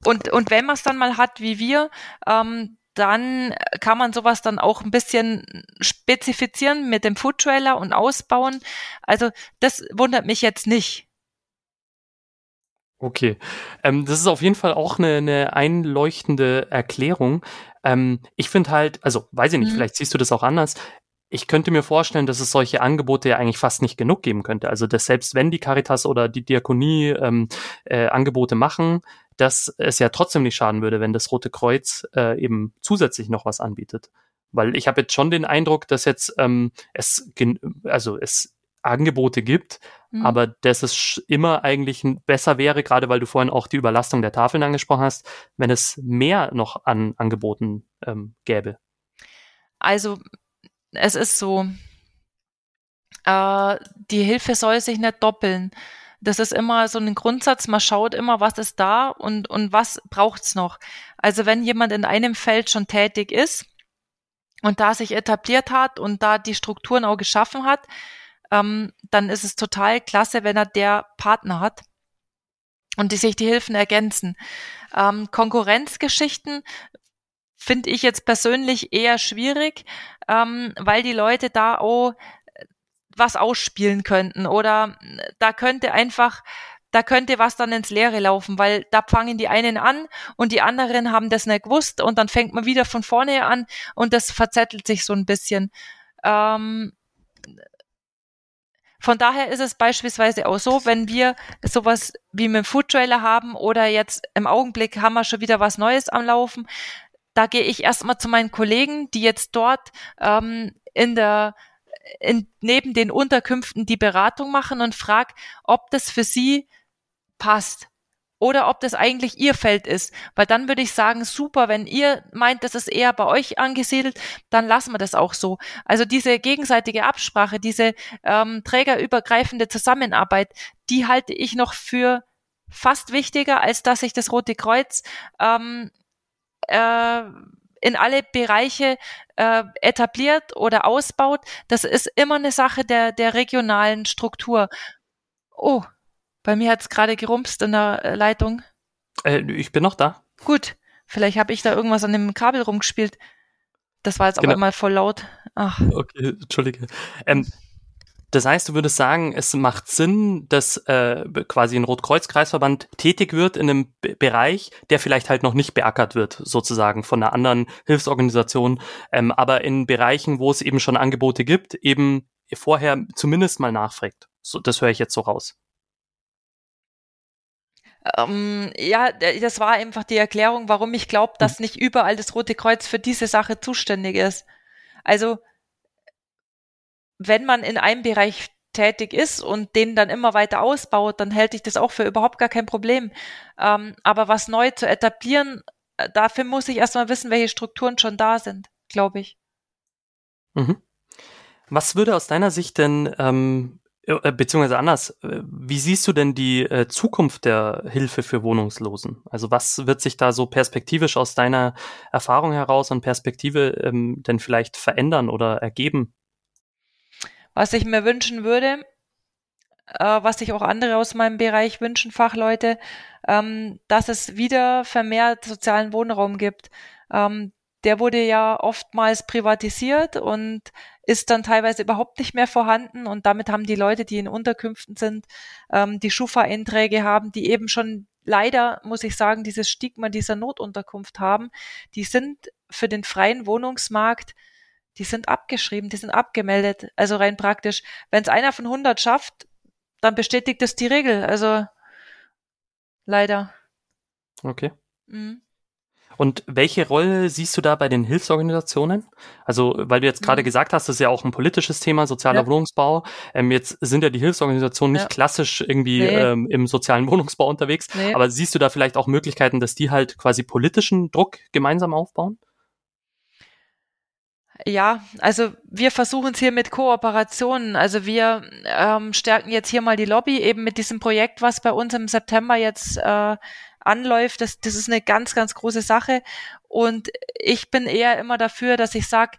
und, und wenn man es dann mal hat wie wir, ähm, dann kann man sowas dann auch ein bisschen spezifizieren mit dem Food Trailer und ausbauen. Also das wundert mich jetzt nicht. Okay, ähm, das ist auf jeden Fall auch eine, eine einleuchtende Erklärung. Ähm, ich finde halt, also weiß ich nicht, mhm. vielleicht siehst du das auch anders. Ich könnte mir vorstellen, dass es solche Angebote ja eigentlich fast nicht genug geben könnte. Also dass selbst wenn die Caritas oder die Diakonie ähm, äh, Angebote machen, dass es ja trotzdem nicht schaden würde, wenn das Rote Kreuz äh, eben zusätzlich noch was anbietet. Weil ich habe jetzt schon den Eindruck, dass jetzt ähm, es also es Angebote gibt, mhm. aber dass es immer eigentlich besser wäre, gerade weil du vorhin auch die Überlastung der Tafeln angesprochen hast, wenn es mehr noch an Angeboten ähm, gäbe. Also es ist so, äh, die Hilfe soll sich nicht doppeln das ist immer so ein Grundsatz, man schaut immer, was ist da und, und was braucht's noch. Also wenn jemand in einem Feld schon tätig ist und da sich etabliert hat und da die Strukturen auch geschaffen hat, ähm, dann ist es total klasse, wenn er der Partner hat und die sich die Hilfen ergänzen. Ähm, Konkurrenzgeschichten finde ich jetzt persönlich eher schwierig, ähm, weil die Leute da auch was ausspielen könnten oder da könnte einfach da könnte was dann ins Leere laufen, weil da fangen die einen an und die anderen haben das nicht gewusst und dann fängt man wieder von vorne an und das verzettelt sich so ein bisschen. Ähm, von daher ist es beispielsweise auch so, wenn wir sowas wie mit dem Food Trailer haben oder jetzt im Augenblick haben wir schon wieder was Neues am Laufen, da gehe ich erstmal zu meinen Kollegen, die jetzt dort ähm, in der in, neben den Unterkünften die Beratung machen und frag, ob das für sie passt oder ob das eigentlich ihr Feld ist. Weil dann würde ich sagen, super, wenn ihr meint, das ist eher bei euch angesiedelt, dann lassen wir das auch so. Also diese gegenseitige Absprache, diese ähm, trägerübergreifende Zusammenarbeit, die halte ich noch für fast wichtiger, als dass sich das Rote Kreuz ähm, äh, in alle Bereiche äh, etabliert oder ausbaut. Das ist immer eine Sache der, der regionalen Struktur. Oh, bei mir hat's gerade gerumpst in der äh, Leitung. Äh, ich bin noch da. Gut, vielleicht habe ich da irgendwas an dem Kabel rumgespielt. Das war jetzt genau. aber mal voll laut. Ach. Okay, entschuldige. Ähm, das heißt, du würdest sagen, es macht Sinn, dass äh, quasi ein Rotkreuz-Kreisverband tätig wird in einem B Bereich, der vielleicht halt noch nicht beackert wird, sozusagen von einer anderen Hilfsorganisation, ähm, aber in Bereichen, wo es eben schon Angebote gibt, eben vorher zumindest mal nachfragt. So, das höre ich jetzt so raus. Ähm, ja, das war einfach die Erklärung, warum ich glaube, dass hm. nicht überall das Rote Kreuz für diese Sache zuständig ist. Also wenn man in einem Bereich tätig ist und den dann immer weiter ausbaut, dann hält ich das auch für überhaupt gar kein Problem. Ähm, aber was neu zu etablieren, äh, dafür muss ich erstmal wissen, welche Strukturen schon da sind, glaube ich. Mhm. Was würde aus deiner Sicht denn, ähm, äh, beziehungsweise anders, äh, wie siehst du denn die äh, Zukunft der Hilfe für Wohnungslosen? Also was wird sich da so perspektivisch aus deiner Erfahrung heraus und Perspektive ähm, denn vielleicht verändern oder ergeben? Was ich mir wünschen würde, äh, was sich auch andere aus meinem Bereich wünschen, Fachleute, ähm, dass es wieder vermehrt sozialen Wohnraum gibt. Ähm, der wurde ja oftmals privatisiert und ist dann teilweise überhaupt nicht mehr vorhanden. Und damit haben die Leute, die in Unterkünften sind, ähm, die Schufa-Einträge haben, die eben schon leider, muss ich sagen, dieses Stigma dieser Notunterkunft haben, die sind für den freien Wohnungsmarkt die sind abgeschrieben, die sind abgemeldet. Also rein praktisch. Wenn es einer von 100 schafft, dann bestätigt das die Regel. Also leider. Okay. Mhm. Und welche Rolle siehst du da bei den Hilfsorganisationen? Also, weil du jetzt gerade mhm. gesagt hast, das ist ja auch ein politisches Thema, sozialer ja. Wohnungsbau. Ähm, jetzt sind ja die Hilfsorganisationen nicht ja. klassisch irgendwie nee. ähm, im sozialen Wohnungsbau unterwegs. Nee. Aber siehst du da vielleicht auch Möglichkeiten, dass die halt quasi politischen Druck gemeinsam aufbauen? Ja, also wir versuchen es hier mit Kooperationen. Also wir ähm, stärken jetzt hier mal die Lobby eben mit diesem Projekt, was bei uns im September jetzt äh, anläuft. Das, das ist eine ganz, ganz große Sache. Und ich bin eher immer dafür, dass ich sage,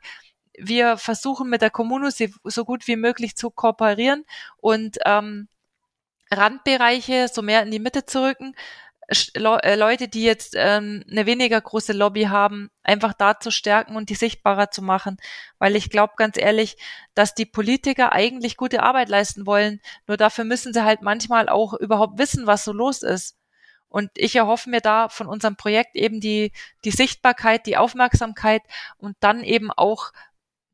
wir versuchen mit der Kommune so gut wie möglich zu kooperieren und ähm, Randbereiche so mehr in die Mitte zu rücken, Leute, die jetzt ähm, eine weniger große Lobby haben, einfach da zu stärken und die sichtbarer zu machen. Weil ich glaube ganz ehrlich, dass die Politiker eigentlich gute Arbeit leisten wollen. Nur dafür müssen sie halt manchmal auch überhaupt wissen, was so los ist. Und ich erhoffe mir da von unserem Projekt eben die, die Sichtbarkeit, die Aufmerksamkeit und dann eben auch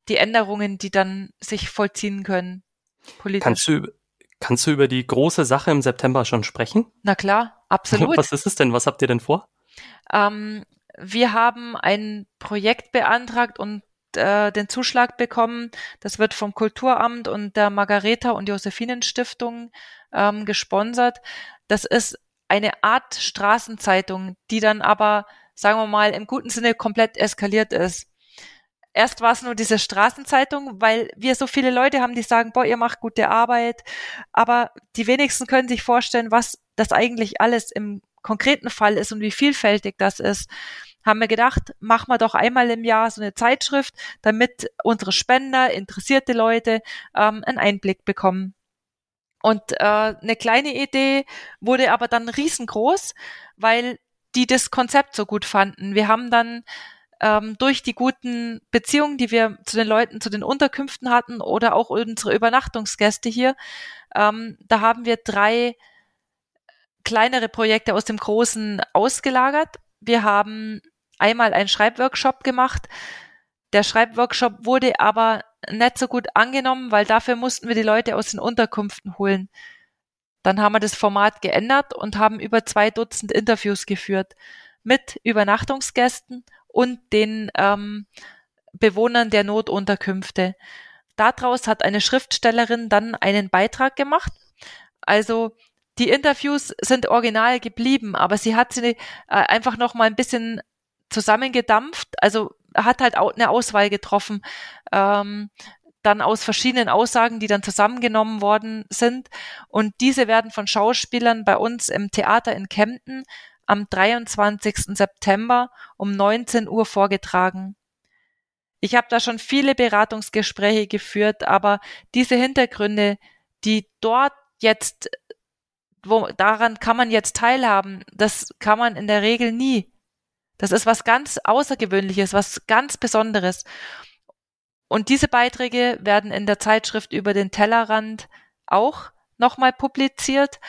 die Änderungen, die dann sich vollziehen können. Politisch. Kannst du, kannst du über die große Sache im September schon sprechen? Na klar. Absolut. Was ist es denn? Was habt ihr denn vor? Ähm, wir haben ein Projekt beantragt und äh, den Zuschlag bekommen. Das wird vom Kulturamt und der Margareta und Josephinen Stiftung ähm, gesponsert. Das ist eine Art Straßenzeitung, die dann aber, sagen wir mal, im guten Sinne komplett eskaliert ist. Erst war es nur diese Straßenzeitung, weil wir so viele Leute haben, die sagen, boah, ihr macht gute Arbeit, aber die wenigsten können sich vorstellen, was das eigentlich alles im konkreten Fall ist und wie vielfältig das ist, haben wir gedacht, machen wir doch einmal im Jahr so eine Zeitschrift, damit unsere Spender, interessierte Leute ähm, einen Einblick bekommen. Und äh, eine kleine Idee wurde aber dann riesengroß, weil die das Konzept so gut fanden. Wir haben dann ähm, durch die guten Beziehungen, die wir zu den Leuten, zu den Unterkünften hatten oder auch unsere Übernachtungsgäste hier, ähm, da haben wir drei kleinere Projekte aus dem Großen ausgelagert. Wir haben einmal einen Schreibworkshop gemacht. Der Schreibworkshop wurde aber nicht so gut angenommen, weil dafür mussten wir die Leute aus den Unterkünften holen. Dann haben wir das Format geändert und haben über zwei Dutzend Interviews geführt mit Übernachtungsgästen und den ähm, Bewohnern der Notunterkünfte. Daraus hat eine Schriftstellerin dann einen Beitrag gemacht. Also die Interviews sind original geblieben, aber sie hat sie äh, einfach noch mal ein bisschen zusammengedampft. Also hat halt auch eine Auswahl getroffen, ähm, dann aus verschiedenen Aussagen, die dann zusammengenommen worden sind. Und diese werden von Schauspielern bei uns im Theater in Kempten am 23. September um 19 Uhr vorgetragen. Ich habe da schon viele Beratungsgespräche geführt, aber diese Hintergründe, die dort jetzt wo, daran kann man jetzt teilhaben. Das kann man in der Regel nie. Das ist was ganz Außergewöhnliches, was ganz Besonderes. Und diese Beiträge werden in der Zeitschrift über den Tellerrand auch nochmal publiziert.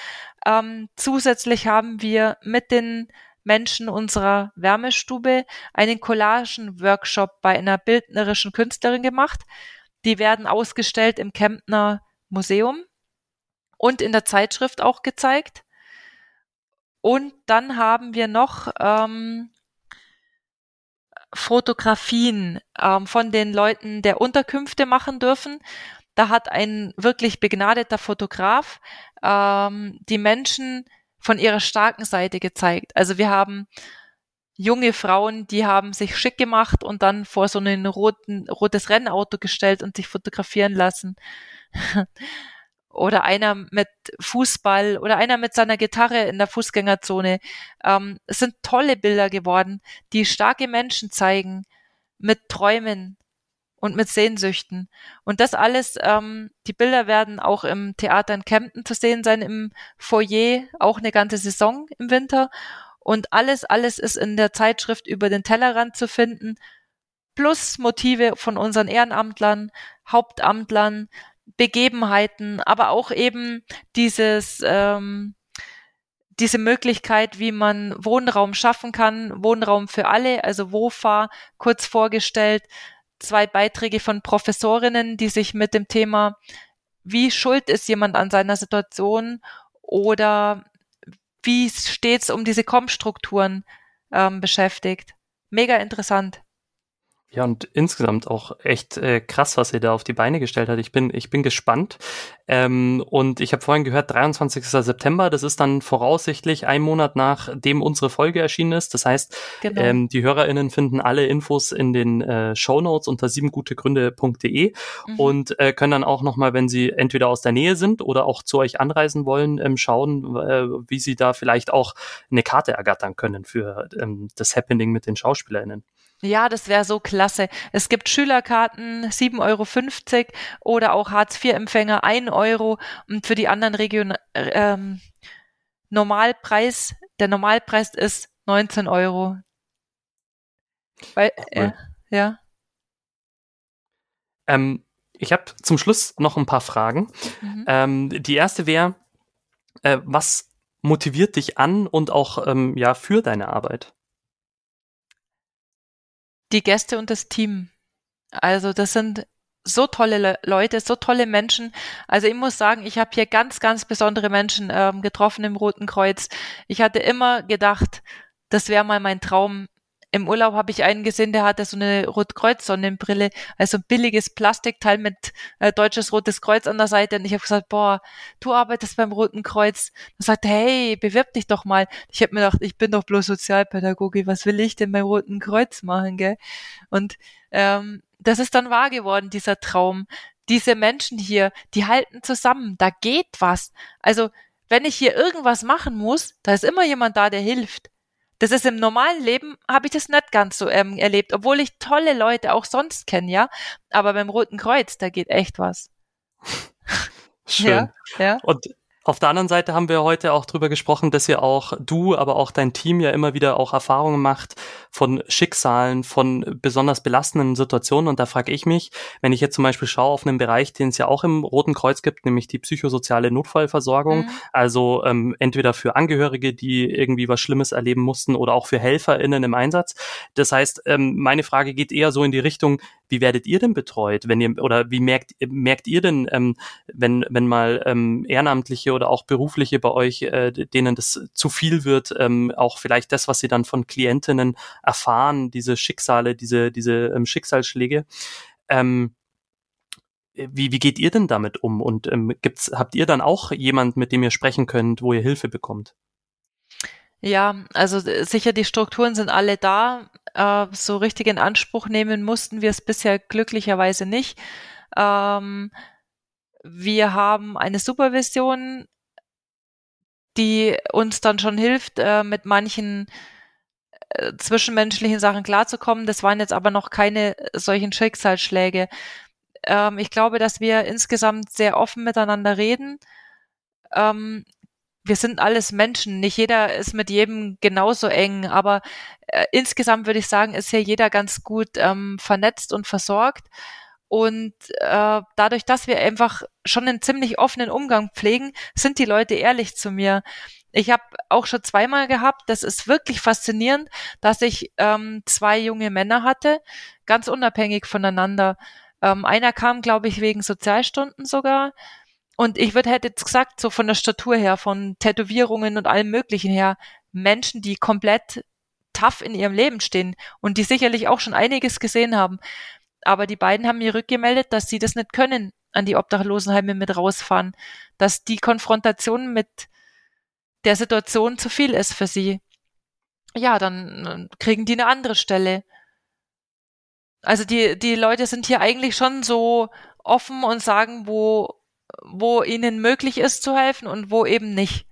Ähm, zusätzlich haben wir mit den Menschen unserer Wärmestube einen Collagen-Workshop bei einer bildnerischen Künstlerin gemacht. Die werden ausgestellt im Kemptner Museum und in der Zeitschrift auch gezeigt. Und dann haben wir noch ähm, Fotografien ähm, von den Leuten der Unterkünfte machen dürfen. Da hat ein wirklich begnadeter Fotograf ähm, die Menschen von ihrer starken Seite gezeigt. Also wir haben junge Frauen, die haben sich schick gemacht und dann vor so ein roten, rotes Rennauto gestellt und sich fotografieren lassen. oder einer mit Fußball oder einer mit seiner Gitarre in der Fußgängerzone. Ähm, es sind tolle Bilder geworden, die starke Menschen zeigen mit Träumen und mit Sehnsüchten. Und das alles, ähm, die Bilder werden auch im Theater in Kempten zu sehen sein, im Foyer, auch eine ganze Saison im Winter. Und alles, alles ist in der Zeitschrift über den Tellerrand zu finden, plus Motive von unseren Ehrenamtlern, Hauptamtlern, Begebenheiten, aber auch eben dieses, ähm, diese Möglichkeit, wie man Wohnraum schaffen kann, Wohnraum für alle, also WOFA, kurz vorgestellt, zwei Beiträge von Professorinnen, die sich mit dem Thema, wie schuld ist jemand an seiner Situation oder wie steht's um diese Kommstrukturen ähm, beschäftigt. Mega interessant. Ja, und insgesamt auch echt äh, krass, was ihr da auf die Beine gestellt hat. Ich bin, ich bin gespannt. Ähm, und ich habe vorhin gehört, 23. September, das ist dann voraussichtlich ein Monat nachdem unsere Folge erschienen ist. Das heißt, genau. ähm, die HörerInnen finden alle Infos in den äh, Show Notes unter siebengutegründe.de mhm. und äh, können dann auch nochmal, wenn sie entweder aus der Nähe sind oder auch zu euch anreisen wollen, ähm, schauen, äh, wie sie da vielleicht auch eine Karte ergattern können für ähm, das Happening mit den SchauspielerInnen. Ja, das wäre so klasse. Es gibt Schülerkarten 7,50 Euro oder auch Hartz-IV-Empfänger 1 Euro und für die anderen Regionen ähm, Normalpreis, der Normalpreis ist 19 Euro. Weil, äh, ja. Ähm, ich habe zum Schluss noch ein paar Fragen. Mhm. Ähm, die erste wäre, äh, was motiviert dich an und auch ähm, ja für deine Arbeit? Die Gäste und das Team. Also das sind so tolle Le Leute, so tolle Menschen. Also ich muss sagen, ich habe hier ganz, ganz besondere Menschen ähm, getroffen im Roten Kreuz. Ich hatte immer gedacht, das wäre mal mein Traum, im Urlaub habe ich einen gesehen, der hatte so eine Rotkreuz-Sonnenbrille, also ein billiges Plastikteil mit äh, deutsches Rotes Kreuz an der Seite. Und ich habe gesagt, boah, du arbeitest beim Roten Kreuz. Dann sagte, hey, bewirb dich doch mal. Ich habe mir gedacht, ich bin doch bloß Sozialpädagoge, was will ich denn beim Roten Kreuz machen, gell? Und ähm, das ist dann wahr geworden, dieser Traum. Diese Menschen hier, die halten zusammen, da geht was. Also, wenn ich hier irgendwas machen muss, da ist immer jemand da, der hilft. Das ist im normalen Leben, habe ich das nicht ganz so ähm, erlebt, obwohl ich tolle Leute auch sonst kenne, ja. Aber beim Roten Kreuz, da geht echt was. Schön. Ja, ja. Und auf der anderen Seite haben wir heute auch drüber gesprochen, dass ihr auch du, aber auch dein Team ja immer wieder auch Erfahrungen macht von Schicksalen, von besonders belastenden Situationen. Und da frage ich mich, wenn ich jetzt zum Beispiel schaue auf einen Bereich, den es ja auch im Roten Kreuz gibt, nämlich die psychosoziale Notfallversorgung, mhm. also ähm, entweder für Angehörige, die irgendwie was Schlimmes erleben mussten, oder auch für HelferInnen im Einsatz. Das heißt, ähm, meine Frage geht eher so in die Richtung, wie werdet ihr denn betreut, wenn ihr oder wie merkt merkt ihr denn, ähm, wenn wenn mal ähm, Ehrenamtliche oder auch berufliche bei euch, äh, denen das zu viel wird, ähm, auch vielleicht das, was sie dann von Klientinnen erfahren, diese Schicksale, diese diese ähm, Schicksalsschläge. Ähm, wie, wie geht ihr denn damit um? Und ähm, gibt's, habt ihr dann auch jemand, mit dem ihr sprechen könnt, wo ihr Hilfe bekommt? Ja, also äh, sicher, die Strukturen sind alle da. Äh, so richtig in Anspruch nehmen mussten wir es bisher glücklicherweise nicht. Ähm, wir haben eine Supervision, die uns dann schon hilft, äh, mit manchen äh, zwischenmenschlichen Sachen klarzukommen. Das waren jetzt aber noch keine solchen Schicksalsschläge. Ähm, ich glaube, dass wir insgesamt sehr offen miteinander reden. Ähm, wir sind alles Menschen. Nicht jeder ist mit jedem genauso eng, aber äh, insgesamt würde ich sagen, ist hier jeder ganz gut ähm, vernetzt und versorgt. Und äh, dadurch, dass wir einfach schon einen ziemlich offenen Umgang pflegen, sind die Leute ehrlich zu mir. Ich habe auch schon zweimal gehabt, das ist wirklich faszinierend, dass ich ähm, zwei junge Männer hatte, ganz unabhängig voneinander. Ähm, einer kam, glaube ich, wegen Sozialstunden sogar und ich würde hätte jetzt gesagt, so von der Statur her, von Tätowierungen und allem Möglichen her, Menschen, die komplett tough in ihrem Leben stehen und die sicherlich auch schon einiges gesehen haben. Aber die beiden haben mir rückgemeldet, dass sie das nicht können, an die Obdachlosenheime mit rausfahren, dass die Konfrontation mit der Situation zu viel ist für sie. Ja, dann kriegen die eine andere Stelle. Also die, die Leute sind hier eigentlich schon so offen und sagen, wo, wo ihnen möglich ist zu helfen und wo eben nicht.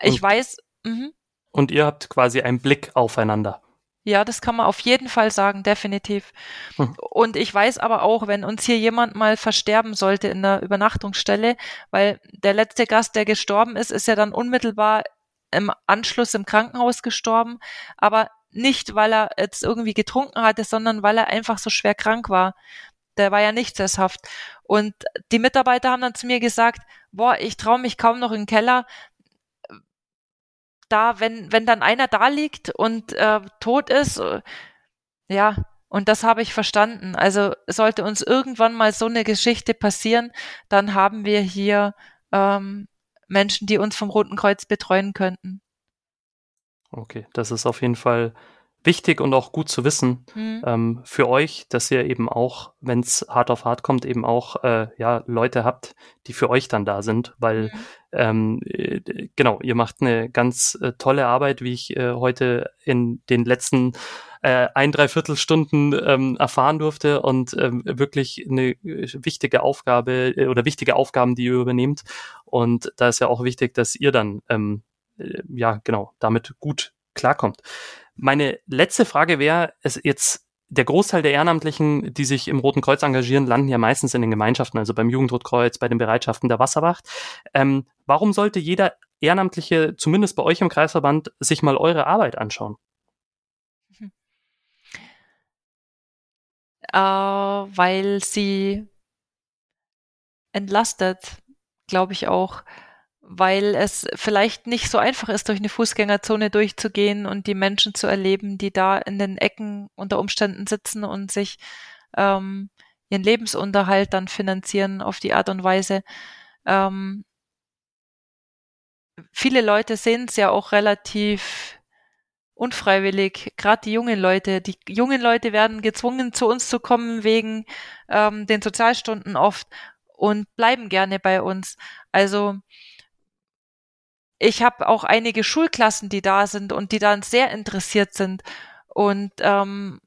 Ich und, weiß. Mh. Und ihr habt quasi einen Blick aufeinander. Ja, das kann man auf jeden Fall sagen, definitiv. Hm. Und ich weiß aber auch, wenn uns hier jemand mal versterben sollte in der Übernachtungsstelle, weil der letzte Gast, der gestorben ist, ist ja dann unmittelbar im Anschluss im Krankenhaus gestorben, aber nicht, weil er jetzt irgendwie getrunken hatte, sondern weil er einfach so schwer krank war. Der war ja nicht sesshaft. Und die Mitarbeiter haben dann zu mir gesagt, boah, ich traue mich kaum noch in den Keller, da, wenn, wenn dann einer da liegt und äh, tot ist, äh, ja, und das habe ich verstanden. Also sollte uns irgendwann mal so eine Geschichte passieren, dann haben wir hier ähm, Menschen, die uns vom Roten Kreuz betreuen könnten. Okay, das ist auf jeden Fall wichtig und auch gut zu wissen mhm. ähm, für euch, dass ihr eben auch, wenn es hart auf hart kommt, eben auch äh, ja Leute habt, die für euch dann da sind, weil mhm. ähm, äh, genau, ihr macht eine ganz äh, tolle Arbeit, wie ich äh, heute in den letzten äh, ein, dreiviertel Stunden ähm, erfahren durfte und ähm, wirklich eine äh, wichtige Aufgabe äh, oder wichtige Aufgaben, die ihr übernehmt. Und da ist ja auch wichtig, dass ihr dann ähm, äh, ja genau damit gut klarkommt. Meine letzte Frage wäre, es jetzt der Großteil der Ehrenamtlichen, die sich im Roten Kreuz engagieren, landen ja meistens in den Gemeinschaften, also beim Jugendrotkreuz, bei den Bereitschaften der Wasserwacht. Ähm, warum sollte jeder Ehrenamtliche, zumindest bei euch im Kreisverband, sich mal eure Arbeit anschauen? Äh, weil sie entlastet, glaube ich auch weil es vielleicht nicht so einfach ist, durch eine Fußgängerzone durchzugehen und die Menschen zu erleben, die da in den Ecken unter Umständen sitzen und sich ähm, ihren Lebensunterhalt dann finanzieren auf die Art und Weise. Ähm, viele Leute sehen es ja auch relativ unfreiwillig, gerade die jungen Leute. Die jungen Leute werden gezwungen, zu uns zu kommen wegen ähm, den Sozialstunden oft und bleiben gerne bei uns. Also ich habe auch einige Schulklassen, die da sind und die dann sehr interessiert sind und ähm,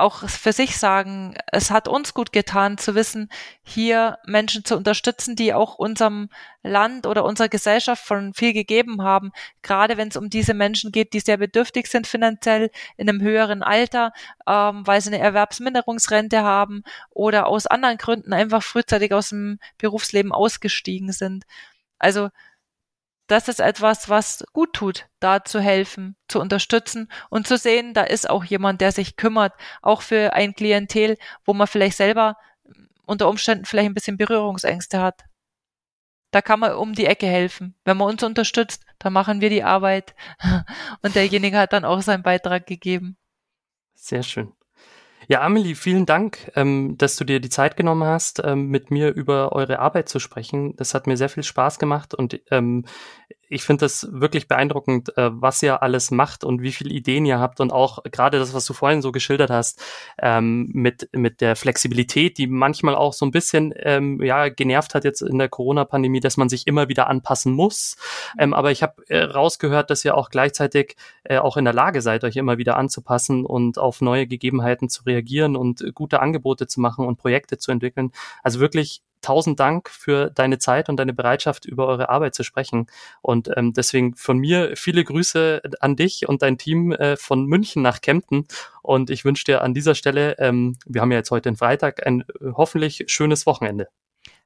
auch für sich sagen, es hat uns gut getan zu wissen, hier Menschen zu unterstützen, die auch unserem Land oder unserer Gesellschaft von viel gegeben haben, gerade wenn es um diese Menschen geht, die sehr bedürftig sind finanziell in einem höheren Alter, ähm, weil sie eine Erwerbsminderungsrente haben oder aus anderen Gründen einfach frühzeitig aus dem Berufsleben ausgestiegen sind. Also das ist etwas, was gut tut, da zu helfen, zu unterstützen und zu sehen, da ist auch jemand, der sich kümmert, auch für ein Klientel, wo man vielleicht selber unter Umständen vielleicht ein bisschen Berührungsängste hat. Da kann man um die Ecke helfen. Wenn man uns unterstützt, dann machen wir die Arbeit und derjenige hat dann auch seinen Beitrag gegeben. Sehr schön. Ja, Amelie, vielen Dank, ähm, dass du dir die Zeit genommen hast, ähm, mit mir über eure Arbeit zu sprechen. Das hat mir sehr viel Spaß gemacht und ähm, ich finde das wirklich beeindruckend, äh, was ihr alles macht und wie viele Ideen ihr habt und auch gerade das, was du vorhin so geschildert hast, ähm, mit, mit der Flexibilität, die manchmal auch so ein bisschen ähm, ja, genervt hat jetzt in der Corona-Pandemie, dass man sich immer wieder anpassen muss. Ähm, aber ich habe äh, rausgehört, dass ihr auch gleichzeitig äh, auch in der Lage seid, euch immer wieder anzupassen und auf neue Gegebenheiten zu reagieren und gute Angebote zu machen und Projekte zu entwickeln. Also wirklich tausend Dank für deine Zeit und deine Bereitschaft, über eure Arbeit zu sprechen. Und ähm, deswegen von mir viele Grüße an dich und dein Team äh, von München nach Kempten. Und ich wünsche dir an dieser Stelle, ähm, wir haben ja jetzt heute den Freitag, ein äh, hoffentlich schönes Wochenende.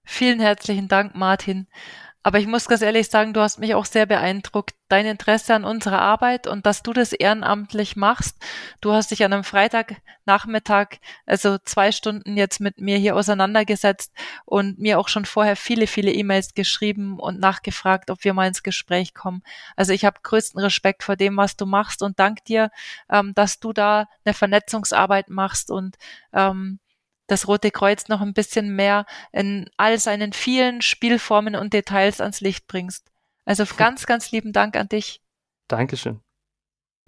Vielen herzlichen Dank, Martin. Aber ich muss ganz ehrlich sagen, du hast mich auch sehr beeindruckt. Dein Interesse an unserer Arbeit und dass du das ehrenamtlich machst. Du hast dich an einem Freitagnachmittag, also zwei Stunden jetzt mit mir hier auseinandergesetzt und mir auch schon vorher viele, viele E-Mails geschrieben und nachgefragt, ob wir mal ins Gespräch kommen. Also ich habe größten Respekt vor dem, was du machst und dank dir, ähm, dass du da eine Vernetzungsarbeit machst und ähm, das Rote Kreuz noch ein bisschen mehr in all seinen vielen Spielformen und Details ans Licht bringst. Also ganz, ganz lieben Dank an dich. Dankeschön.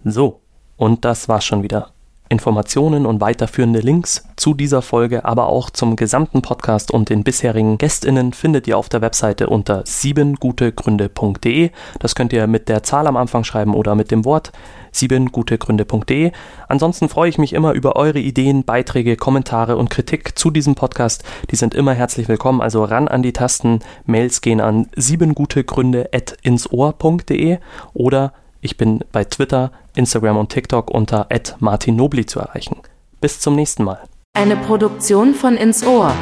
So, und das war's schon wieder. Informationen und weiterführende Links zu dieser Folge, aber auch zum gesamten Podcast und den bisherigen GästInnen findet ihr auf der Webseite unter siebengutegründe.de. Das könnt ihr mit der Zahl am Anfang schreiben oder mit dem Wort siebengutegründe.de. Ansonsten freue ich mich immer über eure Ideen, Beiträge, Kommentare und Kritik zu diesem Podcast. Die sind immer herzlich willkommen, also ran an die Tasten. Mails gehen an siebengutegründe.insohr.de oder Ich bin bei Twitter, Instagram und TikTok unter @martinnobli zu erreichen. Bis zum nächsten Mal. Eine Produktion von ins Ohr.